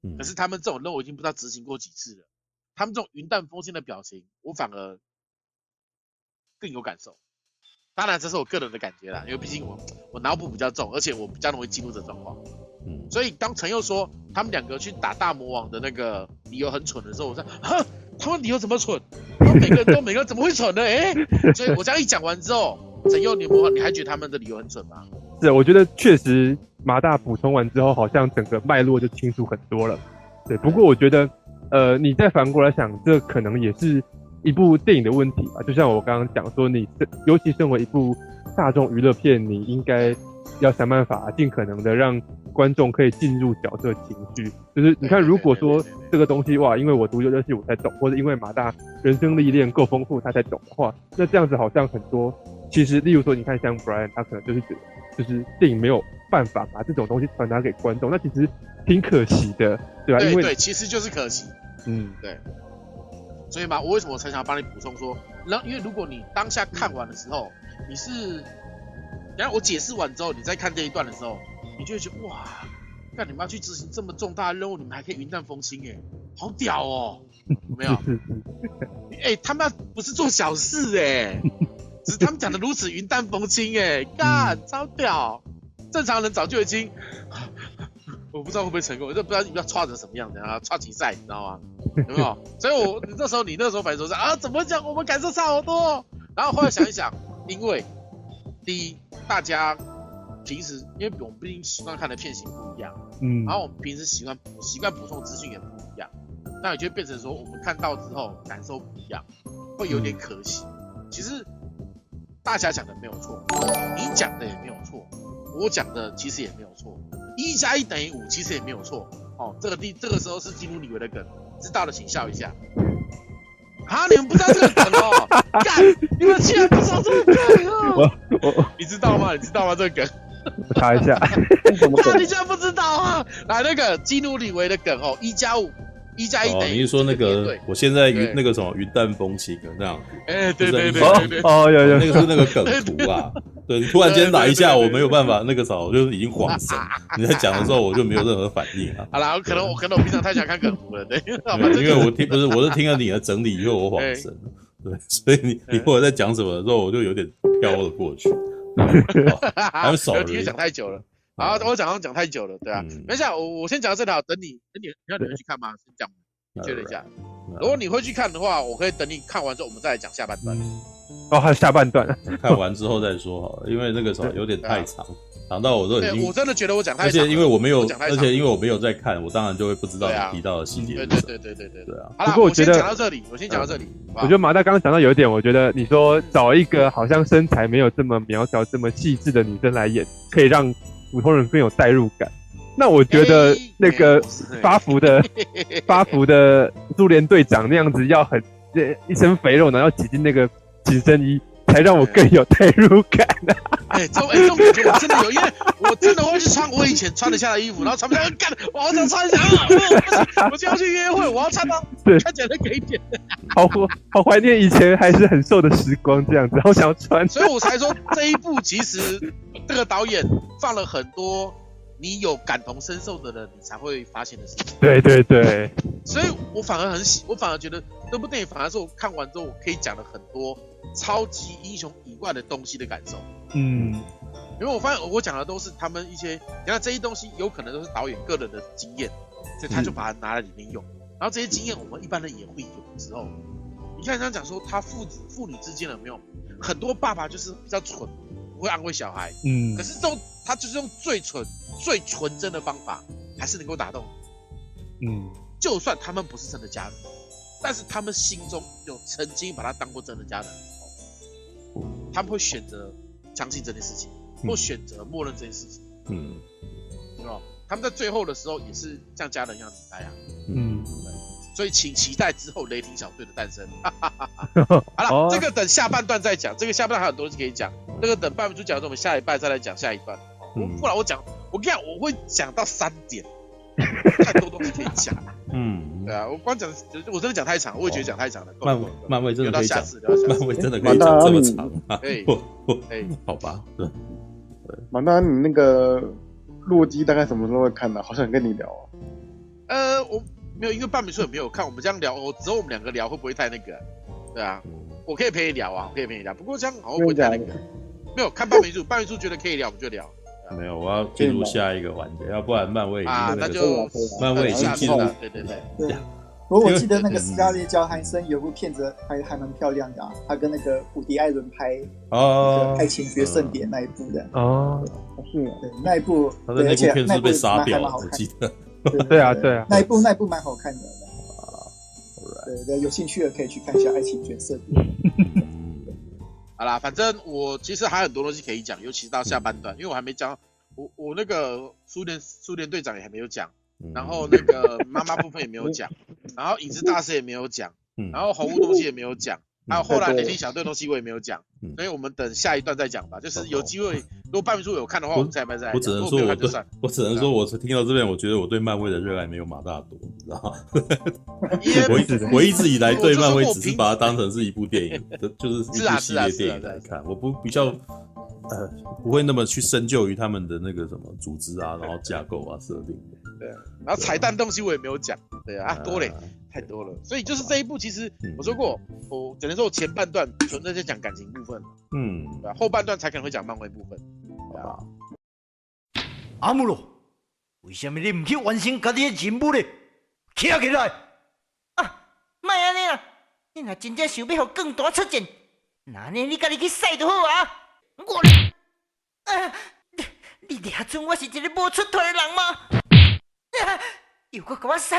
嗯。可是他们这种任务已经不知道执行过几次了，他们这种云淡风轻的表情，我反而更有感受。当然，这是我个人的感觉啦，因为毕竟我我脑补比较重，而且我比较容易进入这状况。嗯。所以当陈佑说他们两个去打大魔王的那个理由很蠢的时候，我说：哈，他们理由怎么蠢？他们每个人都每个人怎么会蠢呢？哎，所以我这样一讲完之后。陈佑，你不，你还觉得他们的理由很蠢吗？是，我觉得确实马大补充完之后，好像整个脉络就清楚很多了。对，不过我觉得，呃，你再反过来想，这可能也是一部电影的问题吧。就像我刚刚讲说，你尤其身为一部大众娱乐片，你应该要想办法尽可能的让观众可以进入角色情绪。就是你看，如果说这个东西哇，因为我读游戏我才懂，或者因为马大人生历练够丰富他才懂的话，那这样子好像很多。其实，例如说，你看像 Brian，他可能就是觉得，就是电影没有办法把这种东西传达给观众，那其实挺可惜的，对吧？对对，其实就是可惜。嗯，对。所以嘛，我为什么才想要帮你补充说，然后因为如果你当下看完的时候，你是，然后我解释完之后，你再看这一段的时候，你就会觉得哇，那你们要去执行这么重大的任务，你们还可以云淡风轻，哎，好屌哦，有没有？哎、欸，他们不是做小事，哎。只是他们讲的如此云淡风轻，哎，干，超屌！正常人早就已经，我不知道会不会成功，我就不知道你要差成什么样子啊，差几赛，你知道吗？有没有？所以我你那时候你那时候反正说是啊，怎么讲？我们感受差好多。然后后来想一想，因为第一，大家平时因为我们毕竟习惯看的片型不一样，嗯，然后我们平时习惯习惯补充资讯也不一样，那也就变成说我们看到之后感受不一样，会有点可惜。其实。大家讲的没有错，你讲的也没有错，我讲的其实也没有错，一加一等于五其实也没有错。哦，这个第这个时候是基努李维的梗，知道的请笑一下。啊，你们不知道这个梗哦？干，你们竟然不知道这个梗哦？我我你知道吗？你知道吗？这个梗？我查一下。那你竟然不知道啊？来，那个基努李维的梗哦，一加五。一加一等于，你是说那个？我现在云那个什么云淡风轻的那样？哎，对对对对哦，有有，那个是那个梗图啊。对，你突然间来一下，我没有办法，那个时候我就已经恍神。你在讲的时候，我就没有任何反应啊。好了，可能我可能我平常太想看梗图了，对。因为我听不是，我是听了你的整理以后我恍神。对，所以你你或者在讲什么的时候，我就有点飘了过去。还有少，因为讲太久了。好，我讲刚讲太久了，对啊，没事，我我先讲到这条，等你等你，你要你会去看吗？先讲，你确认一下。如果你会去看的话，我可以等你看完之后，我们再来讲下半段。哦，还有下半段，看完之后再说好了，因为那个什么有点太长。长到我都已经，我真的觉得我讲太长，而且因为我没有，而且因为我没有在看，我当然就会不知道你提到的细节。对对对对对对对啊！不过我觉得讲到这里，我先讲到这里。我觉得马大刚刚讲到有一点，我觉得你说找一个好像身材没有这么苗条、这么细致的女生来演，可以让普通人更有代入感。那我觉得那个发福的 发福的苏联队长那样子，要很一身肥肉，然后挤进那个紧身衣。才让我更有代入感呢。哎，这哎这种感觉我真的有，因为我真的会去穿我以前穿得下的衣服，然后穿不下来干，我好想穿一下啊！我就要去约会，我要穿到对看起来可以点。好好怀念以前还是很瘦的时光，这样子，好想要穿。所以我才说这一部其实这个导演放了很多你有感同身受的人，你才会发现的事情。对对对。所以我反而很喜，我反而觉得这部电影反而是我看完之后我可以讲的很多。超级英雄以外的东西的感受，嗯，因为我发现我讲的都是他们一些，你看这些东西有可能都是导演个人的经验，所以他就把它拿来里面用。嗯、然后这些经验我们一般人也会有的时候，你看他讲说他父子父女之间有没有很多爸爸就是比较蠢，不会安慰小孩，嗯，可是这种他就是用最蠢最纯真的方法，还是能够打动，嗯，就算他们不是真的家人，但是他们心中有曾经把他当过真的家人。他们会选择相信这件事情，或选择默认这件事情。嗯，对吧？他们在最后的时候也是像家人一样对待啊。嗯，所以请期待之后雷霆小队的诞生。好了，哦、这个等下半段再讲。这个下半段还有很多东西可以讲。这个等半分钟讲完之后，我们下一半再来讲下一半。我、不然我讲，我跟你讲，我会讲到三点，太多东西可以讲。嗯，对啊，我光讲，我真的讲太长，我也觉得讲太长了。漫威漫威真的可以讲，漫威真的可以讲这么长啊？哎，好吧，对对。马大，你那个洛基大概什么时候会看呢？好想跟你聊啊。呃，我没有，因为半米叔也没有看。我们这样聊，我只有我们两个聊，会不会太那个？对啊，我可以陪你聊啊，我可以陪你聊。不过这样好像会不会太那个？没有看半米叔，半米叔觉得可以聊，我们就聊。没有，我要进入下一个环节，要不然漫威啊，那就漫威已经进入了。对对对对。我我记得那个斯嘉丽·乔韩森有部片子还还蛮漂亮的啊，他跟那个伍迪·艾伦拍哦《爱情决胜点》那一部的哦，是，对那一部，而且那部还蛮好看的。对啊对啊，那一部那一部蛮好看的。对对，有兴趣的可以去看一下《爱情决胜点》。好啦，反正我其实还有很多东西可以讲，尤其是到下半段，嗯、因为我还没讲，我我那个苏联苏联队长也还没有讲，嗯、然后那个妈妈部分也没有讲，然后影子大师也没有讲，嗯、然后红屋东西也没有讲。还有后来雷霆小队东西我也没有讲，所以我们等下一段再讲吧。就是有机会，如果半明叔有看的话，我们再再再。我只能说，我对，我只能说，我是听到这边，我觉得我对漫威的热爱没有马大多，你知道吗？我一直我一直以来对漫威只是把它当成是一部电影，就是一部系列电影来看，我不比较呃不会那么去深究于他们的那个什么组织啊，然后架构啊设定。对，然后彩蛋东西我也没有讲，对啊，多嘞。太多了，所以就是这一部，其实我说过，我只能说我前半段纯粹在讲感情部分，嗯，对，后半段才可能会讲漫威部分，好吧？阿姆罗，为什么你唔去完成家己的任务呢？起来起来！啊，莫安尼啦，你若真正想要互更大出战，那呢你家己去使就好啊！我，啊，你你还准我是一个无出头的人吗？啊又搁给我使，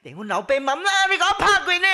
连阮老爸妈妈你给我拍过呢！